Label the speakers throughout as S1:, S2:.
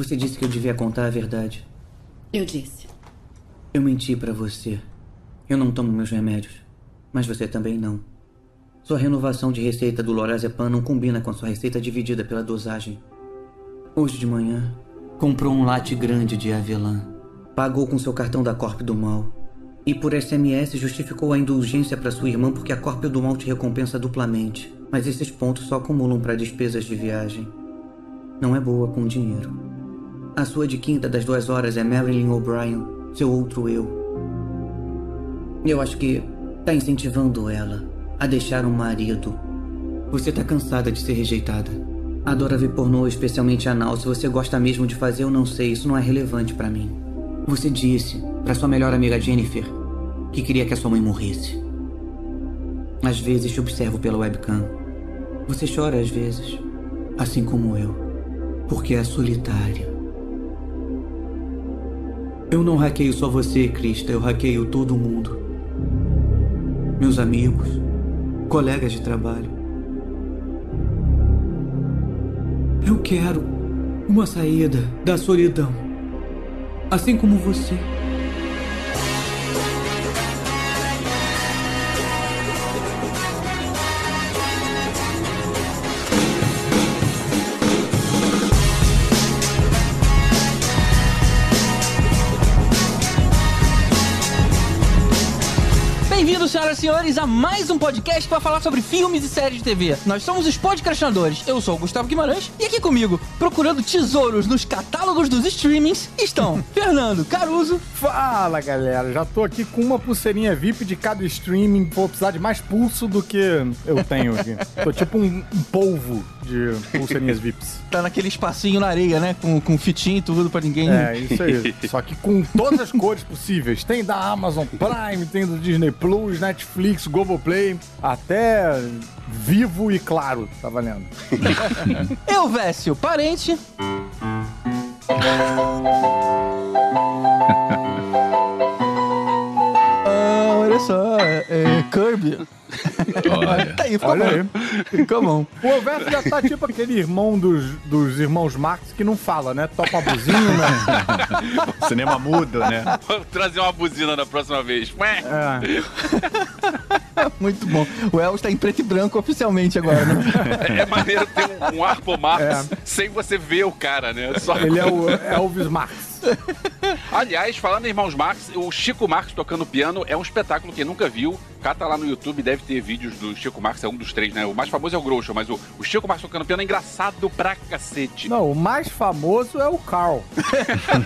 S1: Você disse que eu devia contar a verdade.
S2: Eu disse.
S1: Eu menti pra você. Eu não tomo meus remédios. Mas você também não. Sua renovação de receita do lorazepam não combina com sua receita dividida pela dosagem. Hoje de manhã, comprou um latte grande de avelã. Pagou com seu cartão da Corp do Mal. E por SMS justificou a indulgência para sua irmã porque a Corp do Mal te recompensa duplamente. Mas esses pontos só acumulam para despesas de viagem. Não é boa com dinheiro. A sua de quinta das duas horas é Marilyn O'Brien, seu outro eu. Eu acho que tá incentivando ela a deixar um marido. Você tá cansada de ser rejeitada. Adora ver pornô, especialmente anal. Se você gosta mesmo de fazer, eu não sei. Isso não é relevante para mim. Você disse para sua melhor amiga Jennifer que queria que a sua mãe morresse. Às vezes te observo pela webcam. Você chora às vezes, assim como eu, porque é solitária. Eu não hackeio só você, Krista, eu hackeio todo mundo. Meus amigos, colegas de trabalho. Eu quero uma saída da solidão. Assim como você.
S3: Senhores, a mais um podcast para falar sobre filmes e séries de TV. Nós somos os podcastinadores. Eu sou o Gustavo Guimarães e aqui comigo, procurando tesouros nos catálogos dos streamings, estão Fernando Caruso.
S4: Fala galera, já tô aqui com uma pulseirinha VIP de cada streaming. Vou precisar de mais pulso do que eu tenho aqui. Tô tipo um, um polvo de pulseirinhas VIPs.
S3: Tá naquele espacinho na areia, né? Com, com fitinho e tudo pra ninguém.
S4: É, isso aí. Só que com todas as cores possíveis. Tem da Amazon Prime, tem do Disney Plus, Netflix, Globoplay, até vivo e claro, tá valendo.
S3: Eu, Vécio, parente. Ah, olha só, é, é Kirby.
S5: Olha.
S3: Tá aí, ficou
S4: Olha
S3: bom. Ficou bom.
S4: O Alberto já tá tipo aquele irmão dos, dos irmãos Marx que não fala, né? Toca uma buzina.
S5: Cinema mudo, né?
S6: Vou trazer uma buzina na próxima vez. Ué.
S4: É.
S3: Muito bom. O Elvis tá em preto e branco oficialmente agora, né?
S6: É maneiro ter um, um Arpo Marx
S4: É.
S6: sem você ver o cara, né? Só...
S4: Ele é o Elvis Marx.
S6: Aliás, falando em Irmãos Marx, o Chico Marx tocando piano é um espetáculo que nunca viu. Cata lá no YouTube, deve ter vídeos do Chico Marx, é um dos três, né? O mais famoso é o Groucho, mas o, o Chico Marx tocando piano é engraçado pra cacete.
S4: Não, o mais famoso é o Carl.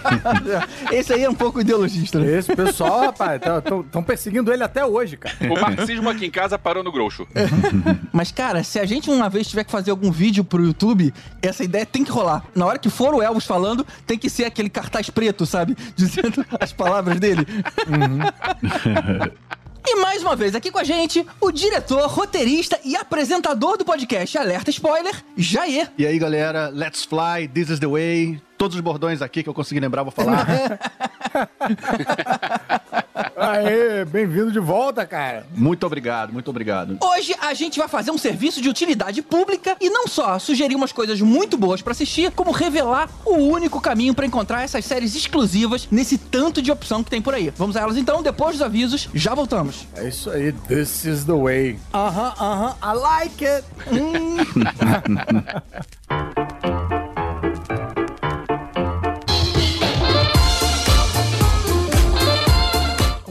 S3: Esse aí é um pouco ideologista, né?
S4: Esse pessoal, rapaz, estão perseguindo ele até hoje, cara.
S6: O marxismo aqui em casa parou no Groucho.
S3: Mas, cara, se a gente uma vez tiver que fazer algum vídeo pro YouTube, essa ideia tem que rolar. Na hora que for o Elvis falando, tem que ser aquele cartaz preto, sabe? Dizendo as palavras dele. E mais uma vez aqui com a gente, o diretor, roteirista e apresentador do podcast Alerta Spoiler, Jair.
S5: E aí, galera, let's fly, this is the way. Todos os bordões aqui que eu consegui lembrar, vou falar.
S4: Aê, bem-vindo de volta, cara.
S5: muito obrigado, muito obrigado.
S3: Hoje a gente vai fazer um serviço de utilidade pública e não só sugerir umas coisas muito boas pra assistir, como revelar o único caminho pra encontrar essas séries exclusivas nesse tanto de opção que tem por aí. Vamos a elas então, depois dos avisos, já voltamos.
S4: É isso aí, this is the way. Aham, aham, I like it.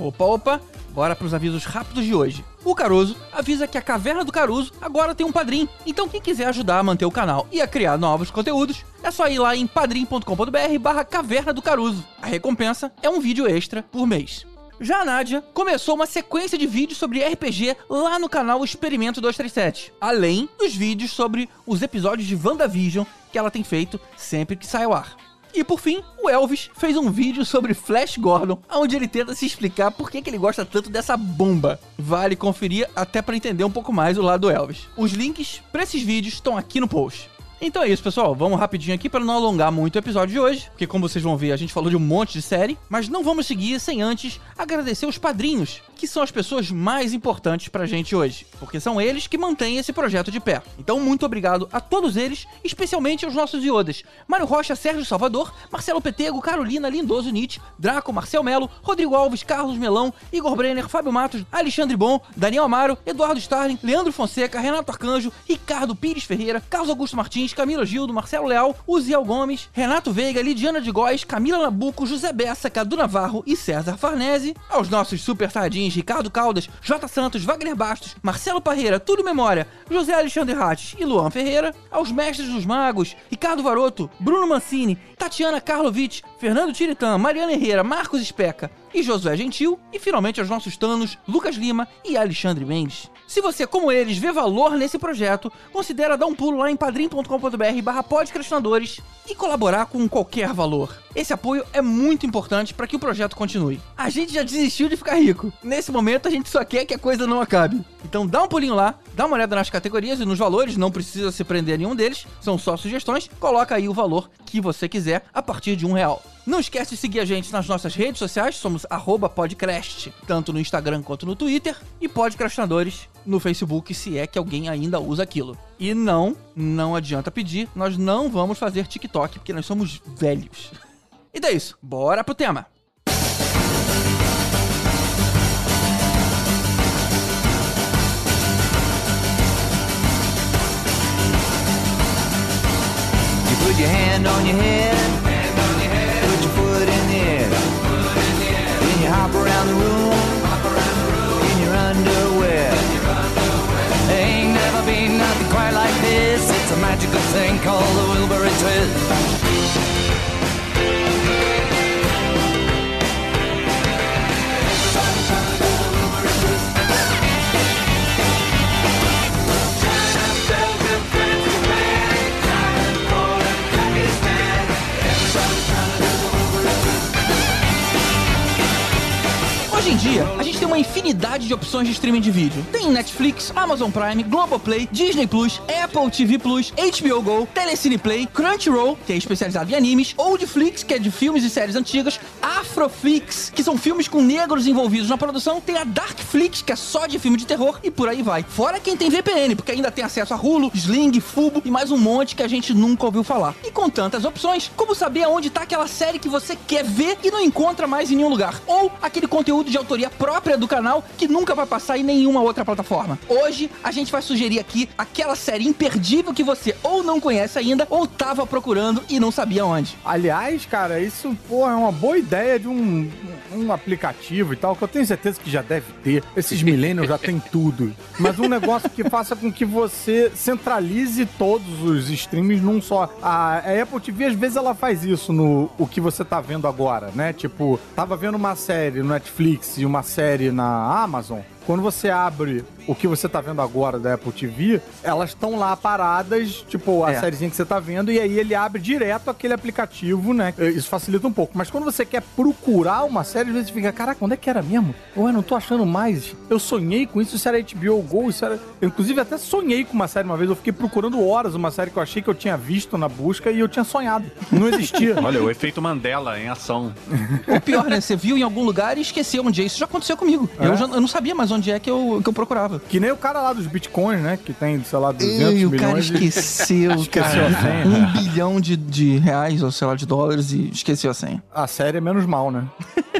S3: Opa, opa, bora pros avisos rápidos de hoje. O Caruso avisa que a Caverna do Caruso agora tem um padrim. Então quem quiser ajudar a manter o canal e a criar novos conteúdos, é só ir lá em padrim.com.br barra Caverna do Caruso. A recompensa é um vídeo extra por mês. Já a Nádia começou uma sequência de vídeos sobre RPG lá no canal Experimento 237, além dos vídeos sobre os episódios de WandaVision que ela tem feito sempre que sai ao ar. E por fim, o Elvis fez um vídeo sobre Flash Gordon, onde ele tenta se explicar por que, que ele gosta tanto dessa bomba. Vale conferir até para entender um pouco mais o lado do Elvis. Os links para esses vídeos estão aqui no post. Então é isso, pessoal. Vamos rapidinho aqui para não alongar muito o episódio de hoje, porque como vocês vão ver, a gente falou de um monte de série, mas não vamos seguir sem antes agradecer os padrinhos, que são as pessoas mais importantes pra gente hoje, porque são eles que mantêm esse projeto de pé. Então, muito obrigado a todos eles, especialmente aos nossos iodas: Mário Rocha, Sérgio Salvador, Marcelo Petego, Carolina, Lindoso Nietzsche, Draco, Marcel Melo, Rodrigo Alves, Carlos Melão, Igor Brenner, Fábio Matos, Alexandre Bom, Daniel Amaro, Eduardo Starling, Leandro Fonseca, Renato Arcanjo, Ricardo Pires Ferreira, Carlos Augusto Martins, Camila Gildo, Marcelo Leal, Uziel Gomes, Renato Veiga, Lidiana de Góes, Camila Nabuco, José Bessa, Cadu Navarro e César Farnese, aos nossos super sardins Ricardo Caldas, J. Santos, Wagner Bastos, Marcelo Parreira, Túlio Memória, José Alexandre Rates e Luan Ferreira, aos mestres dos magos, Ricardo Varoto, Bruno Mancini, Tatiana Karlovic, Fernando Tiritã, Mariana Herrera, Marcos Especa e Josué Gentil, e finalmente aos nossos tanos, Lucas Lima e Alexandre Mendes. Se você, como eles, vê valor nesse projeto, considera dar um pulo lá em padrim.com.br barra podcastinadores e colaborar com qualquer valor. Esse apoio é muito importante para que o projeto continue. A gente já desistiu de ficar rico. Nesse momento a gente só quer que a coisa não acabe. Então dá um pulinho lá, dá uma olhada nas categorias e nos valores, não precisa se prender a nenhum deles, são só sugestões, coloca aí o valor que você quiser a partir de um real. Não esquece de seguir a gente nas nossas redes sociais, somos podcast, tanto no Instagram quanto no Twitter, e podcastinadores no Facebook, se é que alguém ainda usa aquilo. E não, não adianta pedir, nós não vamos fazer TikTok, porque nós somos velhos. E daí isso, bora pro tema.
S2: Put your hand on your head, magical thing called the Wilbury Twist.
S3: Hoje em dia, a gente uma infinidade de opções de streaming de vídeo. Tem Netflix, Amazon Prime, Globoplay, Disney Plus, Apple TV Plus, HBO Go, Telecine Play, Crunchyroll, que é especializado em animes, Oldflix, que é de filmes e séries antigas, Afroflix, que são filmes com negros envolvidos na produção, tem a Darkflix, que é só de filme de terror, e por aí vai. Fora quem tem VPN, porque ainda tem acesso a Hulu, Sling, Fubo e mais um monte que a gente nunca ouviu falar. E com tantas opções, como saber aonde tá aquela série que você quer ver e não encontra mais em nenhum lugar? Ou aquele conteúdo de autoria própria do canal que nunca vai passar em nenhuma outra plataforma. Hoje a gente vai sugerir aqui aquela série imperdível que você ou não conhece ainda ou tava procurando e não sabia onde.
S4: Aliás, cara, isso, pô, é uma boa ideia de um, um aplicativo e tal, que eu tenho certeza que já deve ter. Esses millennials já tem tudo. Mas um negócio que faça com que você centralize todos os streams num só. A, a Apple TV, às vezes, ela faz isso no o que você tá vendo agora, né? Tipo, tava vendo uma série no Netflix e uma série na Amazon. Quando você abre o que você tá vendo agora da Apple TV, elas estão lá paradas, tipo, a
S3: É.
S4: sériezinha que você tá vendo, e aí ele abre direto aquele aplicativo, né? Isso facilita um pouco. Mas quando você quer procurar uma série, às vezes fica, caraca, onde é que era mesmo? Ué, não tô achando mais. Eu sonhei com isso, isso era HBO Go, isso era... Eu, inclusive, até sonhei com uma série uma vez, eu fiquei procurando horas uma série que eu achei que eu tinha visto na busca e eu tinha sonhado. Não existia.
S5: Olha, o efeito Mandela em ação.
S3: Ou pior, né? Você viu em algum lugar e esqueceu onde é. Isso já aconteceu comigo.
S4: É?
S3: Eu, já, eu não sabia mais onde é que eu, que eu procurava.
S4: Que nem o cara lá dos bitcoins, né? Que tem, sei lá, 200
S3: Ei, o cara
S4: de-
S3: esqueceu,
S4: Esqueceu
S3: cara.
S4: a senha.
S3: Um bilhão de, de reais, ou sei lá, de dólares e esqueceu a senha.
S4: A série é menos mal, né?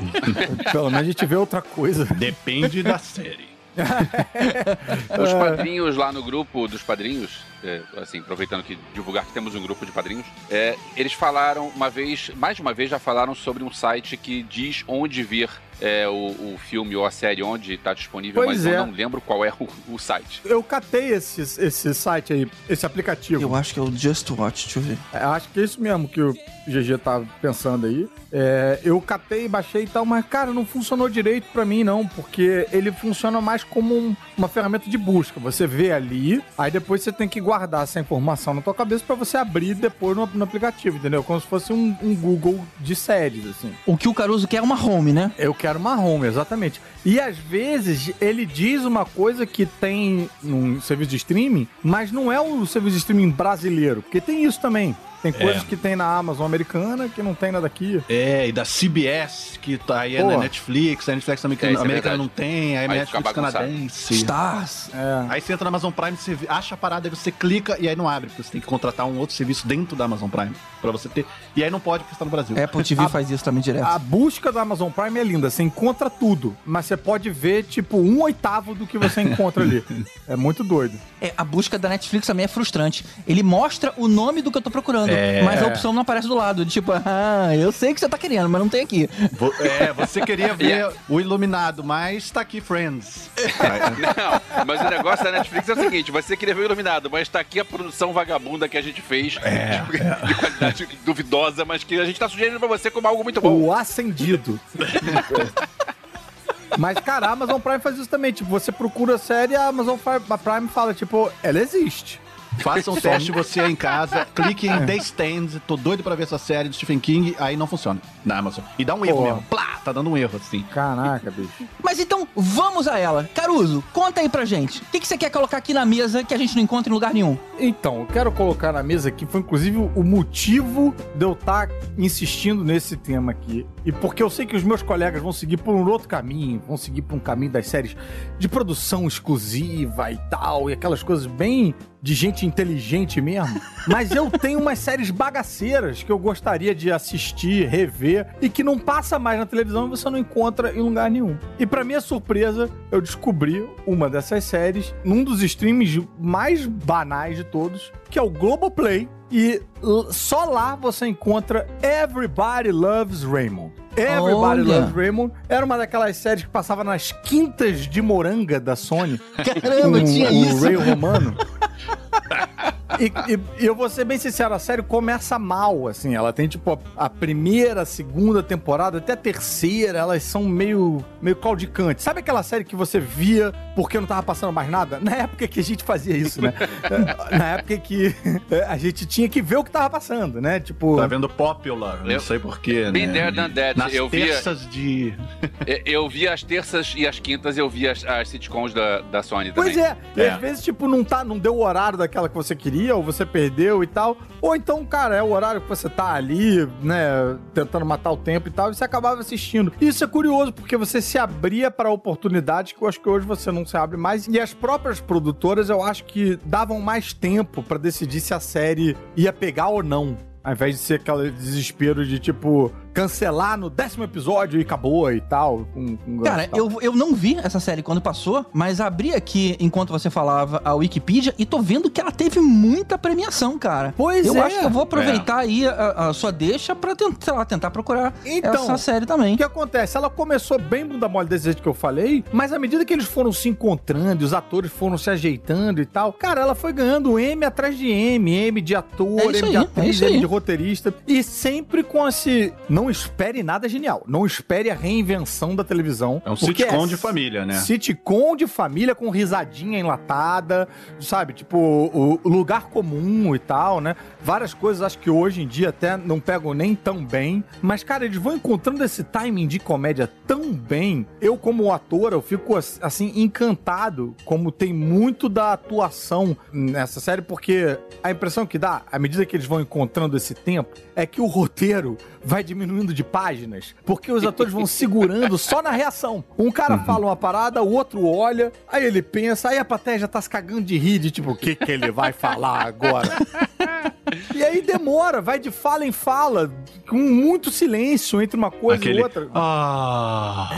S4: Pelo menos a gente vê outra coisa.
S5: Depende da série.
S6: Os padrinhos lá no grupo dos padrinhos, é, assim, aproveitando que divulgar que temos um grupo de padrinhos, é, eles falaram uma vez, mais de uma vez já falaram sobre um site que diz onde vir é, o, o filme ou a série, onde está disponível,
S4: Pois
S6: mas
S4: é.
S6: eu não lembro qual é o, o site.
S4: Eu catei esse, esse site aí, esse aplicativo.
S3: Eu acho que é o Just Watch, deixa eu ver.
S4: É, acho que é isso mesmo que o GG tá pensando aí. É, eu catei, baixei e tal, mas, cara, não funcionou direito pra mim, não, porque ele funciona mais como um- uma ferramenta de busca. Você vê ali, aí depois você tem que guardar essa informação na tua cabeça pra você abrir depois no, no aplicativo, entendeu? Como se fosse um, um Google de séries, assim.
S3: O que o Caruso quer é uma home, né?
S4: Eu quero uma home, exatamente. E às vezes ele diz uma coisa que tem num serviço de streaming, mas não é o serviço de streaming brasileiro, porque tem isso também. Tem coisas que tem na Amazon americana que não tem nada aqui.
S5: É, e da CBS, que tá aí é
S4: Pô.
S5: na Netflix, a Netflix também que
S6: É,
S5: a
S6: é
S5: americana não tem, aí a
S6: Aí
S5: Netflix canadense.
S3: Stars.
S4: É.
S5: Aí você entra na Amazon Prime, você acha a parada, aí você clica e aí não abre, porque você tem que contratar um outro serviço dentro da Amazon Prime pra você ter. E aí não pode porque você tá no Brasil.
S3: Apple TV faz isso também direto.
S4: A busca da Amazon Prime é linda, você encontra tudo, mas você pode ver, tipo, um oitavo do que você encontra ali. É muito doido.
S3: É, a busca da Netflix também é frustrante. Ele mostra o nome do que eu tô procurando, mas a opção não aparece do lado. Tipo, ah, eu sei que você tá querendo, mas não tem aqui.
S5: É, você queria ver o Iluminado, mas tá aqui Friends.
S6: Não, mas o negócio da Netflix é o seguinte: você queria ver o Iluminado, mas tá aqui a produção vagabunda que a gente fez de, de qualidade duvidosa, mas que a gente tá sugerindo pra você como algo muito bom.
S4: O acendido. Mas, cara, a Amazon Prime faz isso também. Tipo, você procura a série, a Amazon Prime fala, tipo, ela existe.
S5: Faça um teste você em casa, clique em The Stand, tô doido pra ver essa série do Stephen King, aí não funciona na Amazon. E dá um erro
S4: Pô.
S5: mesmo. Plá, tá dando um erro assim.
S4: Caraca, bicho.
S3: Mas então, vamos a ela. Caruso, conta aí pra gente. O que, que você quer colocar aqui na mesa que a gente não encontra em lugar nenhum?
S4: Então, eu quero colocar na mesa aqui, foi inclusive o motivo de eu estar insistindo nesse tema aqui. E porque eu sei que os meus colegas vão seguir por um outro caminho, vão seguir por um caminho das séries de produção exclusiva e tal, e aquelas coisas bem de gente inteligente mesmo. Mas eu tenho umas séries bagaceiras que eu gostaria de assistir, rever, e que não passa mais na televisão e você não encontra em lugar nenhum. E pra minha surpresa, eu descobri uma dessas séries num dos streams mais banais de todos, que é o Globoplay. E só lá você encontra Everybody Loves Raymond. Everybody
S3: Olha.
S4: Loves Raymond era uma daquelas séries que passava nas quintas de moranga da Sony.
S3: Caramba,
S4: com
S3: tinha
S4: o
S3: isso.
S4: Ray Romano. E, e- e eu vou ser bem sincero, a série começa mal, assim. Ela tem, tipo, a, a primeira, a segunda temporada, até a terceira, elas são meio, meio claudicantes. Sabe aquela série que você via porque não tava passando mais nada? Na época que a gente fazia isso, né? Na época que a gente tinha que ver o que tava passando, né? Tipo...
S5: Tá vendo Popular, não
S6: Eu-
S5: sei porquê, né?
S6: Been there, done that.
S5: Nas
S6: Eu via-
S5: terças de...
S6: Eu- Eu vi as terças e as quintas, eu vi as, as sitcoms da, da Sony também.
S4: Pois é, e
S5: É.
S4: às vezes, tipo, não, tá, não deu o horário daquela que você queria, ou você perdeu e tal. Ou então, cara, é o horário que você tá ali, né, tentando matar o tempo e tal, e você acabava assistindo. Isso é curioso, porque você se abria para oportunidades que eu acho que hoje você não se abre mais. E as próprias produtoras, eu acho que davam mais tempo pra decidir se a série ia pegar ou não. Ao invés de ser aquele desespero de, tipo, cancelar no décimo episódio e acabou e tal. Com, com
S3: Cara,
S4: tal.
S3: eu, eu não vi essa série quando passou, mas abri aqui, enquanto você falava, a Wikipedia e tô vendo que ela teve muita premiação, cara.
S4: Pois
S3: eu
S4: é.
S3: acho que eu vou aproveitar aí a, a sua deixa pra tentar, lá, tentar procurar
S4: Então,
S3: essa série também.
S4: O que acontece? Ela começou bem bunda mole desse jeito que eu falei, mas à medida que eles foram se encontrando, e os atores foram se ajeitando e tal, cara, ela foi ganhando M atrás de M, M de ator,
S3: É
S4: M de
S3: aí, é
S4: atriz,
S3: isso
S4: M de roteirista, e sempre com esse não espere nada genial, não espere a reinvenção da televisão.
S5: É um sitcom de família, né?
S4: Sitcom de família com risadinha enlatada, sabe? Tipo, o, o lugar comum e tal, né? Várias coisas acho que hoje em dia até não pegam nem tão bem. Mas, cara, eles vão encontrando esse timing de comédia tão bem. Eu, como ator, eu fico assim, encantado como tem muito da atuação nessa série, porque a impressão que dá, à medida que eles vão encontrando esse tempo, é que o roteiro vai diminuindo de páginas, porque os atores vão segurando só na reação. Um cara fala uma parada, o outro olha, aí ele pensa, aí a plateia já tá se cagando de rir, de tipo, o que que ele vai falar agora? E aí demora, vai de fala em fala, com muito silêncio entre uma coisa
S5: Aquele...
S4: e outra.
S5: Ah...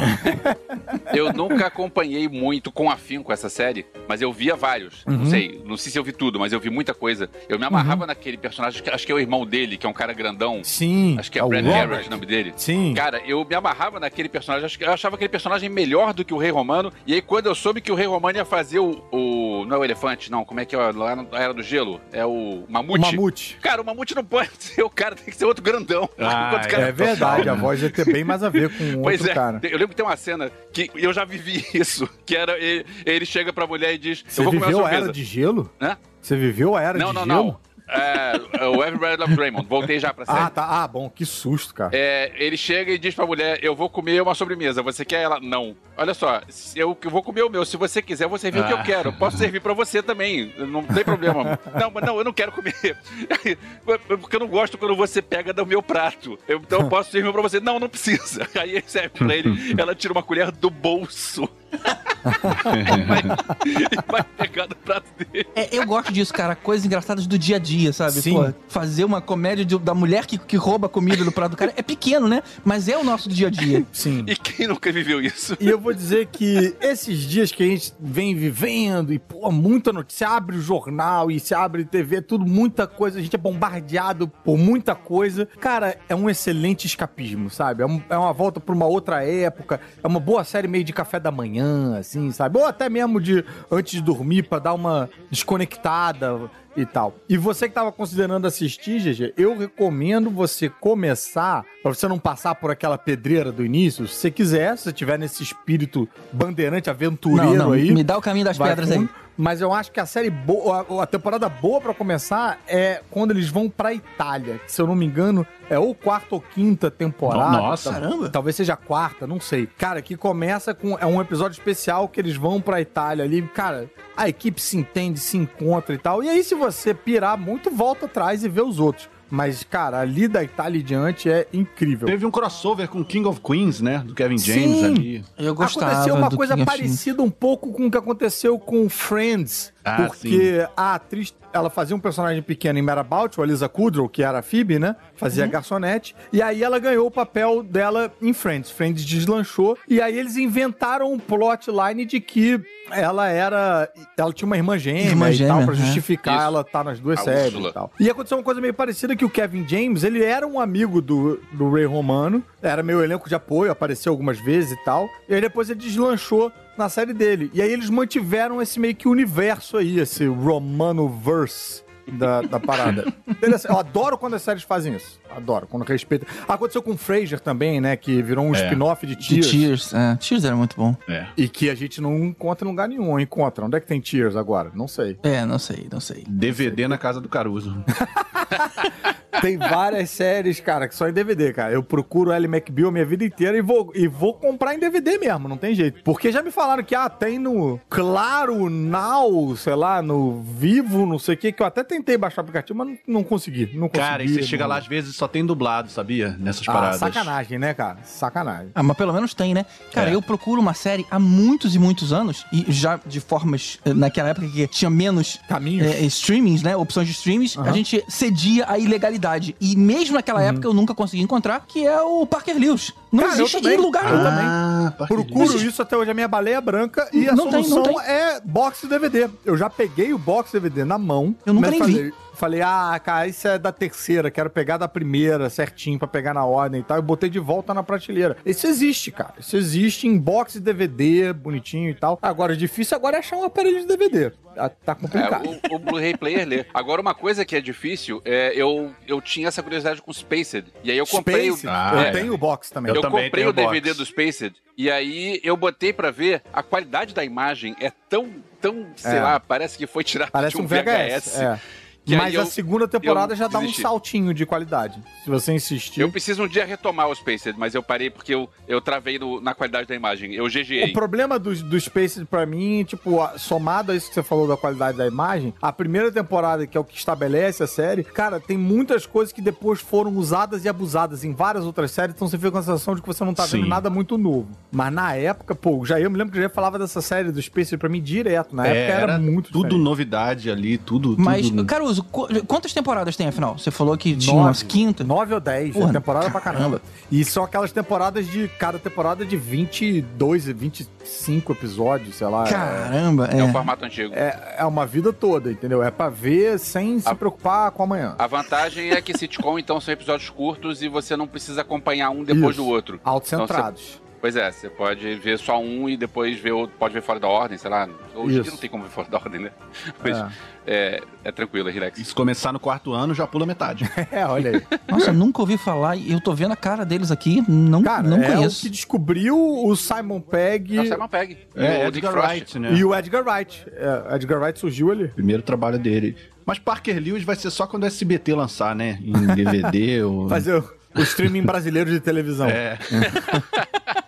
S6: Eu nunca acompanhei muito com afinco essa série, mas eu via vários.
S4: Uhum.
S6: Não sei, não sei se eu vi tudo, mas eu vi muita coisa. Eu me amarrava naquele personagem, que- acho que é o irmão dele, que é um cara grandão.
S4: Sim.
S6: Acho que é,
S4: o
S6: Brad. Harris o nome dele.
S4: Sim.
S6: Cara, eu me amarrava naquele personagem, acho que eu achava aquele personagem melhor do que o Rei Romano. E aí, quando eu soube que o Rei Romano ia fazer o. o- não é o elefante, não. Como é que é? Lá na Era do Gelo? É o
S4: o
S6: mamute.
S4: Mamute.
S6: Cara, o mamute não pode ser o cara, tem que ser outro grandão.
S5: Ah,
S4: É verdade, a voz ia ter bem mais a ver com o
S6: Pois
S4: outro
S6: é,
S4: cara.
S6: eu lembro que tem uma cena que eu já vivi isso, que era ele, ele chega pra mulher e diz:
S4: Você
S6: Eu vou
S4: viveu a era de gelo?
S6: Hã?
S4: Você viveu a era
S6: Não,
S4: de
S6: não,
S4: gelo?
S6: não. É, é o Everybody Loves Raymond. Voltei já pra série.
S4: Ah, tá. Ah, bom, que susto, cara.
S6: É, ele chega e diz pra mulher: Eu vou comer uma sobremesa. Você quer ela? Não. Olha só, eu, vou comer o meu. Se você quiser, eu vou servir o que eu
S5: Ah.
S6: quero. Posso servir pra você também. Não tem problema. não, mas não, eu não quero comer. Porque eu não gosto quando você pega do meu prato. Eu- então eu posso servir pra você. Não, não precisa. Aí ele serve pra ele. Ela tira uma colher do bolso. Vai, vai pegar do prato dele.
S3: É, eu gosto disso, cara. Coisas engraçadas do dia a dia, sabe?
S4: Sim.
S3: Pô, fazer uma comédia de- da mulher que, que rouba a comida do prato do cara é pequeno, né? Mas é o nosso dia a dia.
S4: Sim.
S6: E quem nunca viveu isso?
S4: E eu vou dizer que esses dias que a gente vem vivendo e, pô, muita notícia, você abre o jornal e se abre TV, tudo, muita coisa, a gente é bombardeado por muita coisa. Cara, é um excelente escapismo, sabe? É, um- é uma volta pra uma outra época, é uma boa série meio de café da manhã, assim, sabe? Ou até mesmo de antes de dormir pra dar uma desconectada e tal. E você que tava considerando assistir, GG, eu recomendo você começar, pra você não passar por aquela pedreira do início, se você quiser, se você tiver nesse espírito bandeirante, aventureiro
S3: Não, não,
S4: aí.
S3: me dá o caminho das pedras aí.
S4: Mas eu acho que a série boa, a- temporada boa pra começar é quando eles vão pra Itália, que se eu não me engano é ou quarta ou quinta temporada.
S5: Nossa.
S3: Caramba.
S4: Talvez seja a quarta, não sei. Cara, que começa com. É um episódio especial que eles vão pra Itália ali. Cara, a equipe se entende, se encontra e tal. E aí, se você pirar muito, volta atrás e vê os outros. Mas, cara, ali da Itália em diante é incrível.
S5: Teve um crossover com King of Queens, né? Do Kevin James
S4: Sim.
S5: ali.
S3: Eu gostava
S4: Aconteceu uma
S3: do
S4: coisa
S3: King
S4: parecida um pouco com o que aconteceu com Friends.
S5: Ah,
S4: porque a atriz, ela fazia um personagem pequeno em Merabout, a Lisa Kudrow, que era a Phoebe, né? Fazia garçonete. E aí ela ganhou o papel dela em Friends. Friends deslanchou. E aí eles inventaram um plotline de que ela era... Ela tinha uma irmã gêmea
S3: Irmã
S4: e tal,
S3: gêmea,
S4: pra
S3: é.
S4: justificar
S6: Isso.
S4: ela estar nas duas
S6: A
S4: séries
S6: Úrsula.
S4: e tal. E aconteceu uma coisa meio parecida que o Kevin James, ele era um amigo do, do Ray Romano, era meu elenco de apoio, apareceu algumas vezes e tal. E aí depois ele deslanchou na série dele. E aí eles mantiveram esse meio que universo aí, esse Romano-verse. Da, da parada. Eu adoro quando as séries fazem isso. Adoro, quando respeita. Aconteceu com Frasier também, né? Que virou um
S5: É.
S4: spin-off de
S3: De
S4: Tears.
S3: Tears. É, Tears era muito bom.
S5: É.
S4: E que a gente não encontra em lugar nenhum. Encontra. Onde é que tem Tears agora? Não sei.
S3: É, não sei, não sei.
S5: DVD na casa do Caruso.
S4: Tem várias séries, cara, que só em DVD, cara. Eu procuro Ellie McBeal a minha vida inteira e vou, e vou comprar em DVD mesmo, não tem jeito. Porque já me falaram que, ah, tem no Claro, Now, sei lá, no Vivo, não sei o que, que eu até tentei baixar o aplicativo, mas não, não consegui, não consegui.
S5: Cara, e você chega
S4: não.
S5: lá, às vezes só tem dublado, sabia? Nessas
S4: Ah,
S5: paradas.
S4: sacanagem, né, cara? Sacanagem.
S3: Ah, mas pelo menos tem, né? Cara,
S5: É.
S3: eu procuro uma série há muitos e muitos anos, e já de formas, eh, naquela época que tinha menos
S4: Caminhos.
S3: é, streamings, né? Opções de streamings, a gente cedia a ilegalidade. E mesmo naquela época eu nunca consegui encontrar, que é o Parker Lewis. Não
S4: Cara,
S3: existe
S4: também.
S3: em lugar nenhum.
S4: também.
S5: Ah, Parker
S4: Procuro
S5: Lewis.
S4: isso até hoje, a minha baleia branca, e a
S3: Não tem,
S4: solução
S3: não tem.
S4: é box DVD. Eu já peguei o box DVD na mão.
S3: Eu nunca nem vi.
S4: Falei, ah, cara, isso é da terceira, quero pegar da primeira certinho pra pegar na ordem e tal. E botei de volta na prateleira. Isso existe, cara. Isso existe em box DVD, bonitinho e tal. Agora, o difícil agora é achar um aparelho de DVD. Tá- Tá
S6: É,
S4: complicado.
S6: o, o Blu-ray Player lê. Agora, uma coisa que é difícil, é, eu, eu tinha essa curiosidade com o Spaced. E aí eu comprei
S4: Space,
S6: o.
S5: Ah,
S4: eu
S5: é.
S4: tenho o box também.
S5: Eu
S6: Eu
S5: também
S6: comprei
S5: tenho
S6: o DVD
S5: box.
S6: do Spaced e aí eu botei pra ver a qualidade da imagem é tão, tão, sei
S4: É.
S6: lá, parece que foi tirado
S4: Parece
S6: de
S4: um VHS. é.
S6: Que
S4: Mas a
S6: eu-
S4: segunda temporada já dá um saltinho de qualidade. Se você insistir.
S6: Eu preciso um dia retomar o Spaced, mas eu parei porque eu, eu travei no- na qualidade da imagem. Eu
S4: O
S6: GGei.
S4: problema do, do Space pra mim, tipo, a- somado a isso que você falou da qualidade da imagem, a primeira temporada, que é o que estabelece a série, cara, tem muitas coisas que depois foram usadas e abusadas em várias outras séries, então você fica com a sensação de que você não tá vendo
S5: Sim.
S4: nada muito novo. Mas na época, pô, já eu me lembro que eu já falava dessa série do Space pra mim direto. Na
S5: É,
S4: época era, muito
S5: tudo
S4: diferente.
S5: novidade ali, tudo.
S3: Mas,
S5: tudo...
S3: Caruso, qu- quantas temporadas tem afinal? Você falou que tinha
S4: Nove.
S3: umas quintas.
S4: Nove ou dez,
S3: Porra,
S4: é temporada pra caramba.
S3: caramba.
S4: E são aquelas temporadas de. Cada temporada de 22, 25 episódios, sei lá.
S3: Caramba,
S6: É um
S3: é.
S6: formato antigo.
S4: É, é uma vida toda, entendeu? É pra ver sem se
S6: A-
S4: preocupar com amanhã.
S6: A vantagem é que sitcom, então, são episódios curtos e você não precisa acompanhar um depois
S4: Isso.
S6: do outro.
S4: Autocentrados.
S6: Pois é, você pode ver só um e depois ver outro, pode ver fora da ordem, sei lá. Hoje
S4: Isso.
S6: não tem como ver fora da ordem, né? Mas
S4: É.
S6: é, é, tranquilo, é relax.
S5: E se começar no quarto ano, já pula metade.
S4: É, olha aí.
S3: Nossa, nunca ouvi falar e eu tô vendo a cara deles aqui, não,
S4: Cara,
S3: não
S4: é
S3: conheço.
S4: que descobriu o Simon Pegg
S6: É o Simon Pegg.
S5: É,
S6: o
S5: Edgar
S6: Frost.
S5: Wright, né?
S4: e o Edgar Wright. É, Edgar Wright surgiu ali.
S5: Primeiro trabalho dele. Mas Parker Lewis vai ser só quando o SBT lançar, né? Em DVD ou...
S4: Fazer o, o streaming brasileiro de televisão.
S5: É.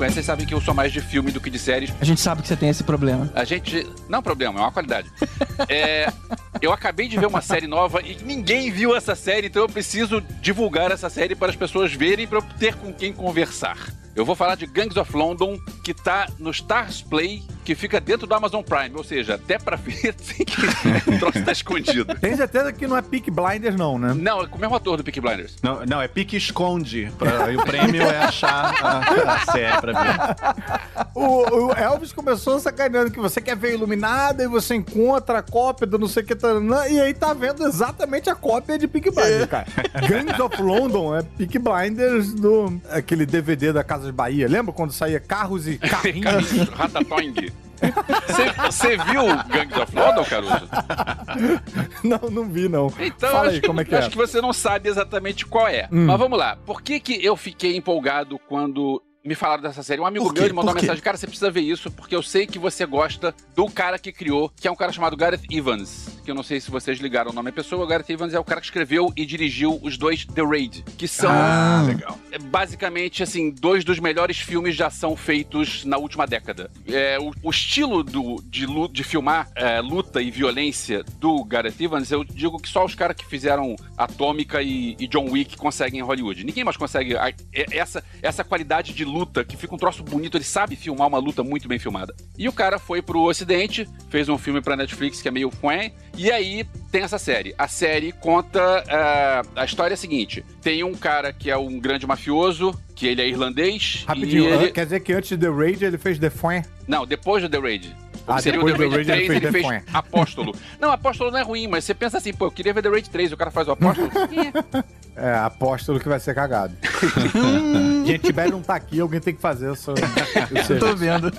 S6: conhecem, vocês sabem que eu sou mais de filme do que de séries.
S3: A gente sabe que você tem esse problema.
S6: A gente. Não é um problema, é uma qualidade. É, eu acabei de ver uma série nova e ninguém viu essa série, então eu preciso divulgar essa série para as pessoas verem para eu ter com quem conversar. Eu vou falar de Gangs of London, que tá no Stars Play, que fica dentro do Amazon Prime. Ou seja, até pra ver, tem que... o troço tá escondido.
S4: Tem certeza que não é Peak Blinders, não, né?
S6: Não, é com o mesmo ator do Peaky Blinders.
S5: Não, não, é pique esconde. Pra, e o prêmio é achar a, a série pra ver.
S4: O, o Elvis começou sacaneando que você quer ver iluminada e você encontra a cópia do não sei o que. taranã, E aí tá vendo exatamente a cópia de Peak Blinders, cara. Gangs of London é Peak Blinders do aquele DVD da Casas Bahia. Lembra quando saía carros e carrinhos?
S6: Ratatoing. Você viu Gangs of London, Caruso?
S4: não, não vi, não.
S6: Então,
S4: Fala
S6: acho,
S4: aí
S6: que,
S4: como é que
S6: acho
S4: é.
S6: que você não sabe exatamente qual é.
S4: Hum.
S6: Mas vamos lá. Por que, que eu fiquei empolgado quando me falaram dessa série? Um amigo meu ele mandou
S5: Por
S6: uma
S5: quê?
S6: mensagem: Cara, você precisa ver isso, porque eu sei que você gosta do cara que criou, que é um cara chamado Gareth Evans. Que eu não sei se vocês ligaram o nome da pessoa. O Gareth Evans é o cara que escreveu e dirigiu os dois The Raid, que são.
S3: Ah.
S6: É basicamente, assim, dois dos melhores filmes de ação feitos na última década. É, o, o estilo do, de, de filmar é, luta e violência do Gareth Evans, eu digo que só os caras que fizeram Atômica e, e John Wick conseguem em Hollywood. Ninguém mais consegue a- é- essa, essa qualidade de luta, que fica um troço bonito, ele sabe filmar uma luta muito bem filmada. E o cara foi pro Ocidente, fez um filme pra Netflix que é meio quen, e aí tem essa série. A série conta é, a história é a seguinte: tem um cara que é um grande mafioso, que ele é irlandês.
S4: Rapidinho,
S6: ele...
S4: quer dizer que antes de The Raid ele fez The Fuen?
S6: Não, depois do The Raid.
S4: Ah,
S6: Seria o
S4: depois
S6: Raid
S4: The Raid
S6: 3,
S4: ele
S6: ele
S4: fez.
S6: Apóstolo. Não, Apóstolo não é ruim, mas você pensa assim, pô, eu queria ver The Raid 3, o cara faz o Apóstolo.
S4: É, apóstolo que vai ser cagado. Gente, Tibério não tá aqui, alguém tem que fazer essa. esse-
S3: Tô vendo.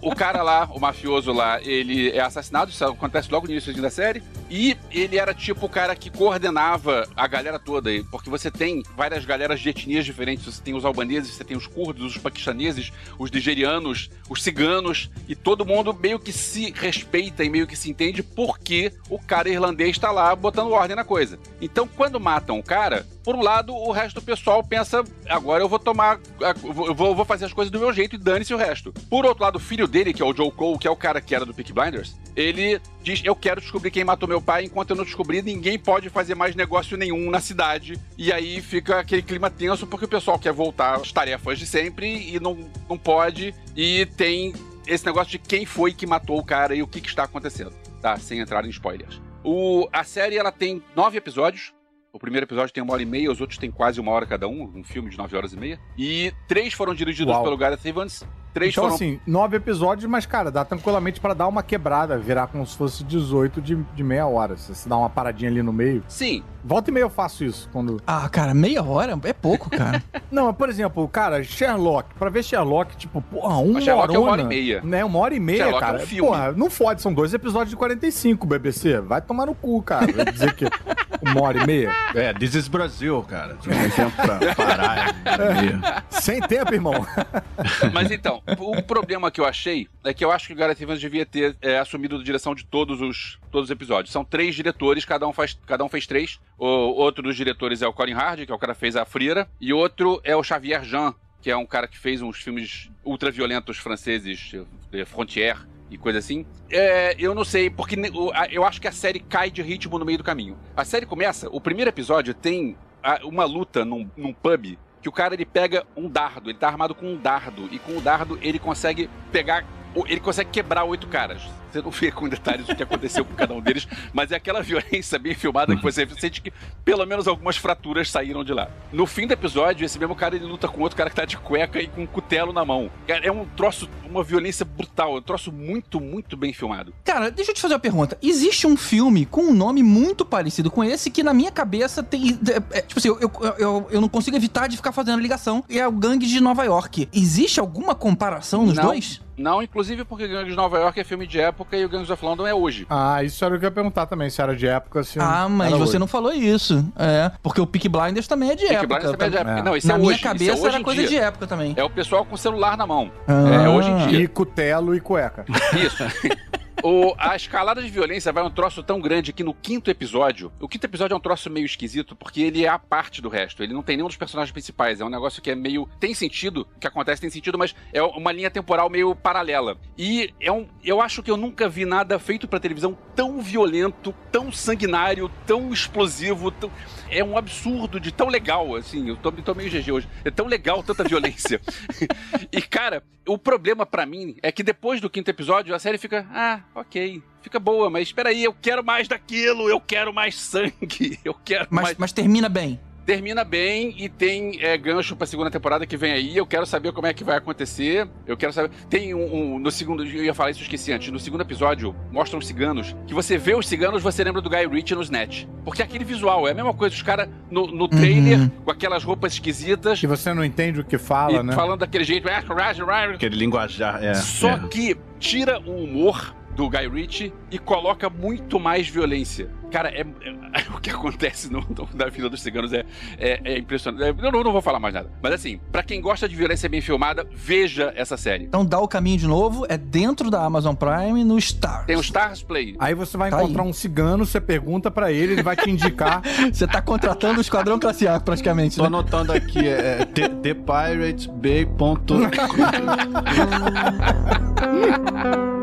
S6: o cara lá, o mafioso lá, ele é assassinado, isso acontece logo no início da série, e ele era tipo o cara que coordenava a galera toda, porque você tem várias galeras de etnias diferentes, você tem os albaneses, você tem os curdos, os paquistaneses, os nigerianos, os ciganos, e todo mundo meio que se respeita e meio que se entende porque o cara irlandês tá lá botando ordem na coisa. Então, quando matam o cara, por um lado, o resto do pessoal pensa, agora eu vou tomar, eu vou fazer as coisas do meu jeito e dane-se o resto. Por outro lado, o filho dele, que é o Joe Cole, que é o cara que era do Peak Blinders, ele diz, eu quero descobrir quem matou meu pai, enquanto eu não descobrir, ninguém pode fazer mais negócio nenhum na cidade. E aí fica aquele clima tenso, porque o pessoal quer voltar às tarefas de sempre e não, não pode, e tem esse negócio de quem foi que matou o cara e o que, que está acontecendo, tá? Sem entrar em spoilers. O, a série, ela tem nove episódios, o primeiro episódio tem uma hora e meia, os outros têm quase uma hora cada um, um filme de nove horas e meia. E três foram dirigidos
S4: Uau.
S6: pelo Gareth Evans, três
S4: Então,
S6: foram...
S4: assim, nove episódios, mas, cara, dá tranquilamente pra dar uma quebrada, virar como se fosse 18 de, de meia hora. Se você dá uma paradinha ali no meio.
S6: Sim,
S4: Volta e meia eu faço isso. quando
S3: Ah, cara, meia hora é pouco, cara.
S4: Não, mas, por exemplo, cara, Sherlock. Pra ver Sherlock, tipo, porra, uma
S6: Mas Sherlock é uma hora
S4: horona,
S6: e meia.
S4: Né, uma hora e meia,
S6: Sherlock é um
S4: cara.
S6: filme.
S4: Porra, não fode, são dois episódios de 45, BBC. Vai tomar no cu, cara. Vai dizer que uma hora e meia.
S5: É, This is Brasil, cara. Não tem tempo pra parar. e-
S4: Sem tempo, irmão.
S6: Mas então, o problema que eu achei é que eu acho que o Gareth Evans devia ter é, assumido a direção de todos os, todos os episódios. São três diretores, cada um, faz, cada um fez três. O outro dos diretores é o Colin Hardy, que é o cara que fez a Frira, e outro é o Xavier Jean, que é um cara que fez uns filmes ultraviolentos franceses, eh, Frontier e coisa assim. É, eu não sei, porque eu acho que a série cai de ritmo no meio do caminho. A série começa, o primeiro episódio tem uma luta num, num pub que o cara ele pega um dardo, ele tá armado com um dardo, e com o dardo ele consegue pegar, ele consegue quebrar oito caras. Você não vê com detalhes o que aconteceu com cada um deles, mas é aquela violência bem filmada que você sente que pelo menos algumas fraturas saíram de lá. No fim do episódio, esse mesmo cara ele luta com outro cara que tá de cueca e com um cutelo na mão. Cara, é um troço, uma violência brutal, é um troço muito, muito bem filmado.
S3: Cara, deixa eu te fazer uma pergunta. Existe um filme com um nome muito parecido com esse que na minha cabeça tem. é, é, tipo assim, eu, eu, eu, eu não consigo evitar de ficar fazendo ligação. E é o Gangue de Nova York. Existe alguma comparação nos
S6: Não.
S3: dois?
S6: Não, inclusive porque Gangues de Nova York é filme de época e o Gangs of London é hoje.
S4: Ah, isso era o que eu ia perguntar também, se era de época, se
S3: Ah, mas você
S4: hoje.
S3: não falou isso. É. Porque o Peak Blinders também é de
S6: Peaky
S3: época.
S6: Blinders também é de época.
S4: É.
S6: Não, esse
S3: Na
S6: é
S3: minha
S6: hoje. é
S3: cabeça
S6: hoje
S3: era coisa
S6: dia.
S3: de época também.
S6: É o pessoal com celular na mão.
S3: Ah.
S6: É hoje em dia.
S4: E cutelo e cueca.
S6: Isso. O, a escalada de violência vai um troço tão grande que no quinto episódio. O quinto episódio é um troço meio esquisito porque ele é a parte do resto. Ele não tem nenhum dos personagens principais. É um negócio que é meio. Tem sentido, o que acontece tem sentido, mas é uma linha temporal meio paralela. E é um. Eu acho que eu nunca vi nada feito pra televisão tão violento, tão sanguinário, tão explosivo. tão- É um absurdo de tão legal, assim. Eu tô, tô meio GG hoje. É tão legal tanta violência. E, cara, o problema pra mim é que depois do quinto episódio a série fica, ah, ok, fica boa, mas espera aí, eu quero mais daquilo, eu quero mais sangue, eu quero
S3: Mas,
S6: mais.
S3: mas termina bem.
S6: Termina bem e tem é, gancho pra segunda temporada que vem aí. Eu quero saber como é que vai acontecer. Eu quero saber. Tem um, um- No segundo. Eu ia falar isso, eu esqueci antes. No segundo episódio, mostram os ciganos. Que você vê os ciganos, você lembra do Guy Ritchie no Snatch. Porque é aquele visual é a mesma coisa. Os caras no, no trailer,
S3: Uhum.
S6: com aquelas roupas esquisitas.
S4: Que você não entende o que fala,
S6: e
S4: né?
S6: falando daquele jeito. "Ah, Raj, Raj",
S5: Aquele linguajar. É,
S6: Só
S5: é.
S6: que tira o humor do Guy Ritchie e coloca muito mais violência. Cara, é, é- o que acontece no, no- na vida dos ciganos é, é, é impressionante. É, eu não, não vou falar mais nada. Mas assim, pra quem gosta de violência bem filmada, veja essa série.
S3: Então dá o caminho de novo, é dentro da Amazon Prime no Stars.
S6: Tem o Stars Play.
S4: Aí você vai
S3: Tá
S4: encontrar um cigano, você pergunta pra ele, ele vai te indicar.
S3: Você tá contratando o Esquadrão Classe A, praticamente.
S5: Tô
S3: Né?
S5: anotando aqui, é The, ThePiratesBay.com. Galera, eu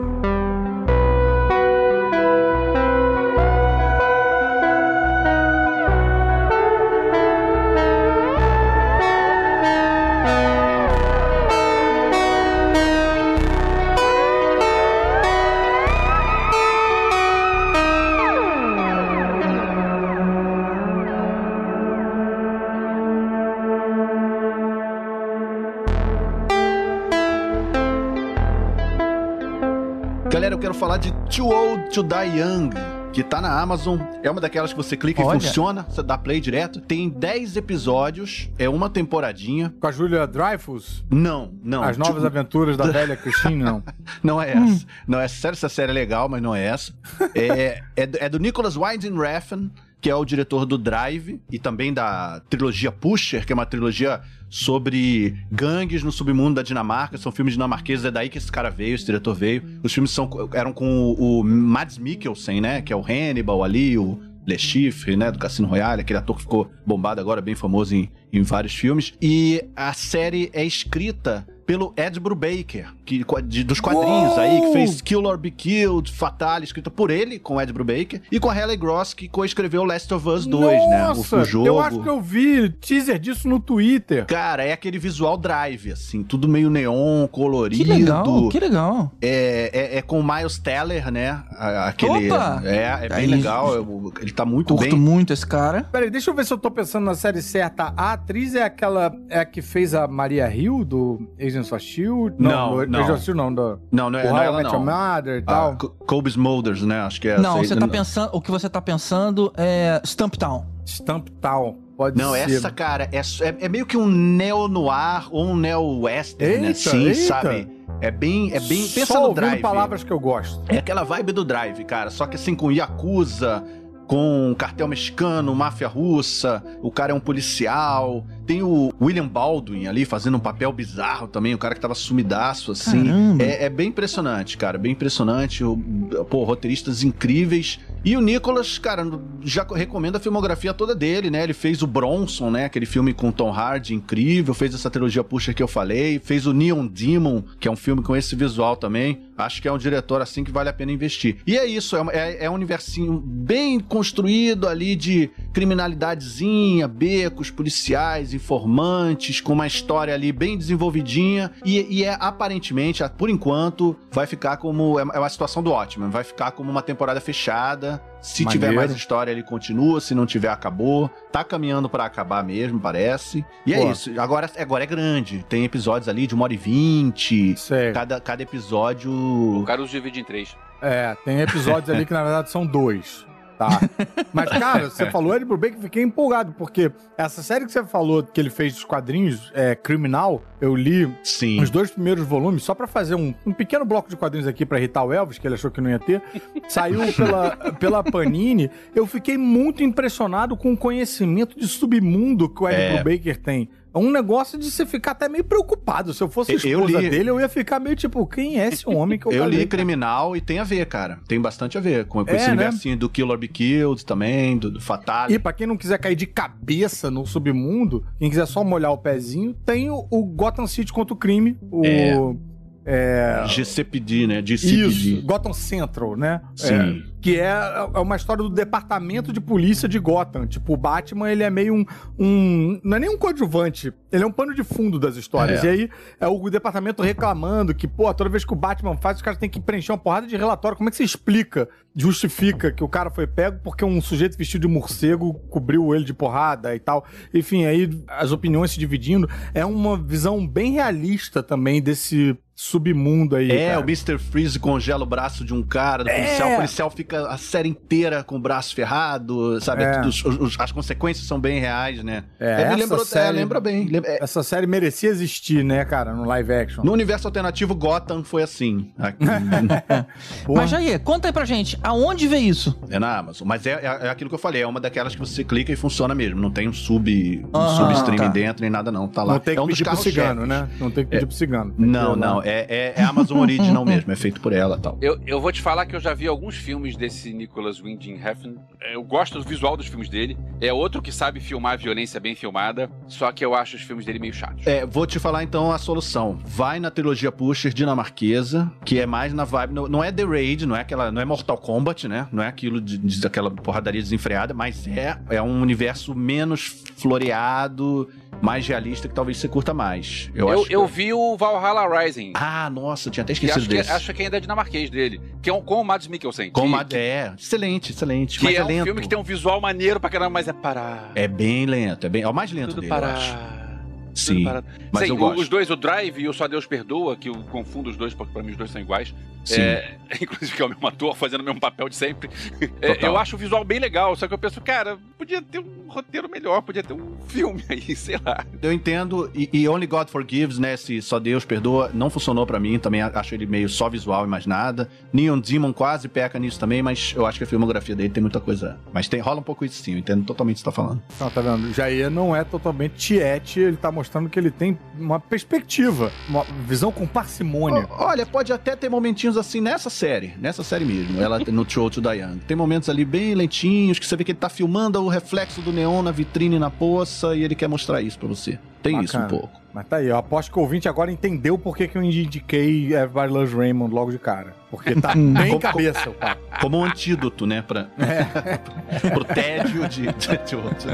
S5: quero falar de Too Old to Die Young. Que tá na Amazon, é uma daquelas que você clica
S3: Olha.
S5: e funciona, você dá play direto. Tem 10 episódios, é uma temporadinha.
S4: Com a Julia Dreyfus?
S5: Não, não.
S4: As novas aventuras da velha Christine, não.
S5: Não é essa. Não é sério, essa série é legal, mas não é essa. É, é, do- é do Nicholas Winding Refn, que é o diretor do Drive e também da trilogia Pusher, que é uma trilogia sobre gangues no submundo da Dinamarca. São filmes dinamarqueses, é daí que esse cara veio, esse diretor veio. Os filmes são, eram com o, o Mads Mikkelsen, né? Que é o Hannibal ali, o Le Chiffre, né, do Cassino Royale, aquele ator que ficou bombado agora, bem famoso em, em vários filmes. E a série é escrita pelo Ed Brubaker, que, de- dos quadrinhos
S4: Uou!
S5: aí, que fez Kill or Be Killed, Fatale, escrita por ele, com o Ed Brubaker, e com a Halle Gross, que coescreveu Last of Us 2, né, o,
S4: Nossa,
S5: o jogo.
S4: eu acho que eu vi teaser disso no Twitter.
S5: Cara, é aquele visual drive, assim, tudo meio neon, colorido.
S3: Que legal, que legal.
S5: É, é, é com o Miles Teller, né? Aquele.
S3: Opa!
S5: É, é bem
S3: Aí,
S5: legal. eu- ele tá muito
S3: Curto
S5: bem.
S3: muito esse cara.
S4: Peraí, deixa eu ver se eu tô pensando na série certa. A atriz é aquela é a que fez a Maria Hill do Agents of S.H.I.E.L.D.?
S5: Não,
S4: do
S5: não.
S4: Agents of S.H.I.E.L.D. não, do...
S5: Não, não é,
S4: o
S5: não é ela, não.
S4: Mother e
S5: Ah,
S4: tal.
S5: Co- Kobe Smulders, né? Acho que é
S3: não, você tá pensando. O que você tá pensando é Stumptown.
S4: Stamp Town. Pode
S5: Não,
S4: ser.
S5: essa, cara, é, é, é meio que um neo-noir ou um neo-western, assim,
S4: eita.
S5: sabe? É bem, é bem, pensa
S4: Só
S5: no Drive.
S4: palavras que eu gosto.
S5: É aquela vibe do Drive, cara. Só que assim, com Yakuza, com cartel mexicano, máfia russa, o cara é um policial. Tem o William Baldwin ali fazendo um papel bizarro também, o cara que tava sumidaço, assim. É, é bem impressionante, cara. Bem impressionante. Pô, roteiristas incríveis. E o Nicolas, cara, já recomendo a filmografia toda dele, né? Ele fez o Bronson, né? Aquele filme com Tom Hardy, incrível. Fez essa trilogia Puxa que eu falei. Fez o Neon Demon, que é um filme com esse visual também. Acho que é um diretor assim que vale a pena investir. E é isso, é, é, é um universinho bem construído ali de criminalidadezinha, becos, policiais, informantes, com uma história ali bem desenvolvidinha. E, e é aparentemente, por enquanto, vai ficar como. É é uma situação do ótimo. Vai ficar como uma temporada fechada. Se tiver
S4: Maneiro.
S5: mais história, ele continua. Se não tiver, acabou. Tá caminhando pra acabar mesmo, parece. E é
S4: Pô.
S5: isso. Agora, agora é grande. Tem episódios ali de uma hora e vinte. Cada, cada episódio.
S6: O Caruso divide em três.
S4: É, tem episódios ali que na verdade são dois. Tá. Mas, cara, você falou Ed Brubaker, fiquei empolgado, porque essa série que você falou que ele fez dos quadrinhos, é Criminal, eu li
S5: Sim.
S4: os dois primeiros volumes, só pra fazer um, um pequeno bloco de quadrinhos aqui pra irritar o Elvis, que ele achou que não ia ter. Saiu pela, pela Panini. Eu fiquei muito impressionado com o conhecimento de submundo que o Ed
S5: É.
S4: Brubaker tem. É um negócio de você ficar até meio preocupado. Se eu fosse a
S5: Eu
S4: esposa
S5: li-
S4: dele, eu ia ficar meio tipo, quem é esse homem que eu,
S5: Eu
S4: falei,
S5: li? Criminal e tem a ver, cara. Tem bastante a ver com, com
S4: É,
S5: esse
S4: né?
S5: universinho do Kill or Be Killed também, do, do Fatality.
S4: E pra quem não quiser cair de cabeça no submundo, quem quiser só molhar o pezinho, tem o, o Gotham City contra o crime, o
S5: É.
S4: é,
S5: GCPD, né? GCPD.
S4: isso, Gotham Central, né?
S5: Sim.
S4: É, que é, é uma história do departamento de polícia de Gotham. Tipo, o Batman, ele é meio um, um- Não é nem um coadjuvante, ele é um pano de fundo das histórias.
S5: É.
S4: E aí é o departamento reclamando que, pô, toda vez que o Batman faz, os caras têm que preencher uma porrada de relatório. Como é que você explica, justifica que o cara foi pego porque um sujeito vestido de morcego cobriu ele de porrada e tal? Enfim, aí as opiniões se dividindo. É uma visão bem realista também desse submundo aí.
S5: É,
S4: cara.
S5: o Mr. Freeze congela o braço de um cara, do policial.
S4: É.
S5: O policial fica a série inteira com o braço ferrado, sabe?
S4: É.
S5: Os- os- as consequências são bem reais, né?
S4: É,
S5: me
S4: essa
S5: lembrou,
S4: série-
S5: é, lembra bem. Lembra- é,
S4: Essa série merecia existir, né, cara, no live action.
S5: no universo alternativo, Gotham foi assim.
S3: Mas Jair, conta aí pra gente, aonde vê isso?
S5: é na Amazon. Mas é, é- é aquilo que eu falei, é uma daquelas que você clica e funciona mesmo. Não tem um sub, um
S3: Aham,
S5: sub-streaming
S3: tá.
S5: dentro nem nada, não. Tá lá.
S4: Não tem que
S5: é um
S4: pedir pro cigano, né? Não tem que pedir pro cigano.
S5: Não, não. É, é, é Amazon Original mesmo. É feito por ela e tal.
S6: Eu, eu vou te falar que eu já vi alguns filmes desse Nicholas Winding Refn. Eu gosto do visual dos filmes dele. É outro que sabe filmar violência bem filmada. Só que eu acho os filmes dele meio chatos.
S5: É, vou te falar então a solução. Vai na trilogia Pusher dinamarquesa, que é mais na vibe. Não, não é The Raid, não é aquela. Não é Mortal Kombat, né? Não é aquilo de, de aquela porradaria desenfreada, mas é, é um universo menos floreado, mais realista, que talvez você curta mais. Eu,
S6: Eu, eu vi o Valhalla Rising.
S5: Ah, nossa, tinha até
S6: que
S5: esquecido
S6: acho, que,
S5: desse.
S6: acho que ainda é dinamarquês dele. Que é um, com o Mads Mikkelsen.
S5: Com
S6: que,
S5: uma... É, excelente, excelente.
S6: que
S5: mas
S6: é
S5: é,
S6: um
S5: lento.
S6: filme que tem um visual maneiro pra caramba, mas é parar.
S5: É bem lento, é, bem... é o mais lento
S6: Tudo
S5: dele, eu acho. Sim, mas
S6: Sim,
S5: eu gosto.
S6: Os dois, o Drive e o Só Deus Perdoa, que eu confundo os dois, porque pra mim os dois são iguais.
S5: Sim.
S6: É, inclusive que é o mesmo ator fazendo o mesmo papel de sempre. É, eu acho o visual bem legal, só que eu penso, cara, podia ter um roteiro melhor, podia ter um filme aí, sei lá.
S5: Eu entendo, e, e Only God Forgives, né? Se Só Deus Perdoa, não funcionou pra mim, também acho ele meio só visual e mais nada. Neon Demon quase peca nisso também, mas eu acho que a filmografia dele tem muita coisa. Mas tem, rola um pouco isso sim, eu entendo totalmente o que você tá falando.
S4: Não, tá vendo? O Jair não é totalmente tiete, ele tá mostrando que ele tem uma perspectiva, uma visão com parcimônia.
S5: Olha, pode até ter momentinhos assim nessa série, nessa série mesmo, ela no Show to Diane. Tem momentos ali bem lentinhos, que você vê que ele tá filmando o reflexo do neon na vitrine na poça e ele quer mostrar isso pra você. Tem isso um
S4: Bacana.
S5: pouco.
S4: Mas tá aí, eu aposto que o ouvinte agora entendeu por que, que eu indiquei Everybody Loves Raymond logo de cara. Porque tá bem
S5: Como-
S4: cabeça o papo.
S5: Como um antídoto, né? Pra, pro tédio de, de, de outro.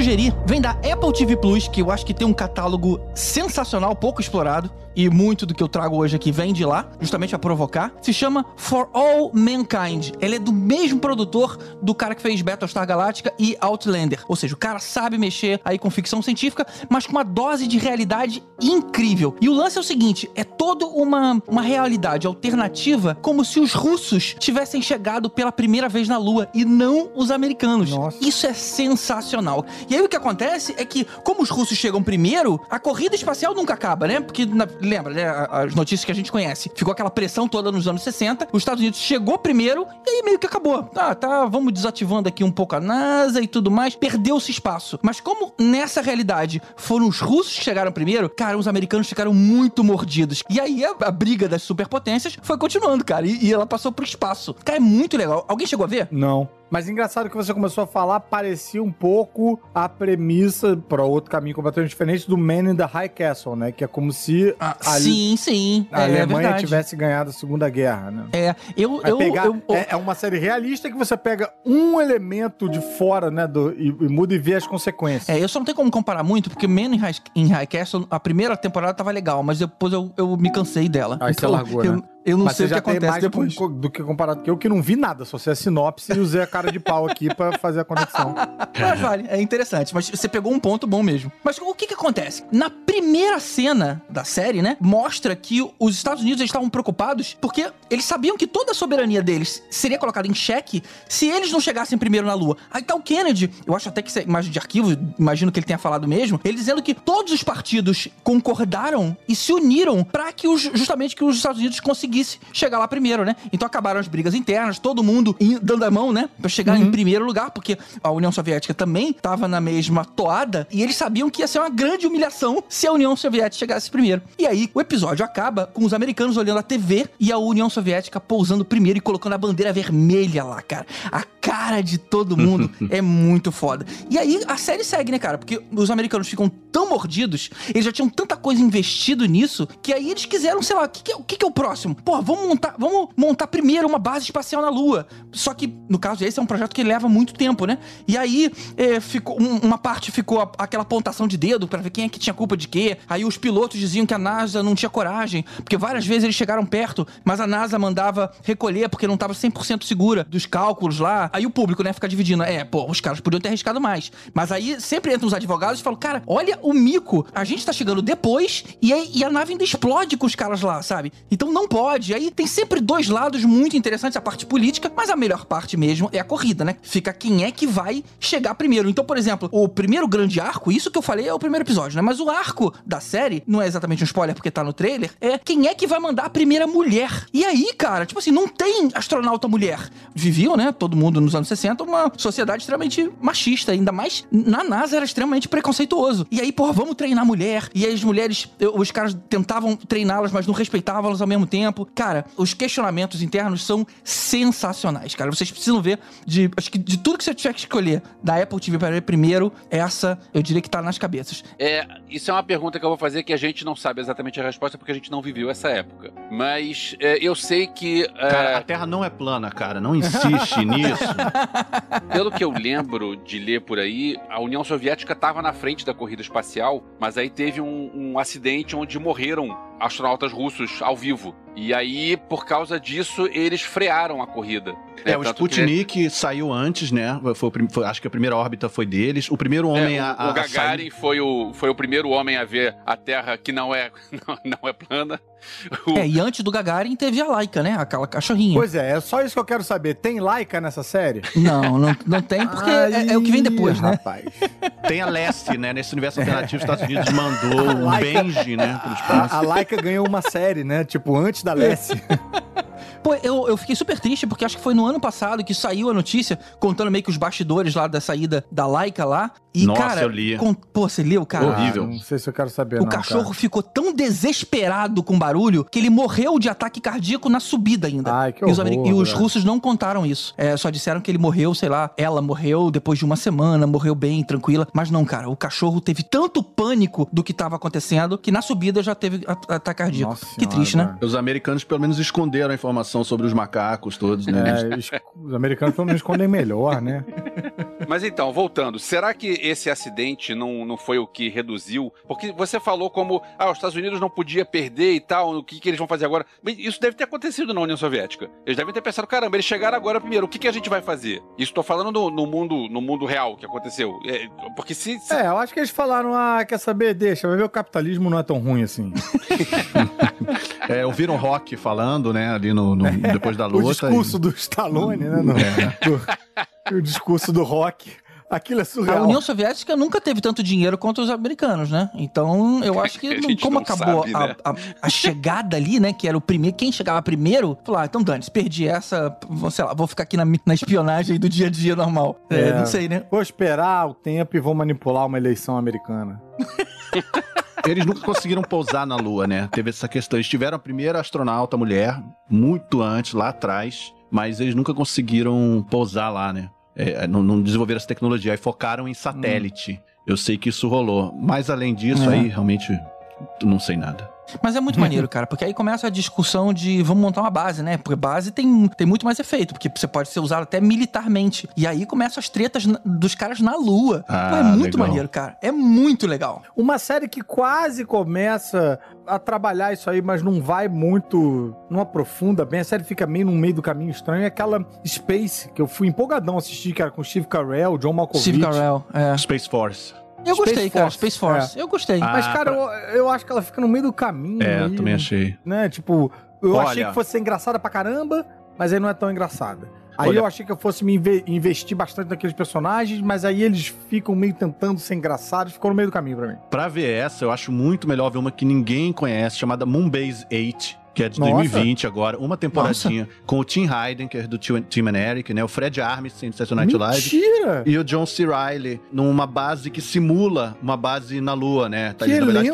S3: Sugerir vem da Apple TV Plus, que eu acho que tem um catálogo sensacional, pouco explorado, e muito do que eu trago hoje aqui vem de lá, justamente pra provocar. Se chama For All Mankind. Ele é do mesmo produtor do cara que fez Battlestar Galactica e Outlander. Ou seja, o cara sabe mexer aí com ficção científica, mas com uma dose de realidade incrível. E o lance é o seguinte: é toda uma, uma realidade alternativa, como se os russos tivessem chegado pela primeira vez na Lua e não os americanos.
S4: Nossa.
S3: Isso é sensacional. E aí o que acontece é que, como os russos chegam primeiro, a corrida espacial nunca acaba, né? Porque, na- lembra, né? As notícias que a gente conhece. Ficou aquela pressão toda nos anos 60, os Estados Unidos chegou primeiro e aí meio que acabou. Tá, tá, vamos desativando aqui um pouco a NASA e tudo mais. Perdeu-se espaço. Mas como nessa realidade foram os russos que chegaram primeiro, cara, os americanos ficaram muito mordidos. E aí a, a briga das superpotências foi continuando, cara. E, e ela passou pro espaço. Cara, é muito legal. Alguém chegou a ver?
S4: Não. Mas engraçado que você começou a falar, parecia um pouco a premissa para outro caminho completamente diferente do Man in the High Castle, né? Que é como se
S3: Ah,
S4: a,
S3: sim, sim.
S4: a
S3: é
S4: Alemanha
S3: verdade.
S4: tivesse ganhado a Segunda Guerra, né?
S3: É, eu. Eu,
S4: pegar,
S3: eu-
S4: é, é uma série realista que você pega um elemento de fora, né, do, e, e muda e vê as consequências.
S3: É, eu só não tenho como comparar muito, porque Man in High, in High Castle, a primeira temporada tava legal, mas depois eu, eu me cansei dela.
S4: Aí você largou,
S3: eu,
S4: né?
S3: Eu não
S4: Mas
S3: sei o que acontece
S4: mais
S3: depois.
S4: com- do que comparado que eu, que não vi nada, só sei a sinopse e usei a cara de pau aqui pra fazer a conexão.
S3: Mas vale, é interessante. Mas você pegou um ponto bom mesmo. Mas o que que acontece? Na primeira cena da série, né, mostra que os Estados Unidos estavam preocupados porque eles sabiam que toda a soberania deles seria colocada em xeque se eles não chegassem primeiro na Lua. Aí tá o Kennedy, eu acho até que isso é imagem de arquivo, imagino que ele tenha falado mesmo, ele dizendo que todos os partidos concordaram e se uniram pra que os, justamente que os Estados Unidos conseguissem chegar lá primeiro, né? Então acabaram as brigas internas, todo mundo dando a mão, né, Pra chegar em primeiro lugar, porque a União Soviética também tava na mesma toada e eles sabiam que ia ser uma grande humilhação se a União Soviética chegasse primeiro. E aí o episódio acaba com os americanos olhando a TV e a União Soviética pousando primeiro e colocando a bandeira vermelha lá, cara. A cara de todo mundo é muito foda. E aí a série segue, né, cara? Porque os americanos ficam tão mordidos, eles já tinham tanta coisa investido nisso, que aí eles quiseram, sei lá, o que, que é, o que que é o próximo? Pô, vamos montar, vamos montar primeiro uma base espacial na Lua. Só que, no caso, esse é um projeto que leva muito tempo, né? E aí é, ficou um- uma parte ficou aquela pontação de dedo pra ver quem é que tinha culpa de quê. Aí os pilotos diziam que a NASA não tinha coragem, porque várias vezes eles chegaram perto, mas a NASA mandava recolher porque não tava 100% segura dos cálculos lá. Aí o público, né, fica dividindo. É, pô, os caras podiam ter arriscado mais. Mas aí sempre entram os advogados e falam, cara, olha o mico. A gente tá chegando depois e, aí, e a nave ainda explode com os caras lá, sabe? Então não pode. Aí tem sempre dois lados muito interessantes, a parte política, mas a melhor parte mesmo é a corrida, né? Fica quem é que vai chegar primeiro. Então, por exemplo, o primeiro grande arco, isso que eu falei é o primeiro episódio, né? Mas o arco da série, não é exatamente um spoiler porque tá no trailer, é quem é que vai mandar a primeira mulher. E aí, cara, tipo assim, não tem astronauta mulher. Viviam, né? Todo mundo nos anos 60, uma sociedade extremamente machista, ainda mais na NASA era extremamente preconceituoso. E aí, porra, vamos treinar mulher. E aí as mulheres, os caras tentavam treiná-las, mas não respeitavam elas ao mesmo tempo. Cara, os questionamentos internos são sensacionais, cara. Vocês precisam ver de, acho que de tudo que você tiver que escolher da Apple TV para ver primeiro, essa eu diria que tá nas cabeças.
S6: É, isso é uma pergunta que eu vou fazer que a gente não sabe exatamente a resposta porque a gente não viveu essa época. Mas é, eu sei que, é,
S5: Cara, a Terra não é plana, cara. Não insiste nisso.
S6: pelo que eu lembro de ler por aí, a União Soviética estava na frente da corrida espacial, mas aí teve um, um acidente onde morreram astronautas russos ao vivo. E aí, por causa disso, eles frearam a corrida.
S5: É,
S6: né?
S5: o
S6: Tanto que-
S5: Sputnik saiu antes, né? Foi foi- acho que a primeira órbita foi deles. O primeiro homem
S6: É, o,
S5: a, a,
S6: o
S5: a
S6: Gagarin
S5: sair-
S6: foi, o, foi o primeiro homem a ver a Terra que não é, não, não é plana. O-
S3: É, e antes do Gagarin teve a Laika, né? Aquela cachorrinha.
S4: Pois é, é só isso que eu quero saber. Tem Laika nessa série?
S3: Não, não, não tem, porque é, é o que vem depois, né?
S4: Rapaz.
S5: Tem a Leste, né? Nesse universo alternativo, os Estados Unidos mandou um
S4: Laika-
S5: Benji, né? Pro espaço.
S4: A, a Laika ganhou uma série, né? Tipo, antes da Lessie.
S3: Pô, eu, eu fiquei super triste porque acho que foi no ano passado que saiu a notícia contando meio que os bastidores lá da saída da Laika lá. E,
S5: Nossa,
S3: cara,
S5: eu li.
S3: com- pô, você leu, cara?
S5: Horrível.
S4: Ah, não sei se eu quero saber,
S3: O
S4: não,
S3: cachorro
S4: cara.
S3: ficou tão desesperado com o barulho que ele morreu de ataque cardíaco na subida ainda.
S4: Ai, que
S3: e os,
S4: horror,
S3: e os russos não contaram isso. É, só disseram que ele morreu, sei lá, ela morreu depois de uma semana, morreu bem, tranquila. Mas não, cara, o cachorro teve tanto pânico do que tava acontecendo que na subida já teve ataque cardíaco.
S4: Nossa
S3: que
S4: senhora,
S3: triste, né?
S4: velho.
S5: Os americanos, pelo menos, esconderam a informação sobre os macacos todos, né?
S4: É, eles- os americanos pelo menos escondem melhor, né?
S6: Mas então, voltando, será que esse acidente não, não foi o que reduziu? Porque você falou como, ah, os Estados Unidos não podia perder e tal, o que, que eles vão fazer agora? Mas isso deve ter acontecido na União Soviética. Eles devem ter pensado, caramba, eles chegaram agora primeiro, o que, que a gente vai fazer? Isso tô falando no, no mundo, no mundo real que aconteceu. É, porque se, se-
S4: É, eu acho que eles falaram, ah, quer saber? Deixa, vai ver o capitalismo não é tão ruim assim.
S5: É, ouviram rock falando, né? Ali no, no- depois da
S4: O
S5: luta.
S4: discurso do Stallone, né? no- do- o discurso do rock. Aquilo é
S3: A
S4: surreal.
S3: União Soviética nunca teve tanto dinheiro quanto os americanos, né? Então, eu acho que,
S6: A
S3: não- como
S6: não
S3: acabou
S6: sabe,
S3: a,
S6: né?
S3: a- a chegada ali, né? Que era o primeiro, quem chegava primeiro, falou: ah, então dane perdi essa, vou- sei lá, vou ficar aqui na, na espionagem do dia a dia normal. É,
S4: É.
S3: não sei, né?
S4: Vou esperar o tempo e vou manipular uma eleição americana.
S5: Eles nunca conseguiram pousar na Lua, né? Teve essa questão. Eles tiveram a primeira astronauta mulher, muito antes, lá atrás, mas eles nunca conseguiram pousar lá, né? É, não, não desenvolveram essa tecnologia, aí focaram em satélite. Eu sei que isso rolou. Mas além disso,
S3: É.
S5: aí realmente não sei nada.
S3: Mas é muito maneiro, cara, porque aí começa a discussão de vamos montar uma base, né? Porque base tem, tem muito mais efeito, porque você pode ser usado até militarmente. E aí começam as tretas dos caras na lua.
S5: Ah,
S3: Pô, é muito
S5: legal.
S3: maneiro, cara. É muito legal.
S4: Uma série que quase começa a trabalhar isso aí, mas não vai muito, não aprofunda bem. A série fica meio no meio do caminho estranho. É aquela Space, que eu fui empolgadão assistir, cara, com Steve Carell, John Malkovich.
S3: Steve Carell, é.
S5: Space Force.
S3: Eu
S4: Space
S3: gostei, cara.
S4: Force,
S3: Space Force. Eu gostei.
S5: Ah,
S4: Mas, cara,
S5: pra-
S4: eu, eu acho que ela fica no meio do caminho.
S5: É, eu
S4: aí,
S5: também achei.
S4: Né? Tipo, eu
S5: Olha-
S4: achei que fosse ser engraçada pra caramba, mas aí não é tão engraçada. Aí
S5: Olha-
S4: eu achei que eu fosse me inve- investir bastante naqueles personagens, mas aí eles ficam meio tentando ser engraçados, ficou no meio do caminho pra mim.
S5: Pra ver essa, eu acho muito melhor ver uma que ninguém conhece, chamada Moonbase 8, que é de
S4: Nossa.
S5: 2020 agora. Uma temporadinha com o Tim Hayden, que é do Tim and Eric, né? O Fred Armisen, do Saturday Night Live.
S4: Mentira!
S5: E o John C. Reilly, numa base que simula uma base na Lua, né?
S4: Que
S5: eles, na verdade,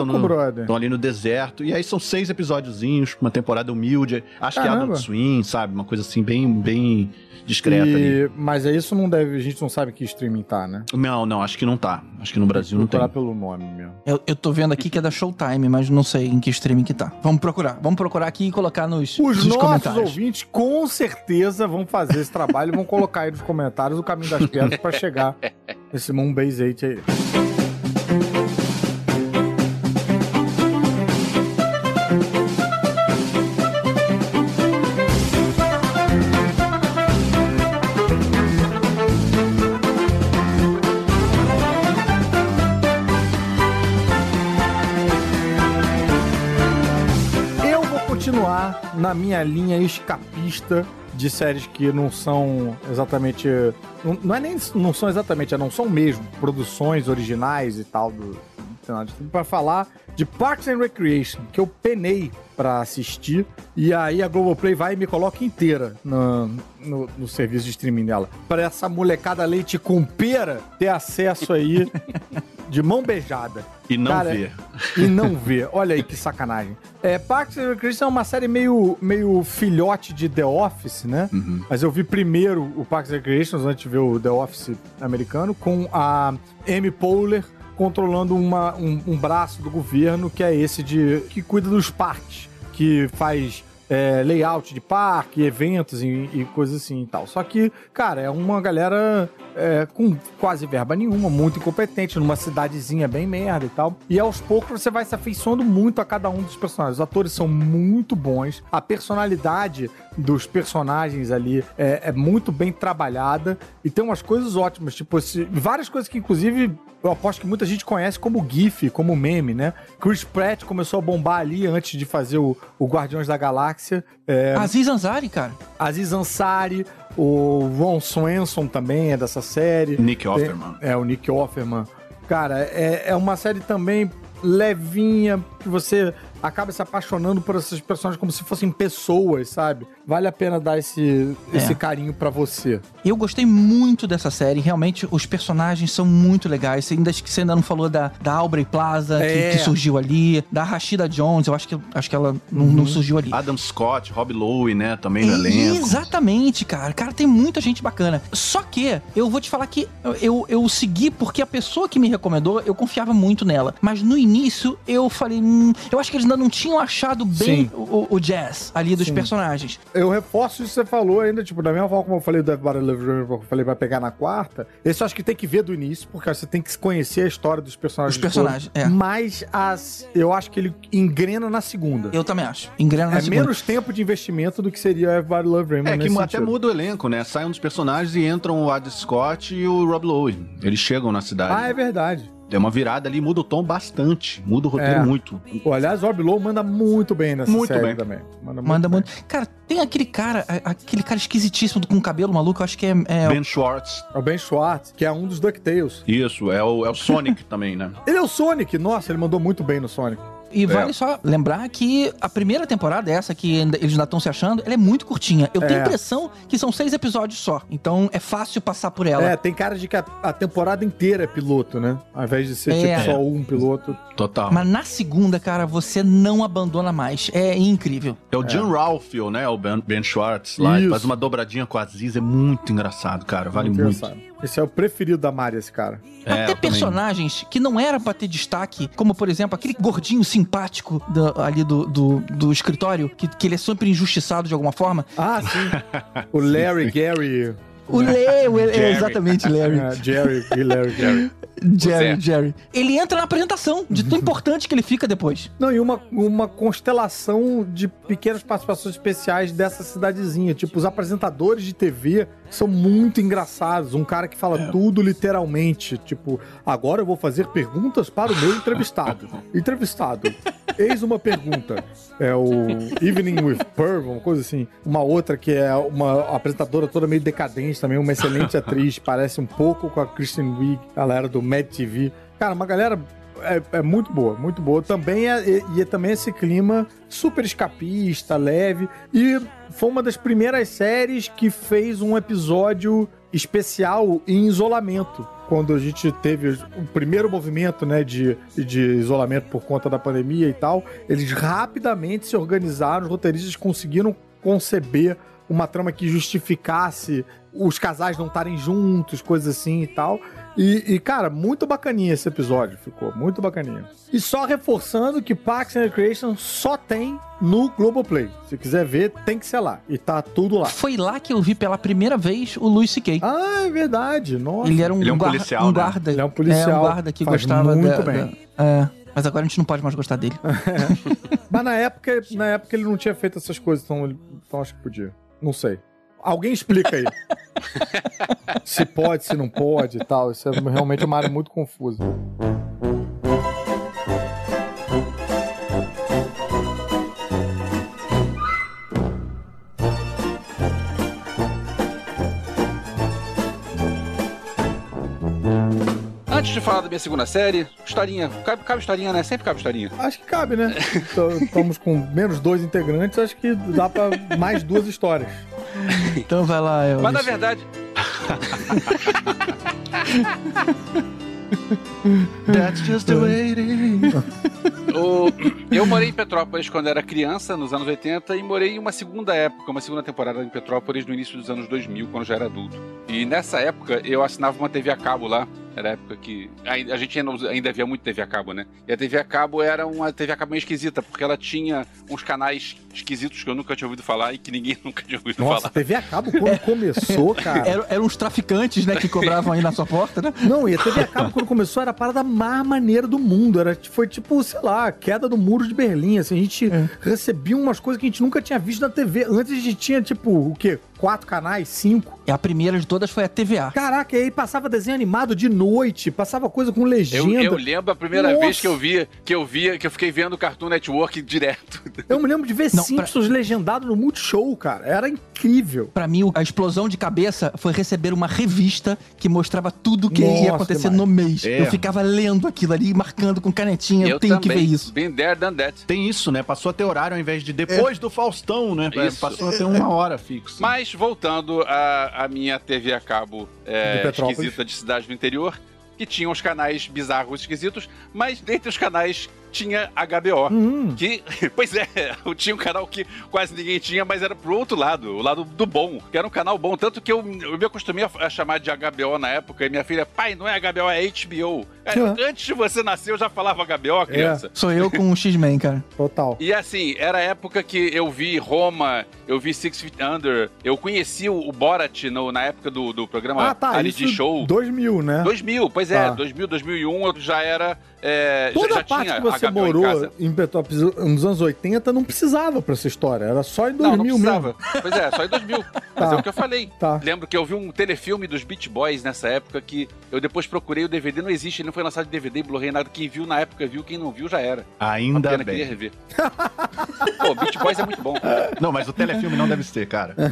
S5: estão ali no deserto. E aí são seis episódiozinhos, uma temporada humilde. Acho que é
S4: Caramba.
S5: Adult Swim, sabe? Uma coisa assim, bem, bem discreta ali.
S4: E- Mas aí isso não deve, a gente não sabe que streaming tá, né?
S5: Não, não, acho que não tá. Acho que no Brasil não tem.
S4: Procurar pelo nome mesmo.
S3: Eu, eu tô vendo aqui que é da Showtime, mas não sei em que streaming que tá. Vamos procurar. Vamos procurar aqui e colocar nos,
S4: Os
S3: nos
S4: nossos ouvintes com certeza vão fazer esse trabalho e vão colocar aí nos comentários o caminho das pedras pra chegar nesse Moonbase 8 aí. Na minha linha escapista de séries que não são exatamente. Não, não é nem. Não são exatamente, é, não são mesmo produções originais e tal do. Para falar de Parks and Recreation, que eu penei pra assistir, e aí a Globoplay vai e me coloca inteira no, no, no serviço de streaming dela. Pra essa molecada leite com pera ter acesso aí de mão beijada.
S5: E não
S4: Cara,
S5: ver.
S4: e não ver. Olha aí que sacanagem. É, Parks and Recreation é uma série meio, meio filhote de The Office, né?
S5: Uhum.
S4: Mas eu vi primeiro o Parks and Recreation antes de ver o The Office americano com a Amy Poehler controlando uma, um, um braço do governo que é esse de que cuida dos parques, que faz é, layout de parque, eventos e, e coisas assim e tal. Só que, cara, é uma galera é, com quase verba nenhuma, muito incompetente, numa cidadezinha bem merda e tal. E aos poucos você vai se afeiçoando muito a cada um dos personagens. Os atores são muito bons, a personalidade dos personagens ali é, é muito bem trabalhada e tem umas coisas ótimas, tipo, esse- várias coisas que, inclusive, eu aposto que muita gente conhece como GIF, como meme, né? Chris Pratt começou a bombar ali antes de fazer o, o Guardiões da Galáxia. É,
S3: Aziz Ansari, cara.
S4: Aziz Ansari, o Ron Swanson também é dessa série.
S5: Nick Offerman.
S4: É, o Nick Offerman. Cara, é, é uma série também levinha, que você acaba se apaixonando por esses personagens como se fossem pessoas, sabe? Vale a pena dar esse, esse carinho pra você.
S3: Eu gostei muito dessa série. Realmente, os personagens são muito legais. Você ainda, que você ainda não falou da, da Aubrey Plaza, que-
S4: É.
S3: que, surgiu ali. Da Rashida Jones, eu acho que, acho que ela não, não surgiu ali.
S5: Adam Scott, Rob Lowe, né? Também no elenco.
S3: Exatamente, cara. Cara, tem muita gente bacana. Só que eu vou te falar que eu, eu segui porque a pessoa que me recomendou, eu confiava muito nela. Mas no início eu falei, hum, eu acho que eles ainda não tinham achado bem o, o jazz ali dos
S4: Sim.
S3: personagens.
S4: Eu reforço isso que você falou ainda, tipo, da mesma forma como eu falei do Everybody Loves Raymond, eu falei vai pegar na quarta, esse eu acho que tem que ver do início, porque você tem que conhecer a história dos personagens.
S3: Os personagens,
S4: todos.
S3: é.
S4: Mas as, eu acho que ele engrena na segunda.
S3: Eu também acho. Engrena na
S4: é
S3: segunda.
S4: menos tempo de investimento do que seria Everybody Loves Raymond
S5: É que até
S4: sentido.
S5: muda o elenco, né? Saem um dos personagens e entram o Adam Scott e o Rob Lowe. Eles chegam na cidade.
S4: Ah, é verdade.
S5: É uma virada ali, muda o tom bastante. Muda o roteiro
S4: É.
S5: muito.
S4: Pô, aliás, o Rob Lowe manda muito bem nessa
S5: Muito
S4: série
S5: bem.
S4: também. Manda muito.
S3: Manda
S4: bem.
S3: muito. Cara, tem aquele cara, aquele cara esquisitíssimo com cabelo maluco, eu acho que é. é
S5: Ben Schwartz.
S4: É o Ben Schwartz, que é um dos DuckTales.
S5: Isso, é o, é o Sonic também, né?
S4: Ele é o Sonic. Nossa, ele mandou muito bem no Sonic.
S3: E vale só lembrar que a primeira temporada, essa que ainda- eles ainda estão se achando, ela é muito curtinha. Eu tenho
S4: É.
S3: a impressão que são seis episódios só. Então é fácil passar por ela.
S4: É, tem cara de que a, a temporada inteira é piloto, né? Ao invés de ser
S3: É.
S4: tipo só um piloto.
S5: Total.
S3: Mas na segunda, cara, você não abandona mais. É incrível.
S5: É o John Ralphio, né? O Ben, ben Schwartz lá. Ele faz uma dobradinha com a Aziz. É muito engraçado, cara. Vale muito.
S4: engraçado. Esse é o preferido da Mari, esse cara.
S5: É,
S3: Até
S5: eu também.
S3: personagens que não era pra ter destaque, como por exemplo aquele gordinho simpático do- ali do, do, do escritório, que, que ele é sempre injustiçado de alguma forma.
S4: Ah, sim. o Larry, Gary.
S3: O Leo, exatamente, Larry.
S4: é, Jerry e Larry, Gary.
S3: Jerry. Jerry. Ele entra na apresentação, de tão importante que ele fica depois.
S4: Não, e uma, uma constelação de pequenas participações especiais dessa cidadezinha. Tipo, os apresentadores de TV são muito engraçados. Um cara que fala tudo literalmente. Tipo, agora eu vou fazer perguntas para o meu entrevistado. Entrevistado. Eis uma pergunta. É o Evening with Pearl, uma coisa assim. Uma outra que é uma apresentadora toda meio decadente também, uma excelente atriz. Parece um pouco com a Kristen Wiig, galera do Mad TV. Cara, uma galera é, é muito boa, muito boa. Também é, e, e é também esse clima super escapista, leve. E foi uma das primeiras séries que fez um episódio especial em isolamento. Quando a gente teve o primeiro movimento né, de, de isolamento por conta da pandemia e tal, eles rapidamente se organizaram, os roteiristas conseguiram conceber uma trama que justificasse os casais não estarem juntos, coisas assim e tal. E, e, cara, muito bacaninha esse episódio, ficou muito bacaninha. E só reforçando que Parks and Recreation só tem no Globoplay. Se quiser ver, tem que ser lá. E tá tudo lá.
S3: Foi lá que eu vi pela primeira vez o Louis C.K.
S4: Ah, é verdade. Nossa.
S3: Ele era um,
S5: Ele é um policial,
S3: um
S5: né?
S3: guarda.
S4: Ele é um policial.
S3: É, um guarda que gostava
S4: muito
S3: da,
S4: bem.
S3: da- é, mas agora a gente não pode mais gostar dele.
S4: Mas na época, na época ele não tinha feito essas coisas, então, ele- então acho que podia. Não sei. Alguém explica aí. se pode, se não pode e tal. Isso é realmente uma área muito confusa.
S6: De falar da minha segunda série, historinha. Cabe, cabe historinha, né? Sempre cabe historinha.
S4: Acho que cabe, né? Estamos com menos dois integrantes, acho que dá pra mais duas histórias.
S3: Então vai lá, Elvis.
S6: Mas na verdade,
S5: That's just the way it is.
S6: o- eu morei em Petrópolis quando era criança, nos anos 80, e morei em uma segunda época, uma segunda temporada em Petrópolis no início dos anos 2000, quando eu já era adulto. E nessa época eu assinava uma TV a cabo lá. Era a época que. ai- A gente ainda, ainda via muito TV a cabo, né? E a TV a cabo era uma TV a cabo meio esquisita, porque ela tinha uns canais esquisitos que eu nunca tinha ouvido falar e que ninguém nunca tinha ouvido
S4: Nossa,
S6: falar.
S4: TV a cabo quando começou, cara.
S3: Era- eram uns traficantes, né, que cobravam aí na sua porta, né?
S4: Não, e a TV a cabo quando começou era a parada mais maneira do mundo. Era, foi tipo, sei lá, a queda do muro de Berlim. Assim, a gente recebia umas coisas que a gente nunca tinha visto na TV. Antes a gente tinha, tipo, o quê? Quatro canais? Cinco?
S3: E a primeira de todas foi a TVA.
S4: Caraca, e aí passava desenho animado de noite, passava coisa com
S6: Eu,
S4: legenda.
S6: eu lembro a primeira
S4: Nossa.
S6: vez que eu via, que eu via, que eu fiquei vendo o Cartoon Network direto.
S4: Eu me lembro de ver
S3: Não,
S4: Simpsons legendado no Multishow, cara. Era incrível.
S3: Pra mim, a explosão de cabeça foi receber uma revista que mostrava tudo o que
S4: Nossa,
S3: ia acontecer
S4: demais.
S3: no mês.
S5: É.
S3: Eu ficava lendo aquilo ali, marcando com canetinha. Eu, tenho que ver isso.
S6: Been there, done that.
S5: Tem isso, né? Passou a ter horário ao invés de depois do Faustão, né?
S6: Isso.
S5: Passou a ter uma hora fixa.
S6: Mas voltando à, à minha TV a cabo é,
S4: De
S6: esquisita de cidade do interior, que tinha uns canais bizarros esquisitos, mas dentre os canais tinha HBO.
S4: Hum.
S6: Que, pois é, eu tinha um canal que quase ninguém tinha, mas era pro outro lado, o lado do bom, que era um canal bom, tanto que eu, eu me acostumei a, a chamar de HBO na época, e minha filha, pai, não é HBO, é HBO. Cara,
S4: É.
S6: Antes de você nascer, eu já falava HBO, criança.
S3: Sou eu com o X-Men, cara.
S4: Total.
S6: E assim, era a época que eu vi Roma, eu vi Six Feet Under, eu conheci o, o Borat no- na época do, do programa
S4: Ah, tá. Isso
S6: Show.
S4: 2000, né?
S6: 2000, pois é,
S4: Tá.
S6: 2000, 2001 eu já era. É,
S4: Toda
S6: já, já
S4: a parte
S6: tinha
S4: que você
S6: Em
S4: morou
S6: casa.
S4: em Petrópolis nos anos 80, não precisava pra essa história. Era só em
S6: Não,
S4: 2000
S6: não precisava.
S4: mesmo.
S6: Pois é, só em 2000. Mas
S4: Tá.
S6: é o que eu falei.
S4: Tá.
S6: Lembro que eu vi um telefilme dos Beach Boys nessa época que eu depois procurei o DVD, não existe, ele não foi lançado em DVD, Blu-ray, nada. Quem viu na época viu, quem não viu já era.
S5: Ainda
S6: pena, queria
S5: bem.
S6: rever. Pô, Beach Boys é muito bom.
S5: Não, mas o telefilme não deve ser, cara.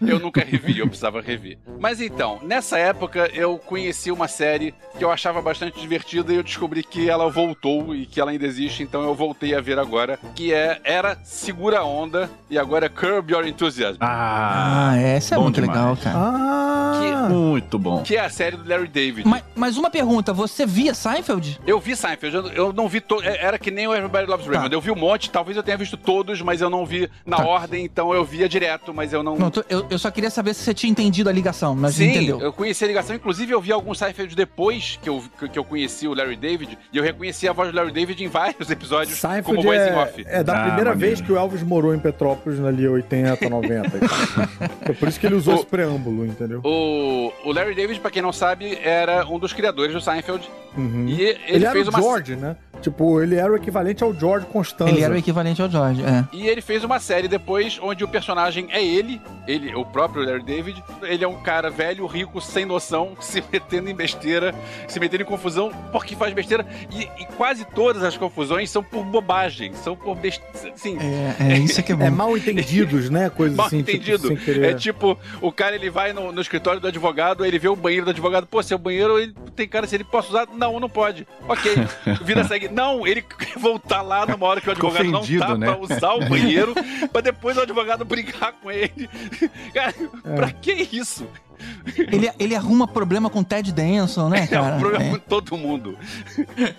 S6: Eu nunca revi, eu precisava rever. Mas então, nessa época eu conheci uma série que eu achava bastante divertida e eu descobri que ela voltou e que ela ainda existe, então eu voltei a ver agora, que é era Segura a Onda e agora é Curb Your Enthusiasm.
S5: Ah,
S3: Ah, essa é muito
S5: demais.
S3: legal, cara.
S4: Ah,
S5: muito bom.
S6: Que é a série do Larry David.
S3: Mas, mas uma pergunta, você via Seinfeld?
S6: Eu vi Seinfeld, eu, eu não vi to... é- Era que nem o Everybody Loves Raymond. Eu vi um monte, talvez eu tenha visto todos, mas eu não vi na
S3: Tá.
S6: ordem, então eu via direto, mas eu não.
S3: Não, tô- eu, eu só queria saber se você tinha entendido a ligação, mas
S6: Sim,
S3: entendeu.
S6: eu conheci a ligação. Inclusive, eu vi alguns Seinfeld depois que eu, que, que eu conheci o Larry David. E eu reconheci a voz do Larry David em vários episódios como
S4: Seinfeld
S6: voz em
S4: é,
S6: off.
S4: é da
S5: Ah,
S4: primeira
S5: maneiro.
S4: vez que o Elvis morou em Petrópolis, ali 80, 90. e tal. é por isso que ele usou
S6: O-
S4: esse preâmbulo, entendeu?
S6: O, o Larry David, pra quem não sabe, era um dos criadores do Seinfeld.
S4: Uhum.
S6: E ele,
S4: Ele, era
S6: fez
S4: o
S6: uma
S4: George, né? Tipo, ele era o equivalente ao George Constanza.
S3: Ele era o equivalente ao George, é.
S6: E ele fez uma série depois onde o personagem é ele, ele, o próprio Larry David. Ele é um cara velho, rico, sem noção, se metendo em besteira, se metendo em confusão porque faz besteira. E, e quase todas as confusões são por bobagem, são por besteira. Assim,
S3: É, é isso que é bom.
S4: É mal entendidos, né? Coisas
S6: Mal
S4: assim,
S6: entendido.
S4: tipo, sem querer.
S6: É tipo, o cara ele vai no, no escritório do advogado, ele vê o banheiro do advogado, pô, seu banheiro ele tem cara se ele posso usar? Não, não pode. Ok. Vida segue. Não, ele quer voltar lá numa hora que o advogado não tá
S5: né?
S6: pra usar o banheiro, pra depois o advogado brigar com ele. Cara, pra que isso?
S3: Ele, ele arruma problema com o Ted Danson, né,
S6: É
S3: cara?
S6: um problema
S3: É.
S6: com todo mundo.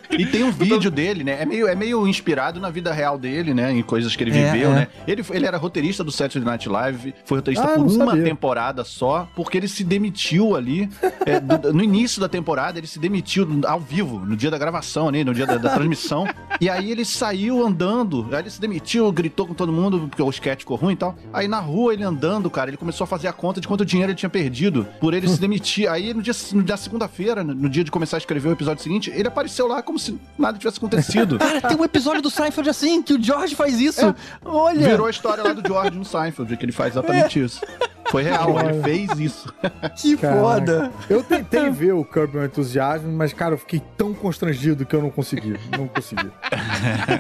S5: E tem um vídeo dele, né? É meio, é meio inspirado na vida real dele, né? Em coisas que ele
S3: É,
S5: viveu,
S3: é.
S5: né? Ele, ele era roteirista do Saturday Night Live, foi roteirista
S4: Ah,
S5: por uma
S4: sabia.
S5: temporada só, porque ele se demitiu ali. é, do- no início da temporada, ele se demitiu ao vivo, no dia da gravação ali, no dia da, da transmissão. E aí ele saiu andando, aí ele se demitiu, gritou com todo mundo, porque o sketch ficou ruim e tal. Aí na rua, ele andando, cara, ele começou a fazer a conta de quanto dinheiro ele tinha perdido por ele se demitir. Aí no dia, no dia segunda-feira, no, dia de começar a escrever o episódio seguinte, ele apareceu lá como se nada tivesse acontecido.
S3: Cara, tem um episódio do Seinfeld assim, que o George faz isso. Olha!
S5: Virou a história lá do George no Seinfeld, que ele faz exatamente isso. Foi real, ele fez isso.
S3: Que
S4: Caraca.
S3: foda!
S4: Eu tentei ver o Curb Your Enthusiasm, mas, cara, eu fiquei tão constrangido que eu não consegui. Não consegui.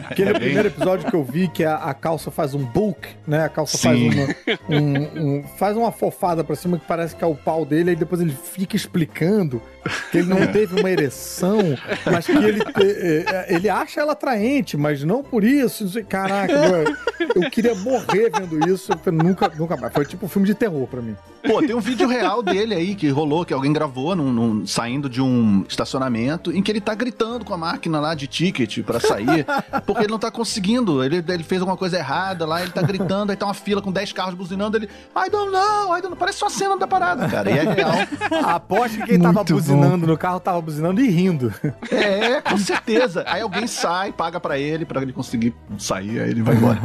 S4: Aquele primeiro episódio que eu vi, que a, a calça faz um bulk, né? A calça faz
S5: Sim.
S4: uma, um- um- faz uma fofada pra cima que parece que é o pau dele, aí depois ele fica explicando que ele não teve uma ereção, mas que ele, é, é, ele acha ela atraente, mas não por isso. Caraca, eu, eu queria morrer vendo isso. Nunca, nunca mais. Foi tipo um filme de terror pra mim.
S5: Pô, tem um vídeo real dele aí que rolou, que alguém gravou num- num- saindo de um estacionamento, em que ele tá gritando com a máquina lá de ticket pra sair, porque ele não tá conseguindo. Ele, ele fez alguma coisa errada lá, ele tá gritando, aí tá uma fila com 10 carros buzinando, ele. I don't know, I don't know. Parece uma cena da parada, cara. E é real.
S4: Aposto que quem tava
S3: Muito
S4: buzinando no carro tava buzinando e rindo.
S5: É, com certeza. Aí alguém sai, paga pra ele, pra ele conseguir sair, aí ele vai embora.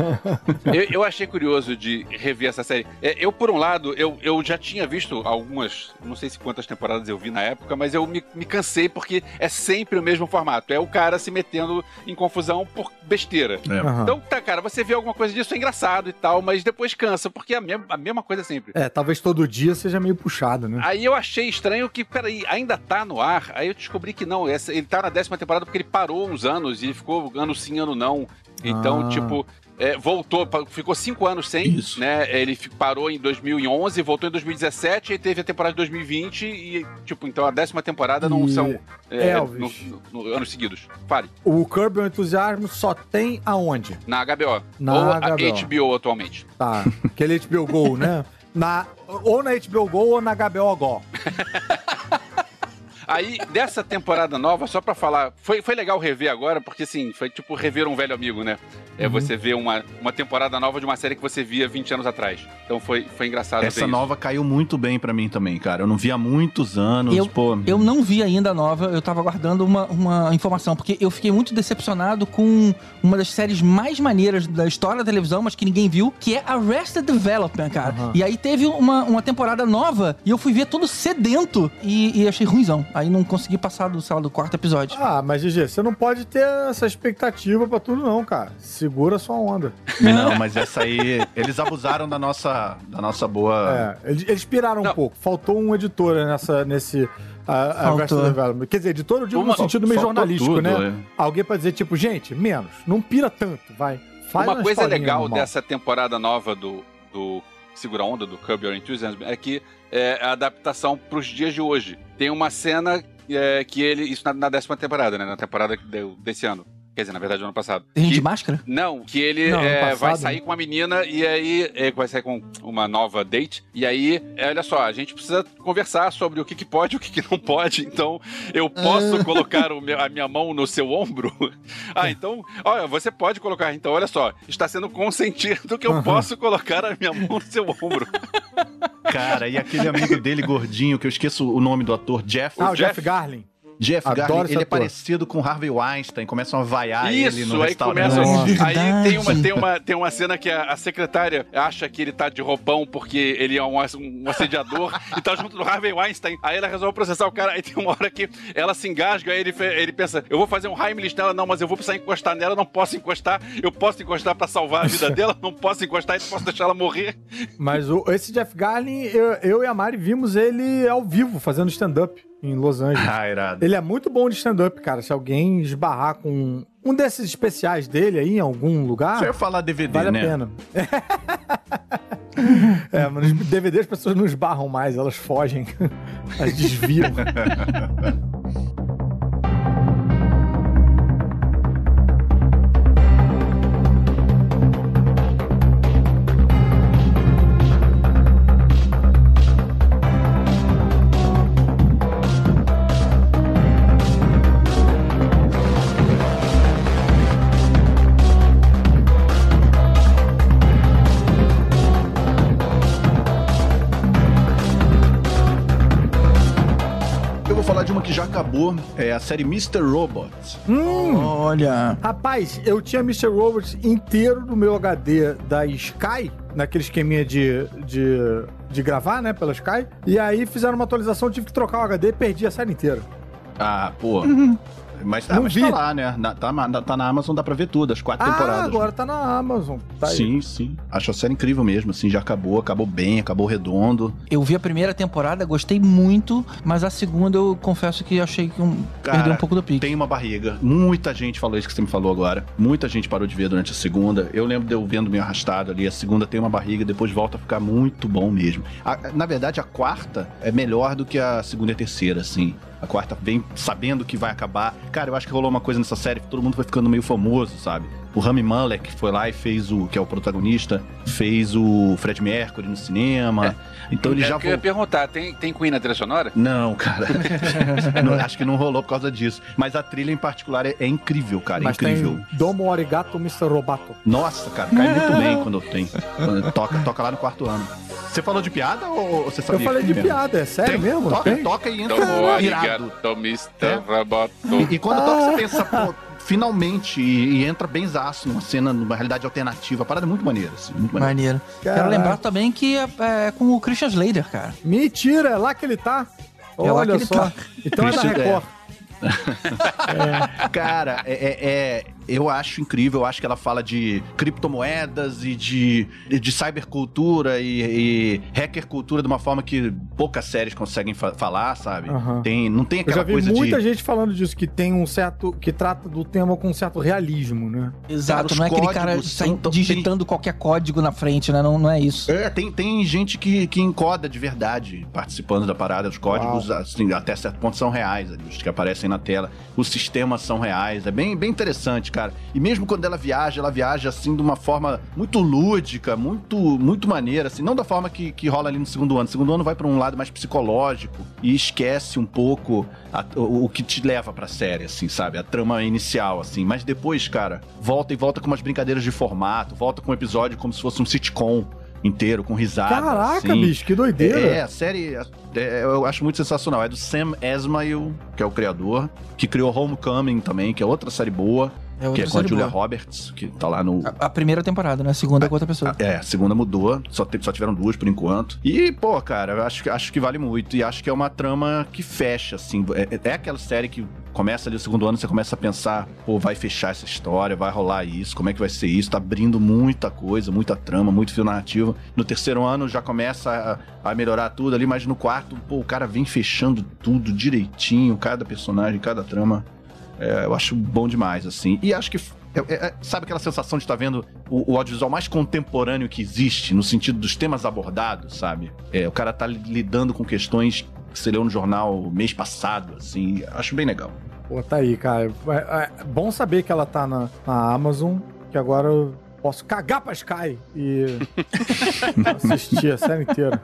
S6: eu, eu achei curioso de rever essa série. É, eu, por um lado, eu, eu já tinha visto algumas, não sei se quantas temporadas eu vi na época, mas eu me, me cansei porque é sempre o mesmo formato. É o cara se metendo em confusão por besteira.
S5: É.
S4: Aham.
S6: Então, tá, cara, você vê alguma coisa disso, é engraçado e tal, mas depois cansa, porque é a mesma, a mesma coisa sempre.
S4: É, talvez todo dia seja meio puxado, né?
S6: Aí eu achei estranho que, peraí, ainda tá no ar. Aí eu descobri que não, essa, ele tá na décima temporada porque ele parou uns anos e ficou ano sim, ano não. Então,
S4: Ah.
S6: tipo, é, voltou, ficou cinco anos sem,
S5: Isso.
S6: né? Ele parou em 2011, voltou em 2017, aí teve a temporada de 2020 e, tipo, então a décima temporada não
S4: E
S6: são é,
S4: Elvis?
S6: no- no- anos seguidos. Fale,
S4: O Curb Your Enthusiasm só tem aonde?
S6: na HBO.
S4: Na
S6: ou
S4: HBO.
S6: HBO atualmente.
S4: Tá, aquele HBO Go, né? Na, ou na HBO Go ou na HBO Go.
S6: Aí, dessa temporada nova, só pra falar, foi, foi legal rever agora, porque assim, foi tipo rever um velho amigo, né? É você ver uma, uma temporada nova de uma série que você via 20 anos atrás. Então foi, foi engraçado ver
S5: Essa
S6: isso.
S5: nova caiu muito bem pra mim também, cara. Eu não vi há muitos anos,
S3: Eu-
S5: pô.
S3: Eu não vi ainda a nova, eu tava aguardando uma, uma informação, porque eu fiquei muito decepcionado com uma das séries mais maneiras da história da televisão, mas que ninguém viu, que é Arrested Development, cara.
S4: Aham.
S3: E aí teve uma, uma temporada nova e eu fui ver todo sedento e, e achei ruimzão. Aí não consegui passar do, sei lá, do quarto episódio.
S4: Ah, mas GG, você não pode ter essa expectativa pra tudo não, cara. Segura sua onda.
S5: Não, mas essa aí, eles abusaram da nossa, da nossa boa.
S4: É, eles, eles piraram um
S6: Não.
S4: pouco. Faltou um editor nessa, nesse... A, a Development. Quer dizer, editor eu digo
S6: Uma-
S4: no sentido meio jornalístico,
S5: tudo,
S4: né?
S5: é.
S4: Alguém pra dizer, tipo, gente, menos. Não pira tanto, vai. Faz
S6: Uma
S4: uma
S6: coisa
S4: historinha
S6: legal
S4: normal.
S6: dessa temporada nova do, do Segura Onda, do Curb Your Enthusiasm, é que é a adaptação pros dias de hoje. Tem uma cena é, que ele. Isso na, na décima temporada, né? Na temporada desse ano. Quer dizer, na verdade, ano passado.
S3: Tem gente de máscara?
S6: Não, que ele
S4: Não,
S6: é, vai sair
S4: né?
S6: com uma menina e aí é, vai sair com uma nova date. E aí, é, olha só, a gente precisa conversar sobre o que, que pode e o que, que não pode. Então, eu posso colocar o meu- a minha mão no seu ombro? ah, então, olha, você pode colocar. Então, olha só, está sendo consentido que eu
S4: Aham.
S6: posso colocar a minha mão no seu ombro.
S5: Cara, e aquele amigo dele gordinho, que eu esqueço o nome do ator, Jeff.
S4: Ah, o Jeff,
S6: Jeff-
S4: Garlin.
S5: Jeff
S4: adoro
S5: Garlin, ele é parecido com Harvey Weinstein, começam a vaiar ele
S6: Isso,
S5: no
S6: aí
S5: restaurante.
S6: começa. Aí tem uma, tem, uma, tem uma cena que a, a secretária acha que ele tá de roupão porque ele é um, um assediador e tá junto do Harvey Weinstein. Aí ela resolve processar o cara. Aí tem uma hora que ela se engasga, aí ele, ele pensa: eu vou fazer um Heimlich nela, não, mas eu vou precisar encostar nela, não posso encostar. Eu posso encostar pra salvar a vida dela, não posso encostar, então posso deixar ela morrer.
S4: Mas o, esse Jeff Garlin, eu, eu e a Mari vimos ele ao vivo, fazendo stand-up em Los Angeles.
S5: Ah, irado.
S4: Ele é muito bom de stand-up, cara. Se alguém esbarrar com um desses especiais dele aí em algum lugar,
S5: Você ia falar DVD,
S4: vale
S5: né?
S4: a pena. é, mas DVD as pessoas não esbarram mais, elas fogem. Elas desviam.
S5: Acabou, é a série Mr. Robot.
S4: hum,
S3: Olha.
S4: rapaz, eu tinha Mr. Robots inteiro no meu HD da Sky, naquele esqueminha de, de, de gravar, né, pela Sky. E aí fizeram uma atualização, tive que trocar o HD e perdi a série inteira.
S5: Ah, pô. Mas, ah,
S4: Não
S5: mas
S4: vi.
S5: tá lá, né? Na- tá, na- tá na Amazon, dá pra ver tudo, as quatro
S4: Ah,
S5: temporadas.
S4: agora tá na Amazon. Tá aí.
S5: Sim, sim. Acho a série incrível mesmo, assim, já acabou, acabou bem, acabou redondo.
S3: Eu vi a primeira temporada, gostei muito, mas a segunda eu confesso que achei que um,
S5: Cara,
S3: perdeu um pouco do pique.
S5: Tem uma barriga. Muita gente falou isso que você me falou agora. Muita gente parou de ver durante a segunda. Eu lembro de eu vendo meio arrastado ali. A segunda tem uma barriga, depois volta a ficar muito bom mesmo. A- na verdade, a quarta é melhor do que a segunda e a terceira, assim. A quarta vem sabendo que vai acabar. Cara, eu acho que rolou uma coisa nessa série que todo mundo foi ficando meio famoso, sabe? O Rami Malek foi lá e fez o, que é o protagonista, fez o Fred Mercury no cinema. Então ele
S6: É
S5: já
S6: eu ia
S5: voltou.
S6: perguntar: tem, tem Queen na trilha sonora?
S5: Não, cara. Não, acho que não rolou por causa disso. Mas a trilha em particular é, é incrível, cara. É
S4: Mas
S5: incrível.
S4: tem Domo Arigato Mr. Robato.
S5: Nossa, cara, cai muito bem quando tem. Quando toca, toca lá no quarto ano. Você falou de piada ou você
S4: Eu
S5: sabia?
S4: falei
S5: que
S4: de
S5: mesmo?
S4: piada, é sério
S5: Tem,
S4: mesmo?
S5: Toca,
S4: Tem?
S5: toca e entra virado.
S6: arigato, Mr.
S5: É.
S6: Roboto.
S5: E, e quando toca, você pensa, pô, finalmente, e, e entra bem zaço numa cena, numa realidade alternativa. A parada é muito maneira, assim, muito maneira.
S3: Maneiro. Quero lembrar também que é, é com o Christian Slater, cara.
S4: Mentira, é lá que ele tá.
S3: É lá
S4: Olha
S3: que ele
S4: só.
S3: tá.
S4: Então é da
S5: Christian-
S4: Record.
S5: Cara, é, é- é- eu acho incrível. Eu acho que ela fala de criptomoedas e de, de cybercultura e, e hacker cultura de uma forma que poucas séries conseguem fa- falar, sabe?
S4: Aham.
S5: Tem, não tem
S4: Eu
S5: aquela
S4: já vi
S5: coisa
S4: muita
S5: de.
S4: gente falando disso, que tem um certo. que trata do tema com um certo realismo, né?
S3: Exato, não é aquele cara
S5: são tão-
S3: digitando qualquer código na frente, né? Não, não é isso.
S5: É, tem, tem gente que, que encoda de verdade participando da parada. Os códigos, assim, até certo ponto, são reais, ali, os que aparecem na tela. Os sistemas são reais. É bem, bem interessante, cara. E mesmo quando ela viaja, ela viaja assim de uma forma muito lúdica, muito, muito maneira, assim, não da forma que, que rola ali no segundo ano. O segundo ano vai pra um lado mais psicológico e esquece um pouco a- o, o que te leva pra série, assim, sabe? A trama inicial, assim. Mas depois, cara, volta e volta com umas brincadeiras de formato, volta com um episódio como se fosse um sitcom inteiro, com risada.
S4: Caraca,
S5: assim.
S4: bicho, que doideira.
S5: É, a série é, eu acho muito sensacional. É do Sam Esmail, que é o criador, que criou Homecoming também, que é outra série boa.
S3: É
S5: que é com a Julia
S3: boa.
S5: Roberts, que tá lá no.
S3: A, a primeira temporada, né? A segunda é com outra pessoa.
S5: É, a segunda mudou, só, te- só tiveram duas por enquanto. E, pô, cara, acho, que- acho que vale muito. E acho que é uma trama que fecha, assim. É, é aquela série que começa ali o segundo ano, você começa a pensar, pô, vai fechar essa história, vai rolar isso, como é que vai ser isso? Tá abrindo muita coisa, muita trama, muito fio narrativo. No terceiro ano já começa a, a melhorar tudo ali, mas no quarto, pô, o cara vem fechando tudo direitinho, cada personagem, cada trama. É, eu acho bom demais, assim. E acho que. é- é- sabe aquela sensação de estar vendo o, o audiovisual mais contemporâneo que existe, no sentido dos temas abordados, sabe? É, o cara tá li- lidando com questões que você leu no jornal mês passado, assim. Acho bem legal.
S4: Pô, tá aí, cara. É, é bom saber que ela tá na, na Amazon, que agora eu posso cagar pra Sky e assistir a série inteira.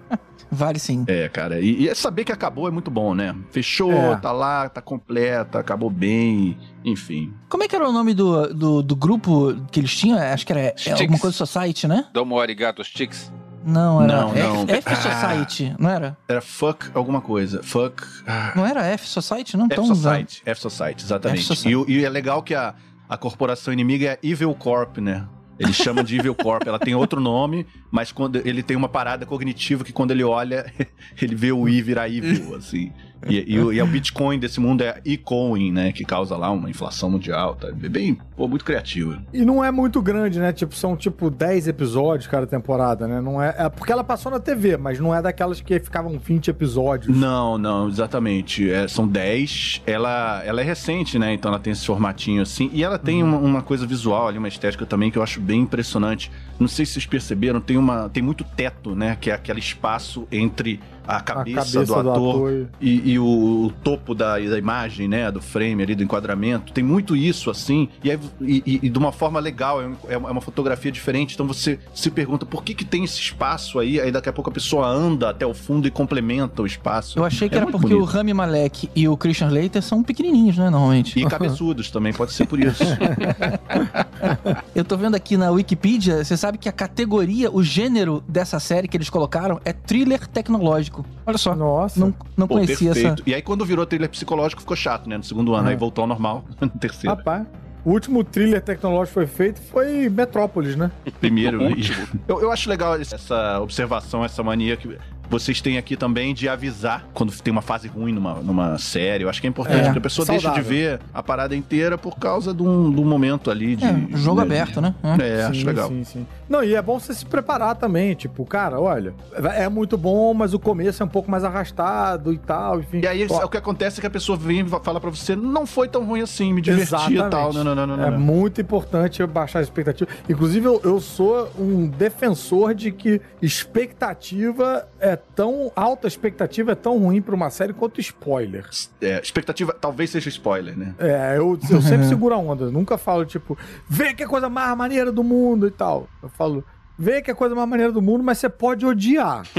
S3: Vale sim.
S5: É, cara. E, e é saber que acabou é muito bom, né? Fechou,
S4: É.
S5: tá lá, tá completa, acabou bem, enfim.
S3: Como é que era o nome do, do, do grupo que eles tinham? Acho que era é,
S6: Sticks.
S3: alguma coisa Society, né?
S6: Domo Arigato Chicks.
S3: Não, era
S5: Não,
S3: F,
S5: não.
S3: F
S5: Ah.
S3: Society, não era?
S5: Era fuck alguma coisa. Fuck. ah,
S3: Não era F Society? Não tão
S5: F-Society. F-Society, exatamente.
S3: F-Society.
S5: E, o- e é legal que a, a corporação inimiga é Evil Corp, né? Ele chama de Evil Corp. Ela tem outro nome, mas quando ele tem uma parada cognitiva que quando ele olha, ele vê o I virar Evil, assim. E, e o, e o Bitcoin desse mundo é e-coin, né? Que causa lá uma inflação mundial. Tá? É bem, pô, muito criativo.
S4: E não é muito grande, né? Tipo, são tipo 10 episódios cada temporada, né? Não é, é porque ela passou na TV, mas não é daquelas que ficavam 20 episódios.
S5: Não, não, exatamente. É, são 10. Ela, ela é recente, né? Então ela tem esse formatinho assim. E ela tem uma, uma coisa visual ali, uma estética também que eu acho bem impressionante. Não sei se vocês perceberam, tem, uma, tem muito teto, né? Que é aquele espaço entre a
S4: A
S5: cabeça, do ator. E, e o, o topo da, da imagem, né? Do frame ali, do enquadramento. Tem muito isso, assim. E, aí- e- e- de uma forma legal. É, é uma é uma fotografia diferente. Então você se pergunta por que, que tem esse espaço aí. Aí daqui a pouco a pessoa anda até o fundo e complementa o espaço.
S3: Eu achei que
S5: É
S3: era porque
S5: bonito.
S3: o Rami Malek e o Christian Slater são pequenininhos, né, normalmente.
S5: E cabeçudos também, pode ser por isso.
S3: Eu tô vendo aqui na Wikipedia, você sabe que a categoria, o gênero dessa série que eles colocaram é thriller tecnológico. Olha só.
S4: Nossa.
S3: Não, não
S5: Pô,
S3: conhecia essa.
S5: perfeito. E aí quando virou thriller psicológico ficou chato, né? No segundo ano,
S4: É.
S5: aí voltou ao normal no terceiro.
S4: Rapaz. O último thriller tecnológico que foi feito foi Metrópolis, né?
S5: Primeiro.
S6: O último.
S5: Eu, eu acho legal essa observação, essa mania que vocês têm aqui também de avisar quando tem uma fase ruim numa, numa série. Eu acho que é importante,
S4: É,
S5: porque a pessoa deixa de
S4: saudável.
S5: ver a parada inteira por causa de um, de um momento ali de.
S3: É, jogo
S5: né,
S3: aberto, né?
S5: É, acho
S4: Sim,
S5: legal.
S4: Sim, sim. Não, e é bom você se preparar também. Tipo, cara, olha, é muito bom, mas o começo é um pouco mais arrastado e tal, enfim.
S5: E aí
S4: Ó,
S5: o que acontece é que a pessoa vem e fala pra você, não foi tão ruim assim, me diverti e
S4: Exatamente.
S5: tal. Não, não, não, não, não.
S4: É muito importante baixar a expectativa. Inclusive, eu, eu sou um defensor de que expectativa é tão. alta expectativa é tão ruim pra uma série quanto spoiler.
S5: É, expectativa talvez seja spoiler, né?
S4: É, eu, eu sempre seguro a onda. Eu nunca falo, tipo, vê que é a coisa mais maneira do mundo e tal. Eu falo, vê que é a coisa mais maneira do mundo, mas você pode odiar.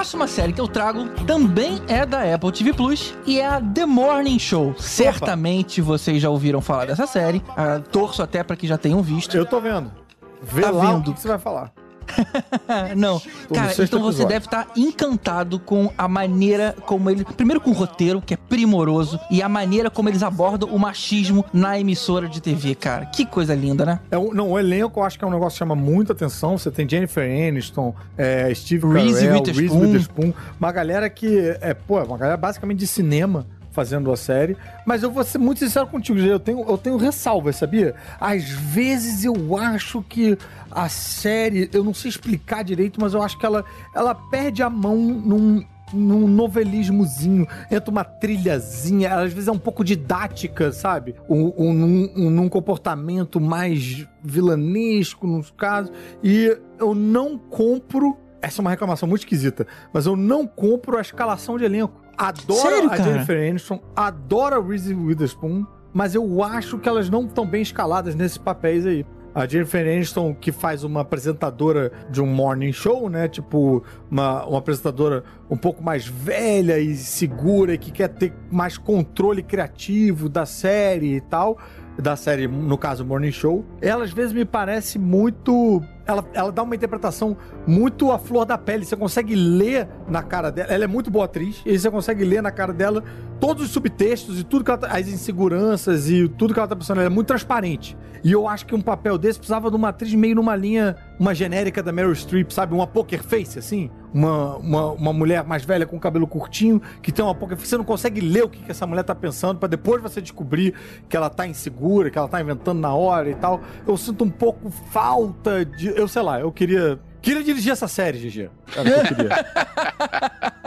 S3: próxima série que eu trago também é da Apple TV Plus e é a The Morning Show. Certamente vocês já ouviram falar dessa série. Ah, torço até pra que já tenham visto.
S4: Eu tô vendo. Vê
S3: Tá
S4: lá
S3: vendo?
S4: o que você vai falar.
S3: Não, cara, então você deve estar encantado com a maneira como ele. Primeiro com o roteiro, que é primoroso, e a maneira como eles abordam o machismo na emissora de TV, cara. Que coisa linda, né?
S4: É não, o elenco eu acho que é um negócio que chama muita atenção. Você tem Jennifer Aniston, é, Steve
S3: Reese
S4: Carell,
S3: Witherspoon.
S4: Reese Witherspoon. Uma galera que é, pô, uma galera basicamente de cinema fazendo a série. Mas eu vou ser muito sincero contigo, eu tenho, eu tenho ressalvas, sabia? Às vezes eu acho que a série, eu não sei explicar direito, mas eu acho que ela, ela perde a mão num, num novelismozinho, entra uma trilhazinha, às vezes é um pouco didática, sabe? Um, um, um- num comportamento mais vilanesco, nos casos. E eu não compro. Essa é uma reclamação muito esquisita, mas eu não compro a escalação de elenco. Adoro
S3: Sério,
S4: a
S3: cara?
S4: Jennifer Aniston, adoro a Reese Witherspoon, mas eu acho que elas não estão bem escaladas nesses papéis aí. a Jennifer Aniston que faz uma apresentadora de um morning show, né? Tipo, uma, uma apresentadora um pouco mais velha e segura e que quer ter mais controle criativo da série e tal. Da série, no caso, Morning Show. Ela às vezes me parece muito. Ela, ela dá uma interpretação muito à flor da pele. Você consegue ler na cara dela. Ela é muito boa atriz. E você consegue ler na cara dela todos os subtextos e tudo que ela tá, as inseguranças e tudo que ela tá pensando. Ela é muito transparente. E eu acho que um papel desse precisava de uma atriz meio numa linha, uma genérica da Meryl Streep, sabe? Uma poker face, assim. Uma, uma, uma mulher mais velha com cabelo curtinho, que tem uma poker face. Você não consegue ler o que, que essa mulher tá pensando, para depois você descobrir que ela tá insegura, que ela tá inventando na hora e tal. Eu sinto um pouco falta de. Eu sei lá, eu queria. Queria dirigir essa série, GG. Era o que eu queria.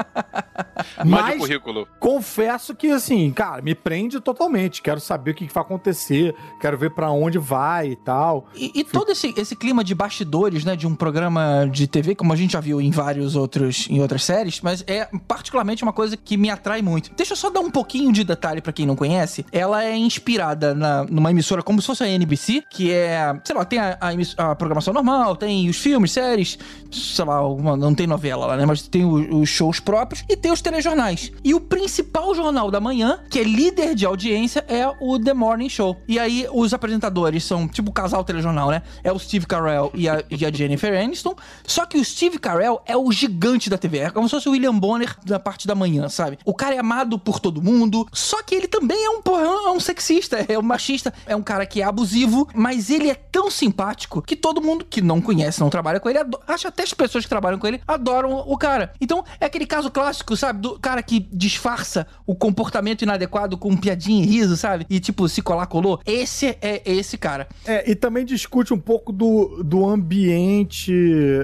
S4: Mas-
S6: currículo.
S4: Confesso que, assim, cara, me prende totalmente. Quero saber o que, que vai acontecer, quero ver pra onde vai e tal.
S3: E, e todo esse, esse clima de bastidores, né, de um programa de TV, como a gente já viu em vários outros, em outras séries, mas é particularmente uma coisa que me atrai muito. Deixa eu só dar um pouquinho de detalhe pra quem não conhece. Ela é inspirada na, numa emissora como se fosse a NBC, que é, sei lá, tem a, a a programação normal, tem os filmes, séries, sei lá, alguma- não tem novela lá, né, mas tem o- os shows próprios e tem os telejornais. E o principal jornal da manhã, que é líder de audiência, é o The Morning Show. E aí os apresentadores são tipo o casal telejornal, né? É o Steve Carell e a, e a Jennifer Aniston. Só que o Steve Carell é o gigante da TV. É como se fosse o William Bonner da parte da manhã, sabe? O cara é amado por todo mundo. Só que ele também é um porra, é um sexista, é um machista, é um cara que é abusivo, mas ele é tão simpático que todo mundo que não conhece, não trabalha com ele, acha até as pessoas que trabalham com ele adoram o cara. Então é aquele caso clássico, sabe? Do cara que disfarça o comportamento inadequado com piadinha e riso, sabe? E tipo, se colar, colou. Esse é esse cara.
S4: É, e também discute um pouco do, do ambiente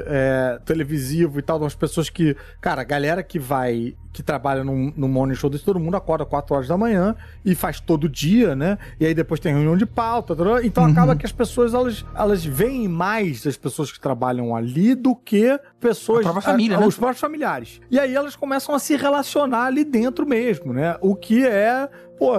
S4: é, televisivo e tal, das pessoas que. Cara, galera que vai. Que trabalha num, num morning show desse, todo mundo acorda 4 horas da manhã e faz todo dia, né? E aí depois tem reunião de pauta. Então acaba que as pessoas elas, elas veem mais as pessoas que trabalham ali do que pessoas.
S3: A família, né?
S4: Os próprios familiares. E aí elas começam a se relacionar ali dentro mesmo, né? O que é Pô,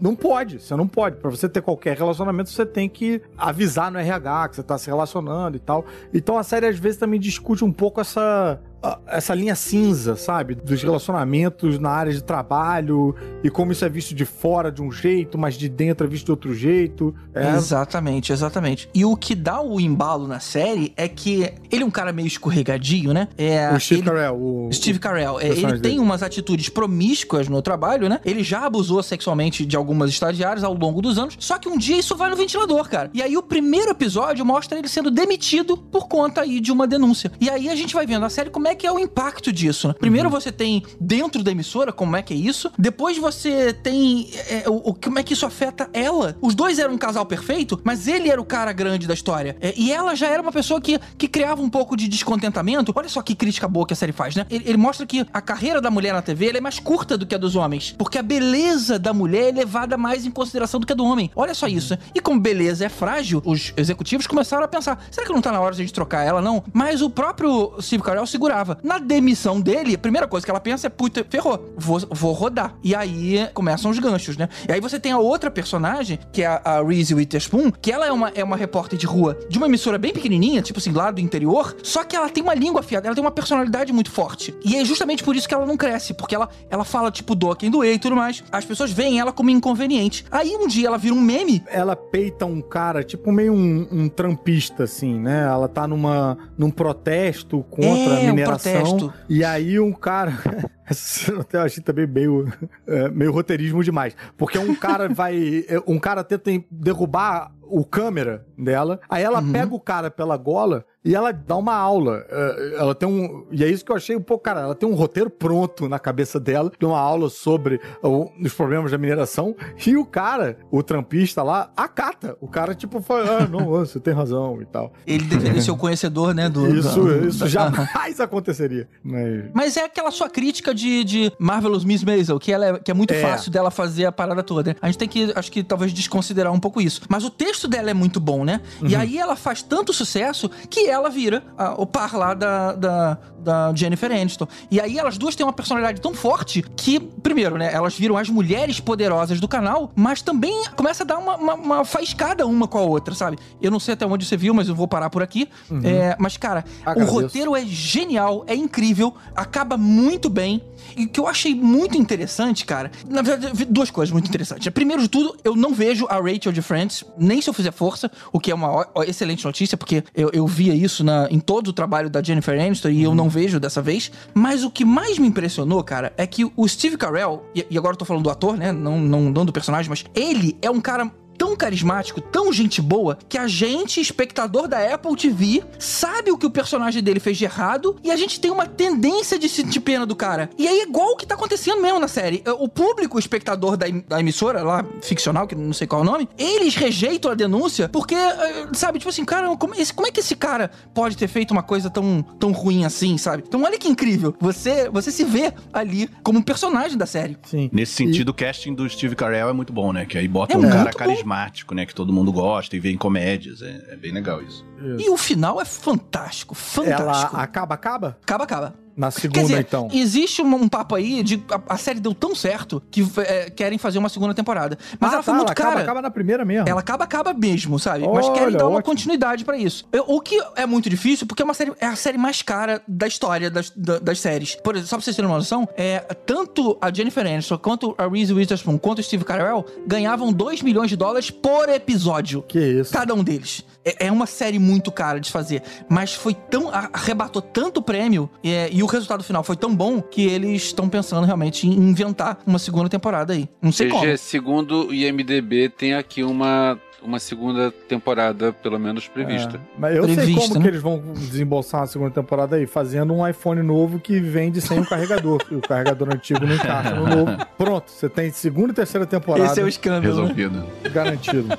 S4: não pode, você não pode. Pra você ter qualquer relacionamento, você tem que avisar no RH que você tá se relacionando e tal. Então a série às vezes também discute um pouco essa a- essa linha cinza, sabe? Dos relacionamentos na área de trabalho e como isso é visto de fora de um jeito, mas de dentro é visto de outro jeito. É,
S3: Exatamente, exatamente. E o que dá o embalo na série é que ele é um cara meio escorregadio, né? É,
S4: o Steve
S3: ele-
S4: Carell, o,
S3: Steve Carell, é, ele tem
S4: dele.
S3: umas atitudes promíscuas no trabalho, né? Ele já abusou sexualmente de algumas estagiárias ao longo dos anos. Só que um dia isso vai no ventilador, cara. E aí o primeiro episódio mostra ele sendo demitido por conta aí de uma denúncia. E aí a gente vai vendo na série como é que é o impacto disso, né? Primeiro você tem dentro da emissora como é que é isso. Depois você tem é, o, o- como é que isso afeta ela. Os dois eram um casal perfeito, mas ele era o cara grande da história. É, e ela já era uma pessoa que, que criava um pouco de descontentamento. Olha só que crítica boa que a série faz, né? Ele, ele mostra que a carreira da mulher na TV é mais curta do que a dos homens. Porque a beleza da mulher é levada mais em consideração do que a do homem. Olha só isso. né? E como beleza é frágil, os executivos começaram a pensar: será que não tá na hora de a gente trocar ela, não? Mas o próprio Steve Carell segurava. Na demissão dele, a primeira coisa que ela pensa é: puta, ferrou, vou, vou rodar. E aí começam os ganchos, né? E aí você tem a outra personagem, que é a, a Reese Witherspoon, que ela é uma, é uma repórter de rua de uma emissora bem pequenininha, tipo assim, lá do interior, só que ela tem uma língua afiada, ela tem uma personalidade muito forte. E é justamente por isso que ela não cresce, porque ela, ela fala, tipo, doa quem doer e tudo mais. As pessoas veem ela como inconveniente. Aí um dia ela vira um meme
S4: ela peita um cara, tipo meio um, um trampista, assim, né? Ela tá numa, num protesto contra
S3: É,
S4: a mineração.
S3: Protesto.
S4: E aí um cara. Essa cena até eu achei também meio, é, meio roteirismo demais. Porque um cara vai. é, Um cara tenta derrubar o câmera dela. Aí ela
S3: Uhum.
S4: pega o cara pela gola e ela dá uma aula. É, Ela tem um. E é isso que eu achei um pouco, cara. Ela tem um roteiro pronto na cabeça dela, de uma aula sobre os problemas da mineração. E o cara, o trampista lá, acata. O cara, tipo, fala: Ah, não, você tem razão e tal.
S3: Ele deveria ser o conhecedor, né? Do,
S4: Isso,
S3: do-
S4: isso jamais aconteceria. Mas.
S3: Mas é aquela sua crítica de, de Marvelous Miss Maisel, que, ela é, que é muito
S4: É.
S3: fácil dela fazer a parada toda. A gente tem que, acho que talvez desconsiderar um pouco isso. Mas o texto texto dela é muito bom, né? E aí ela faz tanto sucesso que ela vira ah, o par lá da, da, da Jennifer Aniston. E aí elas duas têm uma personalidade tão forte que, primeiro, né, elas viram as mulheres poderosas do canal, mas também começa a dar uma, uma, uma faiscada uma com a outra, sabe? Eu não sei até onde você viu, mas eu vou parar por aqui. É, mas, cara,
S4: Agradeço.
S3: o roteiro é genial, é incrível, acaba muito bem. E o que eu achei muito interessante, cara, na verdade, duas coisas muito interessantes. Primeiro de tudo, eu não vejo a Rachel de Friends, nem se eu fizer força, o que é uma excelente notícia, porque eu, eu via isso na, em todo o trabalho da Jennifer Aniston e eu não vejo dessa vez. Mas o que mais me impressionou, cara, é que o Steve Carell, e, e agora eu tô falando do ator, né? Não, não, não do personagem, mas ele é um cara tão carismático, tão gente boa, que a gente, espectador da Apple TV, sabe o que o personagem dele fez de errado e a gente tem uma tendência de sentir pena do cara. E aí é igual o que tá acontecendo mesmo na série. O público, o espectador da, em- da emissora lá, ficcional, que não sei qual é o nome, eles rejeitam a denúncia porque, eh, sabe, tipo assim, cara, como, esse- como é que esse cara pode ter feito uma coisa tão, tão ruim assim, sabe? Então olha que incrível. Você, você se vê ali como um personagem da série.
S4: Sim.
S5: Nesse sentido, o casting do Steve Carell é muito bom, né? Que aí bota
S3: É
S5: um cara
S3: muito bom.
S5: Carismático, né? Que todo mundo gosta e vê em comédias. É, é bem legal isso.
S3: E o final é fantástico, fantástico.
S4: Ela acaba, acaba?
S3: Acaba, acaba.
S4: Na segunda,
S3: dizer,
S4: então.
S3: existe um, um papo aí de a, a série deu tão certo que é, querem fazer uma segunda temporada. Mas
S4: Ah,
S3: ela foi
S4: tá,
S3: muito
S4: acaba,
S3: cara.
S4: acaba na primeira mesmo.
S3: Ela acaba, acaba mesmo, sabe? Mas
S4: Olha,
S3: querem dar uma
S4: ótimo.
S3: continuidade pra isso. Eu- o que é muito difícil, porque é uma série, é a série mais cara da história das, da- das séries. Por exemplo, só pra vocês terem uma noção, é, tanto a Jennifer Aniston, quanto a Reese Witherspoon, quanto o Steve Carell ganhavam 2 milhões de dólares por episódio.
S4: Que isso.
S3: Cada um deles. É, é uma série muito cara de fazer. Mas foi tão. arrebatou tanto prêmio é, e o resultado final foi tão bom que eles estão pensando realmente em inventar uma segunda temporada aí. Não sei como.
S6: GG, segundo o IMDB, tem aqui uma, uma segunda temporada, pelo menos, prevista.
S4: É, mas eu sei
S3: Prevista,
S4: como
S3: né?
S4: que eles vão desembolsar uma segunda temporada aí, fazendo um iPhone novo que vende sem o carregador. e o carregador antigo não encaixa no novo. Pronto, você tem segunda e terceira temporada
S3: Esse é o escândalo. né?
S5: Resolvido.
S4: garantido.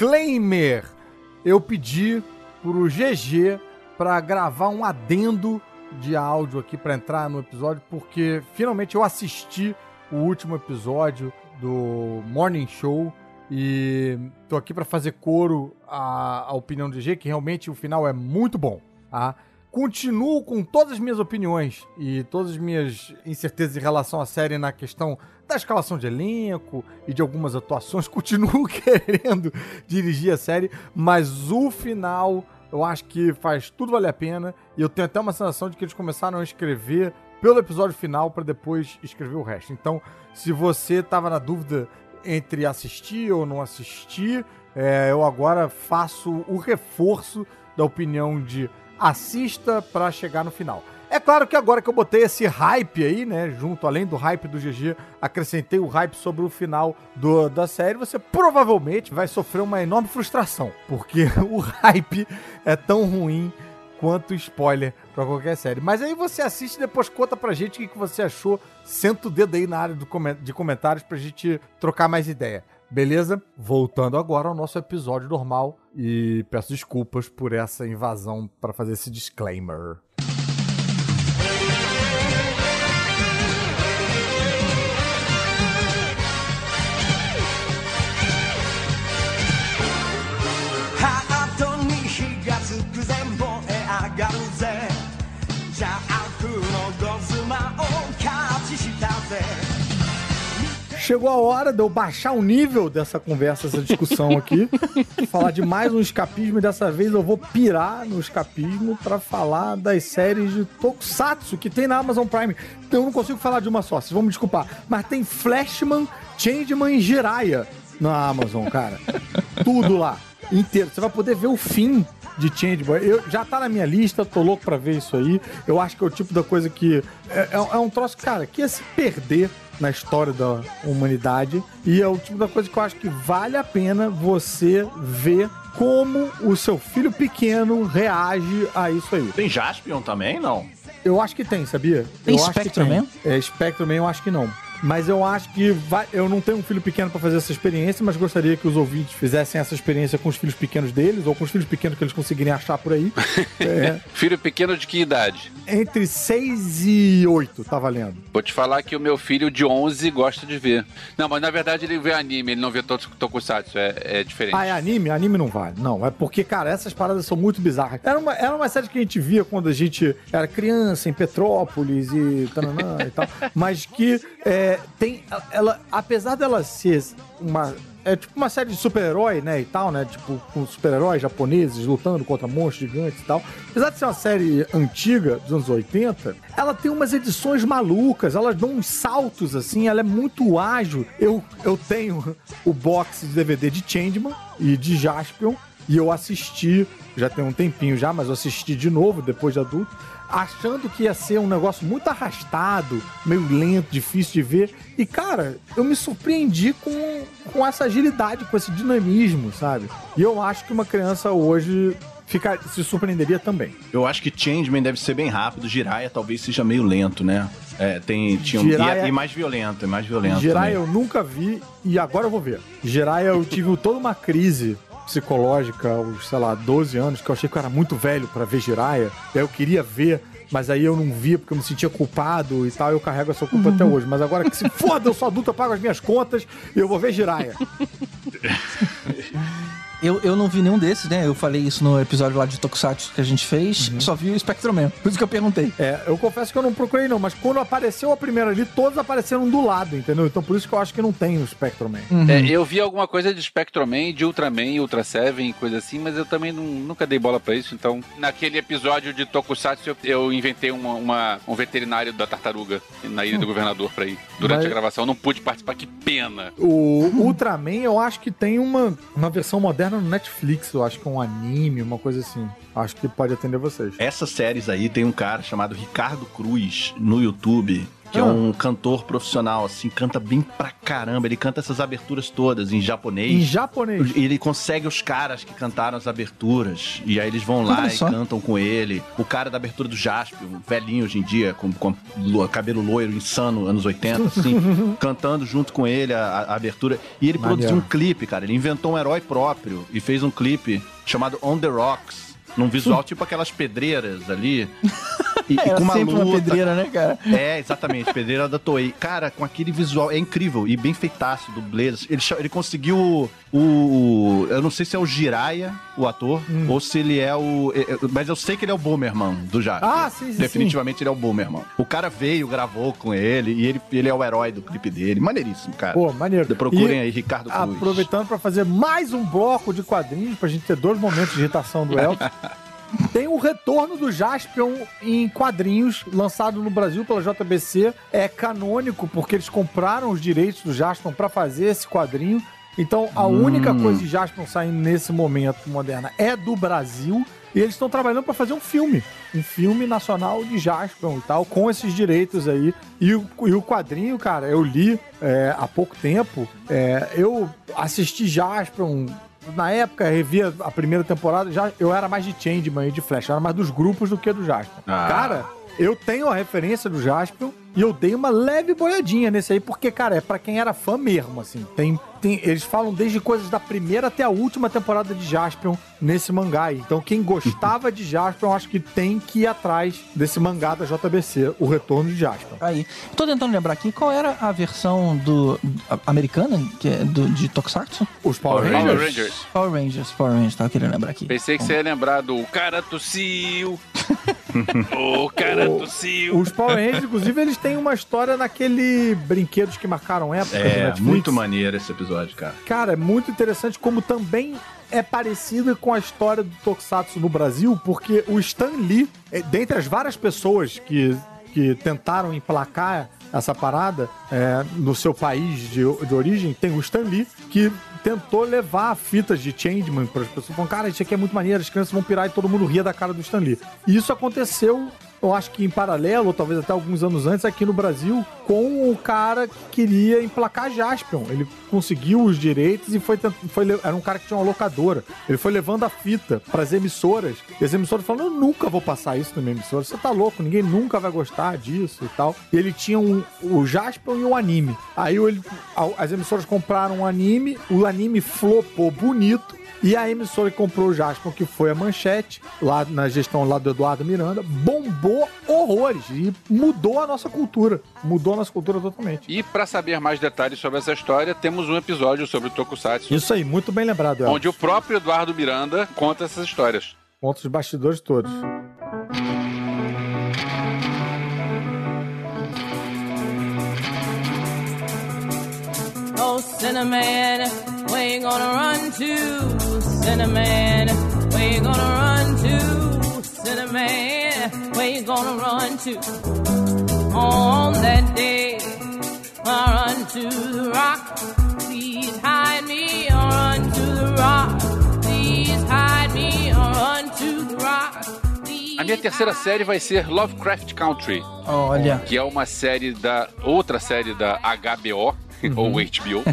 S4: Disclaimer! Eu pedi pro GG pra gravar um adendo de áudio aqui pra entrar no episódio, porque finalmente eu assisti o último episódio do Morning Show e tô aqui pra fazer coro à, à opinião do GG, que realmente o final é muito bom, tá? Continuo com todas as minhas opiniões e todas as minhas incertezas em relação à série na questão da escalação de elenco e de algumas atuações. Continuo querendo dirigir a série, mas o final eu acho que faz tudo valer a pena e eu tenho até uma sensação de que eles começaram a escrever pelo episódio final para depois escrever o resto. Então, se você tava na dúvida entre assistir ou não assistir, é, eu agora faço o reforço da opinião de assista pra chegar no final. É claro que agora que eu botei esse hype aí, né, junto, além do hype do GG, acrescentei o hype sobre o final do- da série, você provavelmente vai sofrer uma enorme frustração, porque o hype é tão ruim quanto spoiler pra qualquer série. Mas aí você assiste e depois conta pra gente o que você achou, senta o dedo aí na área de comentários pra gente trocar mais ideia. Beleza? Voltando agora ao nosso episódio normal e peço desculpas por essa invasão para fazer esse disclaimer.「Chegou a hora de eu baixar o nível dessa conversa, dessa discussão aqui, falar de mais um escapismo e dessa vez eu vou pirar no escapismo pra falar das séries de Tokusatsu que tem na Amazon Prime. Eu não consigo falar de uma só, vocês vão me desculpar, mas tem Flashman, Changeman e Jiraiya na Amazon, cara. Tudo lá, inteiro. Você vai poder ver o fim de Changeman. Eu, já tá na minha lista, tô louco pra ver isso aí. Eu acho que é o tipo da coisa que. É, é- é um troço, cara, que ia se perder na história da humanidade. E é o tipo da coisa que eu acho que vale a pena você ver como o seu filho pequeno reage a isso aí.
S5: Tem Jaspion também, não?
S4: Eu acho que tem, sabia?
S3: Tem
S4: eu acho que
S3: Spectrum Man?
S4: É, Spectrum Man eu acho que não. Mas eu acho que vai, eu não tenho um filho pequeno pra fazer essa experiência, mas gostaria que os ouvintes fizessem essa experiência com os filhos pequenos deles ou com os filhos pequenos que eles conseguirem achar por aí. É,
S6: Filho pequeno de que idade?
S4: entre 6 e 8, tá valendo.
S6: Vou te falar que o meu filho de 11 gosta de ver. Não, mas na verdade ele vê anime, ele não vê todos tokusatsu, é, é diferente.
S4: Ah, é anime? Anime não vale. Não, é porque, cara, essas paradas são muito bizarras. Era uma, era uma série que a gente via quando a gente era criança, em Petrópolis e tananã e tal. Mas que é, tem. Ela, apesar dela ser uma. É tipo uma série de super-herói, né, e tal, né? Tipo, com super-heróis japoneses lutando contra monstros gigantes e tal. Apesar de ser uma série antiga, dos anos 80, ela tem umas edições malucas, elas dão uns saltos, assim, ela é muito ágil. Eu, eu tenho o box de DVD de Changeman e de Jaspion, e eu assisti, já tem um tempinho já, mas eu assisti de novo, depois de adulto, achando que ia ser um negócio muito arrastado, meio lento, difícil de ver. E, cara, eu me surpreendi com, com essa agilidade, com esse dinamismo, sabe? E eu acho que uma criança hoje fica, se surpreenderia também.
S5: Eu acho que Changeman deve ser bem rápido, Jiraiya talvez seja meio lento, né? É, tem, tinha um,
S4: Jiraiya-
S5: e, e mais violento, é mais violento.
S4: Jiraiya
S5: também.
S4: eu nunca vi e agora eu vou ver. Jiraiya eu tive toda uma crise psicológica aos, sei lá, 12 anos, que eu achei que eu era muito velho pra ver Jiraiya. E aí eu queria ver, mas aí eu não via porque eu me sentia culpado e tal. Eu carrego essa culpa até hoje. Mas agora que se foda, eu sou adulto, eu pago as minhas contas e eu vou ver Jiraiya.
S7: Eu, eu não vi nenhum desses, né? Eu falei isso no episódio lá de Tokusatsu que a gente fez. Só vi o Spectrum Man. Por isso que eu perguntei.
S4: É, eu confesso que eu não procurei não, mas quando apareceu a primeira ali, todos apareceram do lado, entendeu? Então por isso que eu acho que não tem o Spectrum Man.
S6: É, eu vi alguma coisa de Spectroman, de Ultraman, Ultra Seven, coisa assim, mas eu também não- nunca dei bola pra isso. Então, naquele episódio de Tokusatsu, eu, eu inventei uma, uma- um veterinário da tartaruga na ilha do governador pra ir. Durante
S4: Mas-
S6: a gravação, eu não pude participar, que pena.
S4: O Ultraman, eu acho que tem uma, uma versão moderna no Netflix, eu acho que é um anime, uma coisa assim. Acho que pode atender vocês.
S5: Essas séries aí tem um cara chamado Ricardo Cruz no YouTube, que é
S4: Ah.
S5: um cantor profissional, assim, canta bem pra caramba. Ele canta essas aberturas todas em japonês.
S4: Em japonês.
S5: E ele consegue os caras que cantaram as aberturas. E aí eles vão lá
S7: Olha
S5: e
S7: só.
S5: cantam com ele. O cara da abertura do Jasper, um velhinho hoje em dia, com, com lo- cabelo loiro, insano, anos 80, assim, cantando junto com ele a, a abertura. E ele produziu um clipe, cara. Ele inventou um herói próprio e fez um clipe chamado On the Rocks. Num visual tipo aquelas pedreiras ali. E, e com uma
S7: sempre
S5: luta.
S7: uma pedreira, né, cara?
S5: É, exatamente, pedreira da Toei. Cara, com aquele visual, é incrível e bem feitaço, dublês. Ele, cha- ele conseguiu o, Eu não sei se é o Jiraiya, o ator,
S4: Hum.
S5: ou se ele é o. é, é, Mas eu sei que ele é o Boomerman do Jasper.
S4: Ah, sim, sim,
S5: Definitivamente ele é o Boomerman. O cara veio, gravou com ele e ele, ele é o herói do clipe dele. Maneiríssimo, cara.
S4: Pô, maneiro.
S5: Procurem
S4: E
S5: aí, Ricardo Cruz.
S4: Aproveitando pra fazer mais um bloco de quadrinhos, pra gente ter dois momentos de irritação do Elton. Tem o retorno do Jaspion em quadrinhos, lançado no Brasil pela JBC. É canônico, porque eles compraram os direitos do Jaspion pra fazer esse quadrinho. Então, a única coisa de Jaspion saindo nesse momento moderna é do Brasil. E eles estão trabalhando pra fazer um filme. Um filme nacional de Jaspion e tal, com esses direitos aí. E o, e o quadrinho, cara, eu li é, há pouco tempo. É, eu assisti Jaspion na época, revia a primeira temporada, já eu era mais de Changeman e de Flash, eu era mais dos grupos do que do Jaspion.
S5: Ah.
S4: Cara, eu tenho a referência do Jaspion e eu dei uma leve boiadinha nesse aí, porque, cara, é pra quem era fã mesmo, assim. Tem, tem, eles falam desde coisas da primeira até a última temporada de Jaspion nesse mangá aí. Então, quem gostava de Jaspion, acho que tem que ir atrás desse mangá da JBC, O Retorno de Jaspion.
S7: Aí. Tô tentando lembrar aqui qual era a versão do a- americana que é do, de Tokusatsu?
S4: Os Power
S6: Power
S4: Rangers.
S6: Rangers.
S7: Power Rangers, Power Rangers, tava querendo lembrar aqui.
S6: Pensei que você ia lembrar do cara tossiu. o cara tossiu.
S4: Os Power Rangers, inclusive, eles têm uma história naquele brinquedos que marcaram época
S5: É, muito maneiro esse episódio, cara.
S4: Cara, é muito interessante como também é parecida com a história do Tokusatsu no Brasil, porque o Stan Lee, é, dentre as várias pessoas que, que tentaram emplacar essa parada é, no seu país de, de origem, tem o Stan Lee, que tentou levar fitas de Changeman para as pessoas. Falando, cara, isso aqui é muito maneiro, as crianças vão pirar e todo mundo ria da cara do Stan Lee. E isso aconteceu eu acho que em paralelo, ou talvez até alguns anos antes, aqui no Brasil, com o cara que queria emplacar Jaspion. Ele conseguiu os direitos e foi, foi era um cara que tinha uma locadora. Ele foi levando a fita pras emissoras. E as emissoras falando: Eu nunca vou passar isso na minha emissora. Você tá louco, ninguém nunca vai gostar disso e tal. E ele tinha um, o Jaspion e o anime. Aí ele, as emissoras compraram o anime, o anime flopou bonito. E a emissora que comprou o Jaspion, que foi a Manchete, lá na gestão lá do Eduardo Miranda, bombou horrores e mudou a nossa cultura. Mudou a nossa cultura totalmente.
S6: E pra saber mais detalhes sobre essa história, temos um episódio sobre o Tokusatsu,
S4: Isso aí, muito bem lembrado, Elvis.
S6: onde o próprio Eduardo Miranda conta essas histórias.
S4: Conta os bastidores todos.
S8: Oh, Cinnamon, where you gonna run to? Cinnamon, where you gonna run to? Cinnamon, where you gonna run to? On that day, I run to the rock. Please hide me or run to the rock. Please hide me or run to the rock. Please
S6: A minha terceira série vai ser Lovecraft Country,
S7: Olha.
S6: que é uma série da. outra série da HBO. Ou HBO,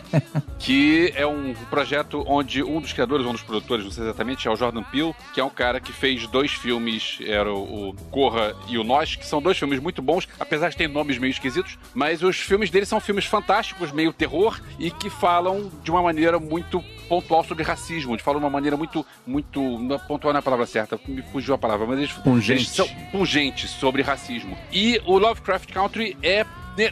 S6: que é um projeto onde um dos criadores, um dos produtores, não sei exatamente, é o Jordan Peele, que é um cara que fez dois filmes, era o, Corra e o Nós, que são dois filmes muito bons, apesar de terem nomes meio esquisitos, mas os filmes dele são filmes fantásticos, meio terror, e que falam de uma maneira muito pontual sobre racismo, de falam de uma maneira muito, muito, não, pontual não é a palavra certa, me fugiu a palavra, mas eles,
S5: Pungente.
S6: eles são pungentes sobre racismo. E o Lovecraft Country é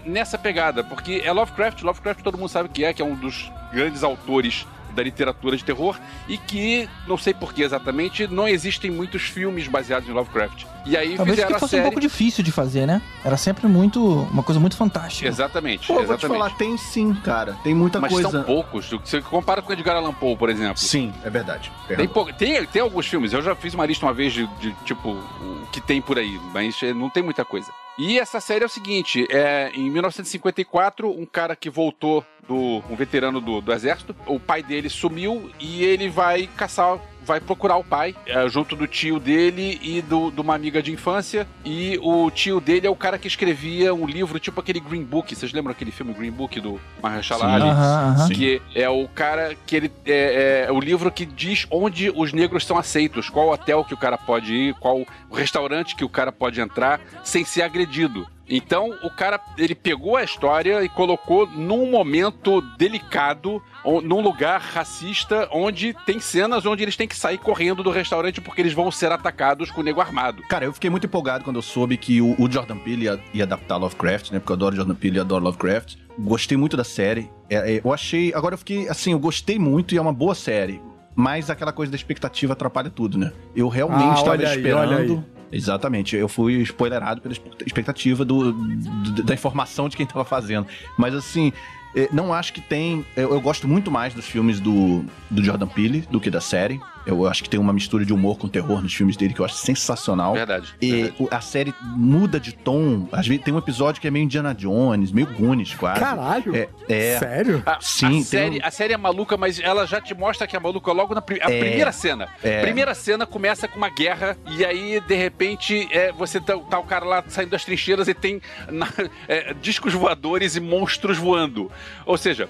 S6: nessa pegada, porque é Lovecraft, Lovecraft todo mundo sabe que é, que é um dos grandes autores da literatura de terror e que, não sei por que exatamente, não existem muitos filmes baseados em Lovecraft. E aí
S7: Talvez
S6: fizeram
S7: que
S6: a
S7: fosse
S6: série...
S7: um pouco difícil de fazer, né? Era sempre muito. Uma coisa muito fantástica.
S6: Exatamente,
S5: Pô, eu vou te
S6: exatamente.
S5: falar, tem sim, cara. Tem muita
S6: Mas
S5: coisa.
S6: são poucos. Você compara com Edgar Allan Poe, por exemplo.
S5: Sim, é verdade.
S6: Tem, pou- tem, tem alguns filmes, eu já fiz uma lista uma vez de, de, tipo, o que tem por aí, mas eh, não tem muita coisa. E essa série é o seguinte: é, em 1954, um cara que voltou do. um veterano do, do exército, o pai dele sumiu e ele vai caçar. Vai procurar o pai, eh, junto do tio dele e do, de uma amiga de infância. E o tio dele é o cara que escrevia um livro, tipo aquele Green Book. Vocês lembram aquele filme Green Book do Mahershala Ali?
S7: Aham, aham.
S6: que é o cara que ele é, é o livro que diz onde os negros são aceitos, qual hotel que o cara pode ir, qual restaurante que o cara pode entrar sem ser agredido. Então o cara ele pegou a história e colocou num momento delicado, num lugar racista, onde tem cenas onde eles têm que sair correndo do restaurante porque eles vão ser atacados com o nego armado.
S5: Cara, eu fiquei muito empolgado quando eu soube que o, o Jordan Peele ia, ia adaptar Lovecraft, né? Porque eu adoro Jordan Peele e adoro Lovecraft. Gostei muito da série. É, é, eu achei. Agora eu fiquei assim, eu gostei muito e é uma boa série. Mas aquela coisa da expectativa atrapalha tudo, né? Eu realmente
S4: Ah,
S5: estava
S4: olha aí,
S5: esperando.
S4: olha aí.
S5: Exatamente, eu fui spoilerado pela expectativa do, do- da informação de quem tava fazendo. Mas assim, eh, não acho que tem. Eu, eu gosto muito mais dos filmes do, do Jordan Peele do que da série. Eu acho que tem uma mistura de humor com terror nos filmes dele que eu acho sensacional.
S6: Verdade.
S5: E
S6: verdade.
S5: a série muda de tom. Às vezes tem um episódio que é meio Indiana Jones, meio Goonies, quase.
S4: Caralho?
S5: É, é.
S4: Sério?
S6: A,
S5: Sim,
S6: a
S5: tem
S6: série,
S5: um-
S6: a série é maluca, mas ela já te mostra que é maluca logo na pri- a
S5: É.
S6: primeira cena.
S5: É.
S6: Primeira cena começa com uma guerra, e aí, de repente, é, você tá, tá o cara lá saindo das trincheiras e tem na- é, discos voadores e monstros voando. Ou seja,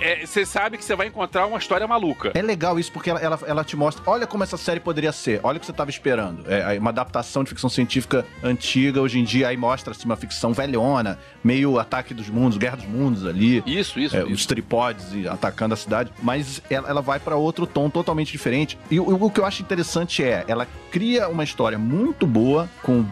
S6: é, você sabe que você vai encontrar uma história maluca.
S5: É legal isso porque ela, ela, ela te mostra, olha como essa série poderia ser, olha o que você estava esperando. É uma adaptação de ficção científica antiga, hoje em dia aí mostra-se uma ficção velhona, meio ataque dos mundos, guerra dos mundos ali.
S6: Isso, isso,
S5: é,
S6: isso.
S5: os tripodes e atacando a cidade, mas ela, ela vai para outro tom totalmente diferente. E o, o que eu acho interessante é, ela cria uma história muito boa, com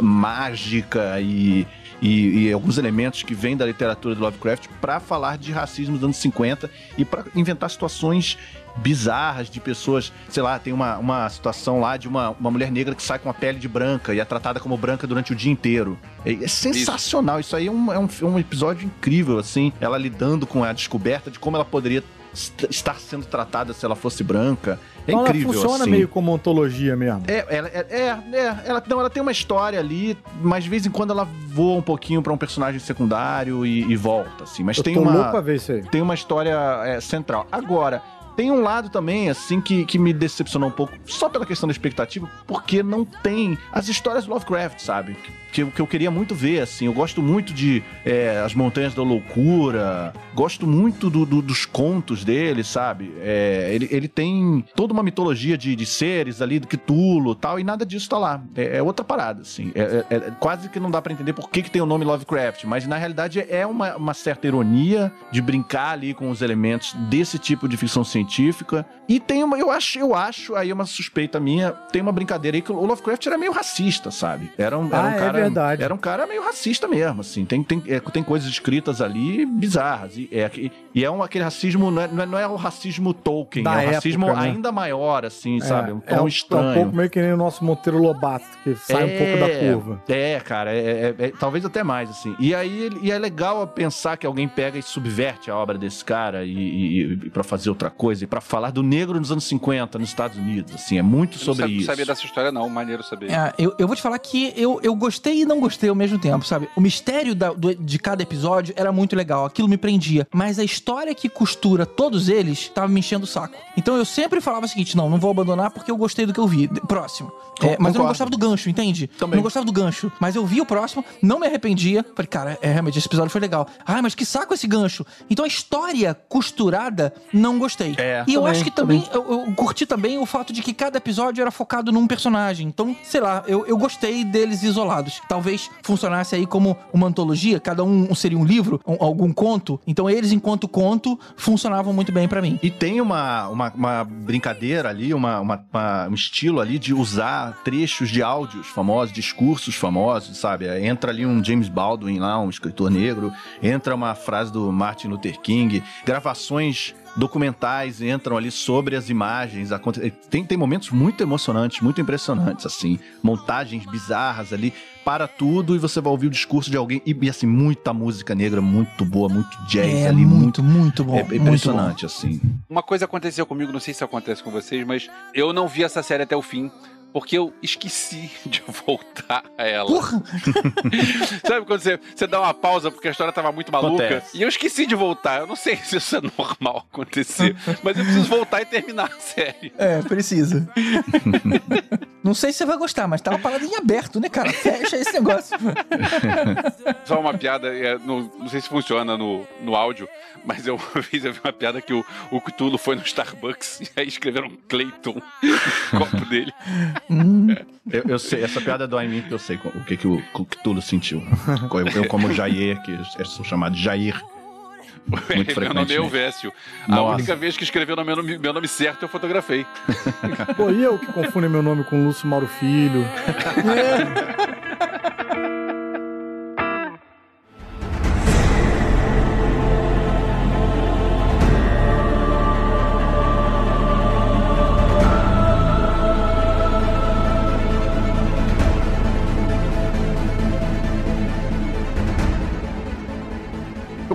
S5: mágica e, e, e alguns elementos que vêm da literatura do Lovecraft, para falar de racismo dos anos 50 e para inventar situações bizarras de pessoas, sei lá, tem uma, uma situação lá de uma, uma mulher negra que sai com a pele de branca e é tratada como branca durante o dia inteiro. É, é sensacional, isso, aí é um, é, um, é um episódio incrível, assim, ela lidando com a descoberta de como ela poderia estar sendo tratada se ela fosse branca. É
S4: Então
S5: incrível,
S4: ela funciona
S5: assim.
S4: meio como ontologia mesmo.
S5: É, ela, é, é, é, ela, não, ela tem uma história ali, mas de vez em quando ela voa um pouquinho pra um personagem secundário e, e volta, assim. Mas
S4: Eu
S5: tem uma tem uma história é, central. Agora, tem um lado também, assim, que, que me decepcionou um pouco, só pela questão da expectativa, porque não tem as histórias Lovecraft, sabe? Que, que eu queria muito ver, assim. Eu gosto muito de é, As Montanhas da Loucura, gosto muito do- do- dos contos dele, sabe? É, ele, ele tem toda uma mitologia de, de seres ali, do Cthulhu tal, e nada disso tá lá. É, é outra parada, assim. É, é- é quase que não dá pra entender por que, que tem o nome Lovecraft, mas na realidade é uma, uma certa ironia de brincar ali com os elementos desse tipo de ficção científica. E tem uma, eu acho, eu acho, aí é uma suspeita minha, tem uma brincadeira aí que o Lovecraft era meio racista, sabe? Era um, era
S4: Ah,
S5: um
S4: é
S5: cara.
S4: verdade.
S5: Era um cara meio racista mesmo, assim. Tem, tem, é, tem coisas escritas ali bizarras. E é, e- e é um, aquele racismo, não é, não é- é o racismo Tolkien,
S4: Da
S5: é um
S4: época,
S5: racismo
S4: né?
S5: ainda maior, assim, sabe? Um
S4: é,
S5: tom
S4: um,
S5: estranho.
S4: É um pouco meio que nem o nosso Monteiro Lobato, que sai um pouco da curva.
S5: É, cara, é, é- é- talvez até mais, assim. E aí e é legal pensar que alguém pega e subverte a obra desse cara e, e, e para fazer outra coisa, e pra falar do negro nos anos 50 nos Estados Unidos, assim, é muito
S6: Eu não
S5: sobre
S6: sabia,
S5: isso.
S6: sabia dessa história, não. Maneiro saber.
S3: É, eu, eu vou te falar que eu, eu gostei e não gostei ao mesmo tempo, sabe? O mistério da- do- de cada episódio era muito legal, aquilo me prendia. Mas a história que costura todos eles tava me enchendo o saco. Então eu sempre falava o seguinte: não, não vou abandonar porque eu gostei do que eu vi. Próximo. É, mas eu não gostava do gancho, entende?
S5: Também.
S3: Eu não gostava do gancho. Mas eu vi o próximo, não me arrependia. Falei, cara, é, realmente, esse episódio foi legal. Ai, mas que saco esse gancho. Então a história costurada, não gostei.
S5: É,
S3: e eu
S4: também,
S3: acho que também, eu, eu curti também o fato de que cada episódio era focado num personagem. Então, sei lá, eu, eu gostei deles isolados. Talvez funcionasse aí como uma antologia, cada um seria um livro, um- algum conto. Então eles, enquanto conto, funcionavam muito bem pra mim.
S5: E tem uma, uma, uma brincadeira ali, uma, uma- uma- um estilo ali de usar trechos de áudios famosos, discursos famosos, sabe? Entra ali um James Baldwin lá, um escritor negro, entra uma frase do Martin Luther King, gravações documentais entram ali sobre as imagens. aconte- Tem, tem momentos muito emocionantes, muito impressionantes, assim. Montagens bizarras ali. Para tudo e você vai ouvir o discurso de alguém. E, e, assim, muita música negra, muito boa, muito jazz
S3: é
S5: ali.
S3: muito, muito bom.
S5: é
S3: muito
S5: impressionante, assim.
S6: Uma coisa aconteceu comigo, não sei se acontece com vocês, mas eu não vi essa série até o fim. Porque eu esqueci de voltar a ela.
S3: Porra!
S6: Sabe quando você, você dá uma pausa porque a história tava muito maluca?
S5: Acontece.
S6: E eu esqueci de voltar. Eu não sei se isso é normal acontecer, mas eu preciso voltar e terminar a série.
S3: É, precisa. não sei se você vai gostar, mas tava parado em aberto, né, cara? Fecha esse negócio.
S6: Só uma piada, é, no- não sei se funciona no, no áudio, mas eu uma vez eu vi uma piada que o, o Cthulhu foi no Starbucks e aí escreveram Clayton no copo dele.
S3: Hum,
S5: Eu, eu sei, essa piada dói em mim porque eu sei o que, que o Cthulhu sentiu. Eu, eu como Jair, que eu sou chamado de Jair. Muito
S6: meu nome é. Elvésio. A única vez que escreveu no meu nome, meu nome certo eu fotografei.
S4: Pô, e eu que confundo meu nome com Lúcio Mauro Filho.
S5: Eu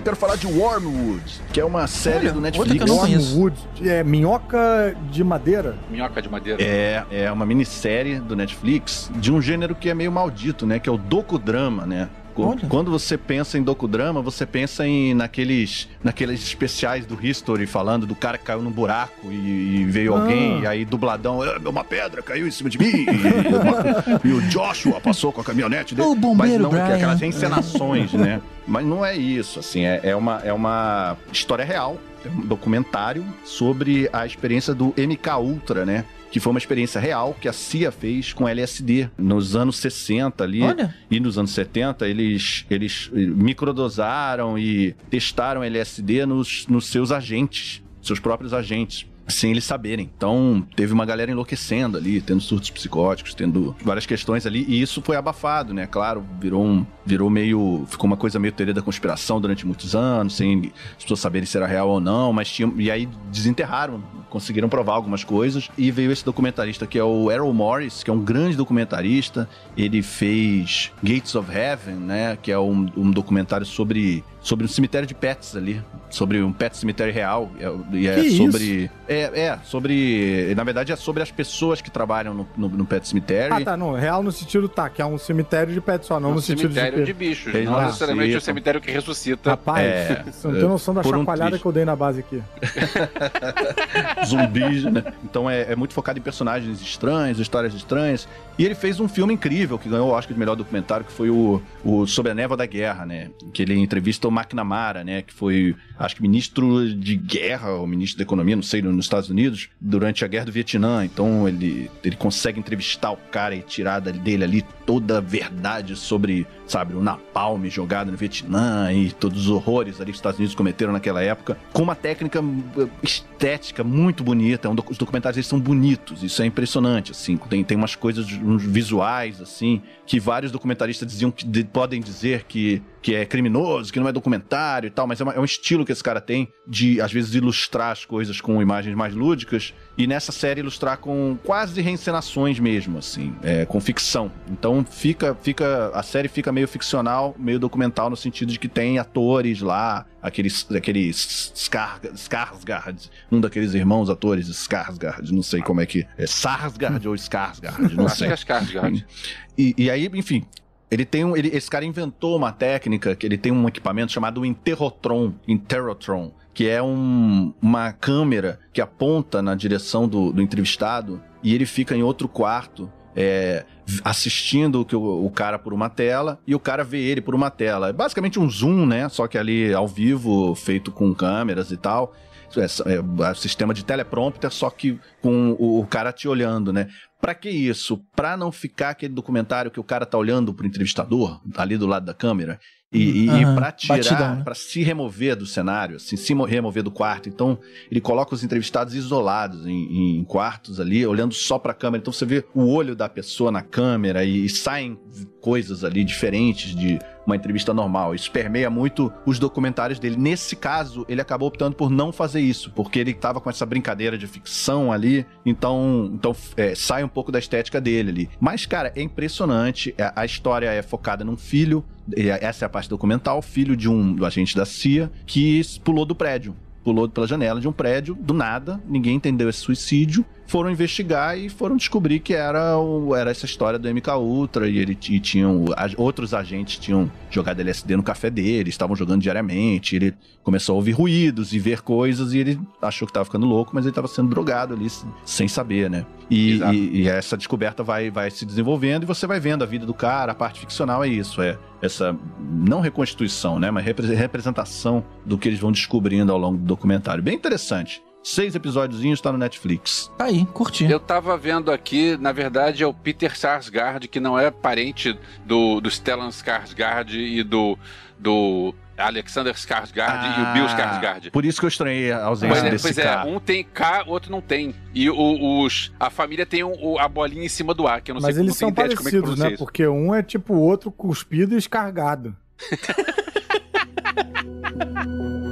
S5: quero falar de Wormwood, que é uma série
S3: Olha,
S5: do
S3: outra
S5: Netflix.
S3: que eu não conheço.
S4: Wormwood. É minhoca de madeira.
S6: Minhoca de madeira.
S5: É, é uma minissérie do Netflix de um gênero que é meio maldito, né? Que é o docudrama, né?
S3: Olha.
S5: Quando você pensa em docudrama, você pensa em naqueles, naqueles especiais do History falando do cara que caiu num buraco e, e veio
S4: Ah.
S5: alguém, e aí dubladão, "Ah, uma pedra caiu em cima de mim, e, e o Joshua passou com a caminhonete dele.
S3: O bombeiro
S5: Mas não,
S3: Brian.
S5: aquelas encenações, né? Mas não é isso, assim, é, é uma, é uma história real, é um documentário sobre a experiência do MK Ultra, né? Que foi uma experiência real que a CIA fez com LSD nos anos 60 ali.
S3: Olha.
S5: E nos anos 70, eles, eles microdosaram e testaram LSD nos, nos seus agentes, seus próprios agentes. Sem eles saberem. Então, teve uma galera enlouquecendo ali, tendo surtos psicóticos, tendo várias questões ali, e isso foi abafado, né? Claro, virou um. Virou meio. Ficou uma coisa meio teoria da conspiração durante muitos anos, sem as pessoas saberem se era real ou não, mas tinha. E aí desenterraram, conseguiram provar algumas coisas. E veio esse documentarista que é o Errol Morris, que é um grande documentarista. Ele fez Gates of Heaven, né? Que é um, um documentário sobre sobre um cemitério de pets ali. Sobre um pet cemitério real. é- E é
S4: Que
S5: sobre. É, é, sobre. Na verdade, é sobre as pessoas que trabalham no, no, no pet cemitério.
S4: Ah, tá, não. Real no sentido, tá, que é um cemitério de pet só, não
S6: um
S4: no sentido
S6: cemitério de,
S4: de...
S6: bichos.
S5: Eles
S6: não
S5: não
S6: necessariamente o
S5: aceitam.
S6: cemitério que ressuscita.
S4: Rapaz,
S5: É,
S4: você não tem noção da
S5: um
S4: chacoalhada
S5: triste.
S4: que eu dei na base aqui.
S5: zumbis, né? Então é, é muito focado em personagens estranhos, histórias estranhas. E ele fez um filme incrível que ganhou o Oscar de melhor documentário, que foi o, o Sobre a Névoa da Guerra, né? Que ele entrevista o McNamara, né? Que foi, acho que ministro de guerra, ou ministro da economia, não sei, nos Estados Unidos, durante a guerra do Vietnã. Então ele, ele consegue entrevistar o cara e tirar dele ali toda a verdade sobre, sabe, o napalm jogado no Vietnã e todos os horrores ali que os Estados Unidos cometeram naquela época, com uma técnica eh, estética muito bonita. É um os documentários eles são bonitos, isso é impressionante, assim. Tem, tem umas coisas, uns visuais, assim, que vários documentaristas diziam que de- podem dizer que, que é criminoso, que não é documentário e tal, mas é, uma- é um estilo que esse cara tem de, às vezes, ilustrar as coisas com imagens mais lúdicas e nessa série ilustrar com quase reencenações mesmo, assim, é, com ficção. Então fica, fica, a série fica meio ficcional, meio documental no sentido de que tem atores lá, aqueles, aqueles Skar, Skarsgård, um daqueles irmãos atores Skarsgård, não sei como é que é, Sarsgaard ou Skarsgård, não
S6: Acho
S5: sei.
S6: que é Skarsgård.
S5: E, e aí, enfim, ele tem um. ele- esse cara inventou uma técnica que ele tem um equipamento chamado Interrotron, Interrotron, que é um- uma câmera que aponta na direção do, do entrevistado e ele fica em outro quarto. é, assistindo o, o cara por uma tela e o cara vê ele por uma tela. É basicamente um zoom, né? Só que ali ao vivo, feito com câmeras e tal. É, é, é sistema de teleprompter, só que com o, o cara te olhando, né? Pra que isso? Pra não ficar aquele documentário que o cara tá olhando pro entrevistador, ali do lado da câmera, e, e,
S3: Aham,
S5: e pra tirar,
S3: né?
S5: pra se remover do cenário, assim, se mo- remover do quarto. Então, ele coloca os entrevistados isolados em, em quartos ali, olhando só pra câmera. Então, você vê o olho da pessoa na câmera e, saem coisas ali diferentes de uma entrevista normal. Isso permeia muito os documentários dele. Nesse caso, ele acabou optando por não fazer isso, porque ele tava com essa brincadeira de ficção ali, então, então é, sai um pouco da estética dele ali. Mas, cara, é impressionante. A, a história é focada num filho, e essa é a parte documental, filho de um do agente da CIA, que pulou do prédio. Pulou pela janela de um prédio, do nada, ninguém entendeu esse suicídio. Foram investigar e foram descobrir que era, o- era essa história do MK Ultra e ele e tinham outros agentes tinham jogado LSD no café dele, estavam jogando diariamente. Ele começou a ouvir ruídos e ver coisas e ele achou que estava ficando louco, mas ele estava sendo drogado ali sem saber, né? E, e- e essa descoberta vai, vai se desenvolvendo e você vai vendo a vida do cara. A parte ficcional é isso, é essa não reconstituição, né, mas repre- representação do que eles vão descobrindo ao longo do documentário. Bem interessante. Seis episódiozinhos tá no Netflix.
S3: Tá aí, curti.
S6: Eu tava vendo aqui, na verdade, é o Peter Sarsgaard, que não é parente do, do Stellan Skarsgård e do, do Alexander Skarsgård e o Bill Skarsgård.
S5: Ah, Por isso que eu estranhei a ausência
S6: Pois é,
S5: desse
S6: pois é,
S5: cara.
S6: um tem K, outro não tem. E o- os, a família tem um- o- a bolinha em cima do A, que eu não
S4: Mas
S6: sei
S4: eles são
S6: é que
S4: parecidos, né?
S6: pronuncia isso.
S4: Porque um é tipo o outro cuspido e escargado.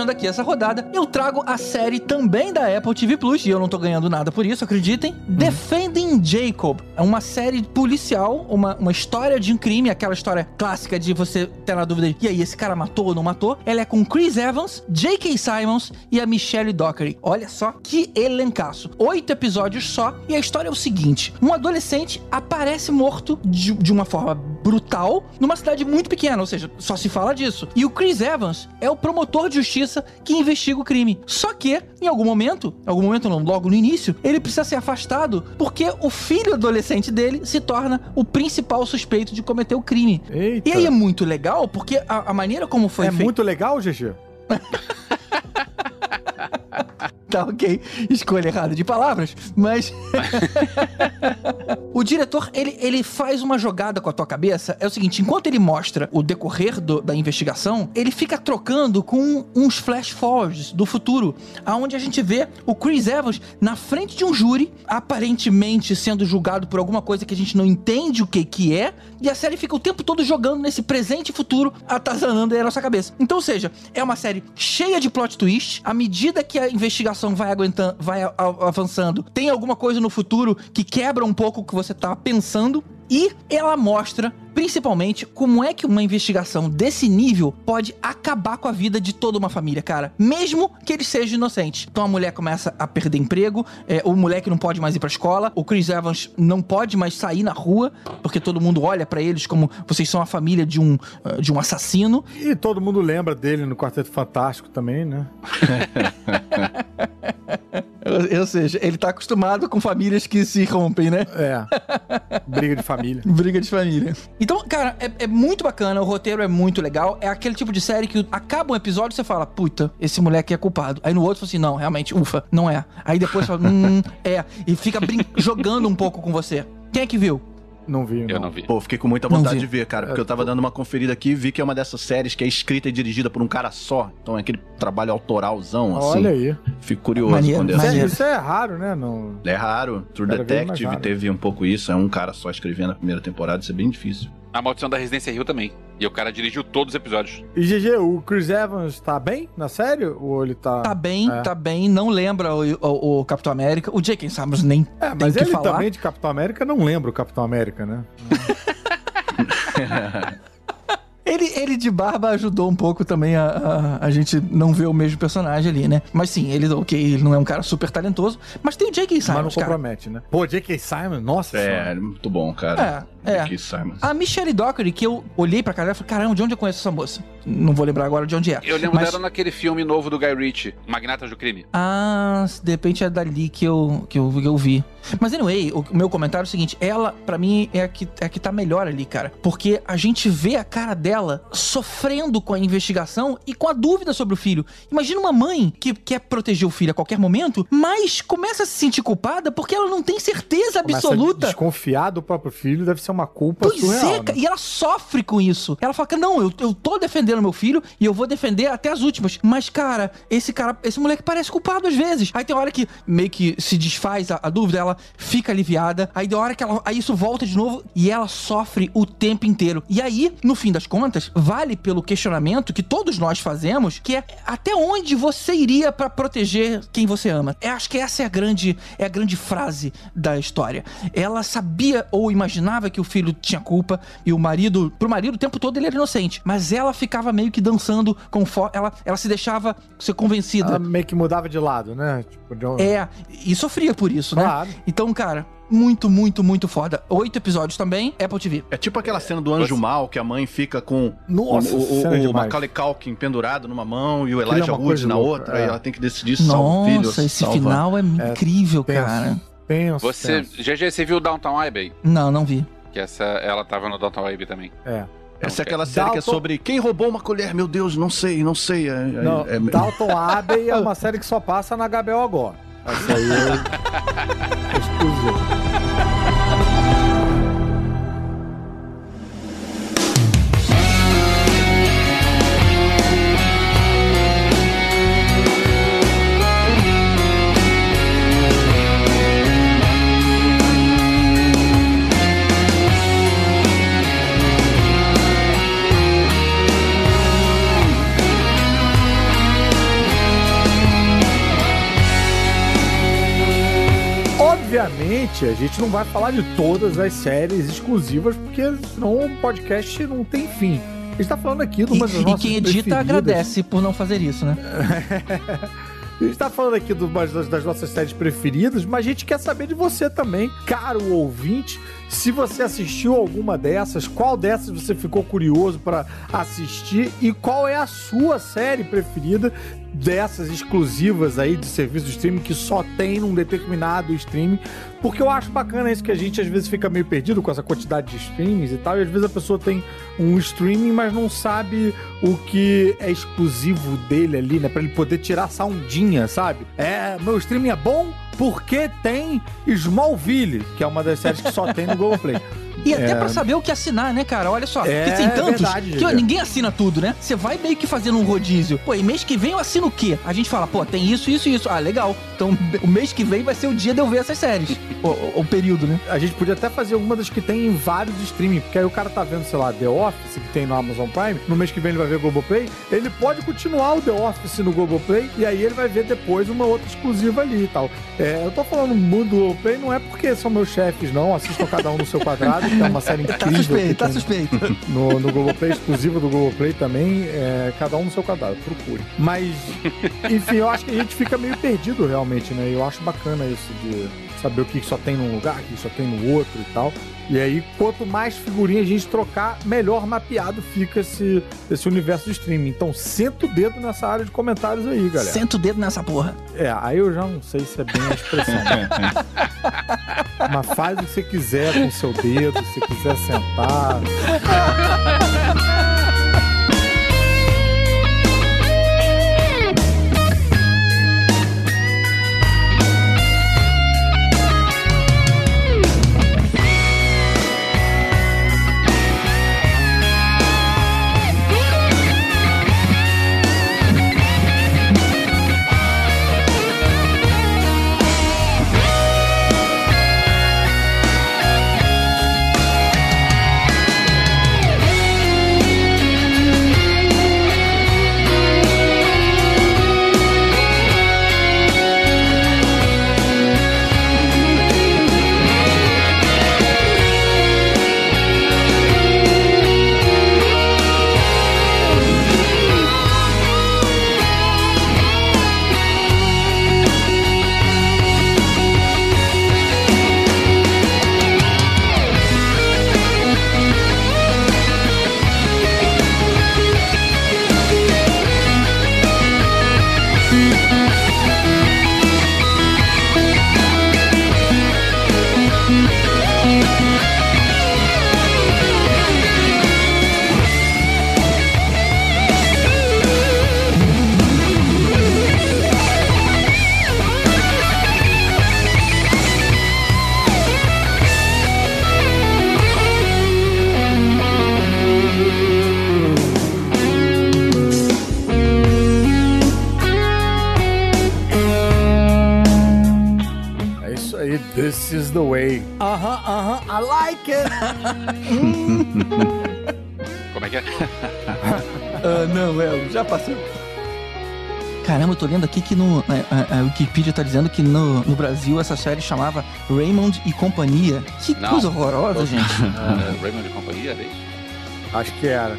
S3: fechando aqui essa rodada, eu trago a série também da Apple TV Plus, e eu não tô ganhando nada por isso, acreditem. Defending Jacob. É uma série policial, uma, uma história de um crime, aquela história clássica de você ter na dúvida de, e aí, esse cara matou ou não matou? Ela é com Chris Evans, J.K. Simons e a Michelle Dockery. Olha só que elencaço. Oito episódios só, e a história é o seguinte: um adolescente aparece morto de, de uma forma brutal numa cidade muito pequena, ou seja, só se fala disso. E o Chris Evans é o promotor de justiça que investiga o crime. Só que, em algum momento, em algum momento não, logo no início, ele precisa ser afastado porque o filho adolescente dele se torna o principal suspeito de cometer o crime.
S4: Eita.
S3: E aí é muito legal porque a, a maneira como foi
S4: é
S3: feito.
S4: muito legal, GG?
S3: tá ok. Escolha errada de palavras, mas. o diretor, ele, ele faz uma jogada com a tua cabeça. É o seguinte: enquanto ele mostra o decorrer do- da investigação, ele fica trocando com uns flash forwards do futuro, aonde a gente vê o Chris Evans na frente de um júri, aparentemente sendo julgado por alguma coisa que a gente não entende o que que é, e a série fica o tempo todo jogando nesse presente e futuro, atazanando aí a nossa cabeça. Então, ou seja, é uma série cheia de plot twist, à medida que a investigação vai aguentando, vai avançando, tem alguma coisa no futuro que quebra um pouco o que você tá pensando, e ela mostra, principalmente, como é que uma investigação desse nível pode acabar com a vida de toda uma família, cara. Mesmo que eles sejam inocentes. Então a mulher começa a perder emprego, é, o moleque não pode mais ir pra escola, o Chris Evans não pode mais sair na rua, porque todo mundo olha pra eles como vocês são a família de um, ah, de um assassino.
S4: E todo mundo lembra dele no Quarteto Fantástico também, né?
S3: Ou, ou seja, ele tá acostumado com famílias que se rompem, né?
S4: É. Briga de família.
S3: Briga de família. Então, cara, é, é muito bacana, o roteiro é muito legal. É aquele tipo de série que acaba um episódio e você fala, puta, esse moleque é culpado. Aí no outro você fala assim, não, realmente, ufa, não é. Aí depois você fala, hum, é. E fica jogando um pouco com você. Quem é que viu?
S4: Não vi,
S6: Eu não vi.
S5: Pô, fiquei com muita
S3: Não
S5: vontade
S3: vi.
S5: de ver, cara, porque eu tava dando uma conferida aqui e vi que é uma dessas séries que é escrita e dirigida por um cara só. Então é aquele trabalho autoralzão, assim.
S4: Olha aí.
S5: Fico curioso
S3: Maneiro,
S5: quando é
S4: Isso é,
S5: assim.
S4: isso é raro, né? Não...
S5: É raro. True Detective
S4: raro.
S5: teve um pouco isso. É um cara só escrevendo a primeira temporada. Isso é bem difícil.
S6: A Maldição da Residência Rio também. E o cara dirigiu todos os episódios.
S4: E GG, o Chris Evans tá bem na série? Ou ele tá.
S3: Tá bem,
S4: É.
S3: tá bem, não lembra o, o- o Capitão América. O J.K. Simmons nem
S4: É,
S3: tem
S4: mas
S3: que
S4: ele
S3: falar.
S4: também de Capitão América não lembra o Capitão América, né?
S3: Ele, ele de barba ajudou um pouco também a, a, a gente não ver o mesmo personagem ali, né? Mas sim, ele, ok, ele não é um cara super talentoso, mas tem o J.K.
S4: mas não
S3: Simmons, cara.
S4: compromete, né? Pô, J.K. Simon, nossa
S5: É,
S4: senhora.
S5: ele é muito bom, cara.
S3: É, é.
S5: J.K. Simons.
S3: A Michelle Dockery, que eu olhei pra cara e falei, caramba, de onde eu conheço essa moça? Não vou lembrar agora de onde é.
S6: Eu lembro
S3: Mas-
S6: dela naquele filme novo do Guy Ritchie, Magnatas do Crime.
S3: Ah, de repente é dali que eu, que eu, que eu vi. Mas anyway, o meu comentário é o seguinte: ela, pra mim, é a, que, é a que tá melhor ali, cara. Porque a gente vê a cara dela sofrendo com a investigação e com a dúvida sobre o filho. Imagina uma mãe que quer proteger o filho a qualquer momento, mas começa a se sentir culpada porque ela não tem certeza
S4: Começa a
S3: absoluta.
S4: Desconfiar do próprio filho deve ser uma culpa
S3: Pois
S4: surreal.
S3: é,
S4: né?
S3: e ela sofre com isso. Ela fala que não, eu, eu tô defendendo meu filho e eu vou defender até as últimas. Mas, cara, esse cara, esse moleque parece culpado às vezes. Aí tem hora que meio que se desfaz a, a dúvida, ela fica aliviada. Aí tem hora que ela, aí isso volta de novo e ela sofre o tempo inteiro. E aí, no fim das contas, vale pelo questionamento que todos nós fazemos, que é até onde você iria pra proteger quem você ama. É, acho que essa é a grande, é a grande frase da história. Ela sabia ou imaginava que o filho tinha culpa e o marido, pro marido o tempo todo ele era inocente, mas ela ficava meio que dançando conforme ela, ela se deixava ser convencida.
S4: Ela meio que mudava de lado, né? Tipo, de
S3: É, e sofria por isso, né?
S4: Claro.
S3: Então, cara, muito, muito, muito foda. Oito episódios também, Apple TV.
S5: É tipo aquela cena do Anjo
S6: Você-
S5: Mal, que a mãe fica com
S4: Nossa,
S5: o, o,
S4: cena
S5: o,
S4: demais.
S5: Macaulay Culkin pendurado numa mão e o
S4: é
S5: Elijah
S4: uma
S5: Wood na
S4: louca,
S5: outra,
S4: é.
S5: e ela tem que decidir se salva o filho.
S3: Nossa,
S5: se
S3: esse
S5: salva-
S3: final é, incrível,
S4: tenso.
S3: cara.
S4: Penso,
S6: Você,
S4: penso.
S6: GG, você viu o Downtown Abbey?
S3: Não, não vi.
S6: Que essa, ela tava no Downtown Abbey também.
S4: É.
S5: Essa é aquela série que é
S4: Dalton-
S5: sobre quem roubou uma colher. Meu Deus, não sei, não sei. É, é-
S4: Não,
S5: é-
S4: Dalton Abbey é uma série que só passa na HBO agora. Essa aí é exclusiva. Obviamente, a gente não vai falar de todas as séries exclusivas, porque senão o podcast não tem fim. A gente tá falando aqui de
S3: E,
S4: uma das
S3: e
S4: nossas
S3: quem edita
S4: preferidas.
S3: agradece por não fazer isso, né?
S4: A gente tá falando aqui uma das, das nossas séries preferidas, mas a gente quer saber de você também, caro ouvinte. Se você assistiu alguma dessas, qual dessas você ficou curioso para assistir e qual é a sua série preferida dessas exclusivas aí de serviço de streaming que só tem num determinado streaming. Porque eu acho bacana isso que a gente às vezes fica meio perdido com essa quantidade de streamings e tal. E às vezes a pessoa tem um streaming, mas não sabe o que é exclusivo dele ali, né? Pra ele poder tirar essa ondinha, sabe? É, meu streaming é bom porque tem Smallville, que é uma das séries que só tem no Globoplay.
S3: E até
S4: É.
S3: pra saber o que assinar, né, cara? Olha só,
S4: É,
S3: porque tem tantos
S4: verdade,
S3: que ó, ninguém assina tudo, né? Você vai meio que fazendo um rodízio. Pô, e mês que vem eu assino o quê? A gente fala, pô, tem isso, isso e isso. Ah, legal. Então o mês que vem vai ser o dia de eu ver essas séries. o, o- o período, né?
S4: A gente podia até fazer alguma das que tem em vários streaming, porque aí o cara tá vendo, sei lá, The Office, que tem no Amazon Prime, no mês que vem ele vai ver Globoplay, ele pode continuar o The Office no Globoplay, e aí ele vai ver depois uma outra exclusiva ali e tal. É, eu tô falando muito do Globoplay, não é porque são meus chefes, não, assistam cada um no seu quadrado, que é uma série
S3: Tá
S4: incrível.
S3: suspeito,
S4: que
S3: tá suspeito.
S4: no, no Globoplay, exclusiva do Globoplay também, é, cada um no seu quadrado, procure. Mas, enfim, eu acho que a gente fica meio perdido realmente, né? Eu acho bacana isso de saber o que só tem num lugar, o que só tem no outro e tal. E aí, quanto mais figurinha a gente trocar, melhor mapeado fica esse, esse universo do streaming. Então, senta o dedo nessa área de comentários aí, galera.
S3: Senta o dedo nessa porra.
S4: É, aí eu já não sei se é bem a expressão. Mas faz o que você quiser com o seu dedo, se quiser sentar.
S6: Como é que é?
S3: Ah, não, Léo, já passou. Caramba, eu tô lendo aqui que no, a, a- a Wikipedia tá dizendo que no, no Brasil essa série chamava Raymond e Companhia. Que
S6: Não.
S3: coisa horrorosa, gente.
S6: É, Raymond e companhia, é isso?
S4: Acho que era.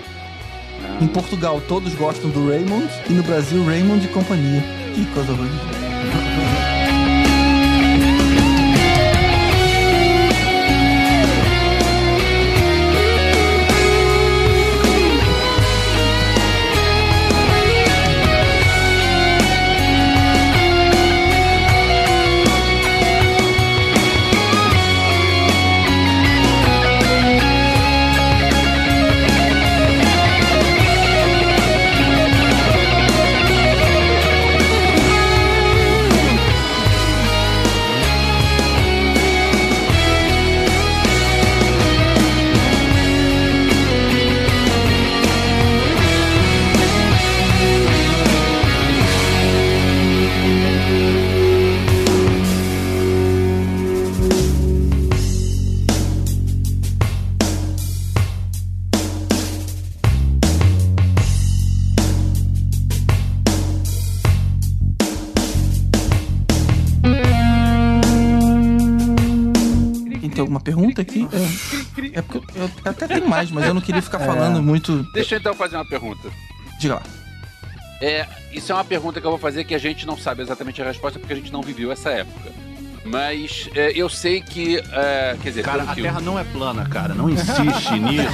S3: Em Portugal todos gostam do Raymond e no Brasil Raymond e Companhia. Que coisa horrorosa. Eu, eu até tenho mais, mas eu não queria ficar falando muito.
S6: Deixa eu então fazer uma pergunta.
S3: Diga lá.
S6: É, isso é uma pergunta que eu vou fazer que a gente não sabe exatamente a resposta porque a gente não viveu essa época. Mas é, eu sei que. é, quer dizer,
S5: Cara, a
S6: que
S5: Terra não é plana, cara. Não insiste nisso.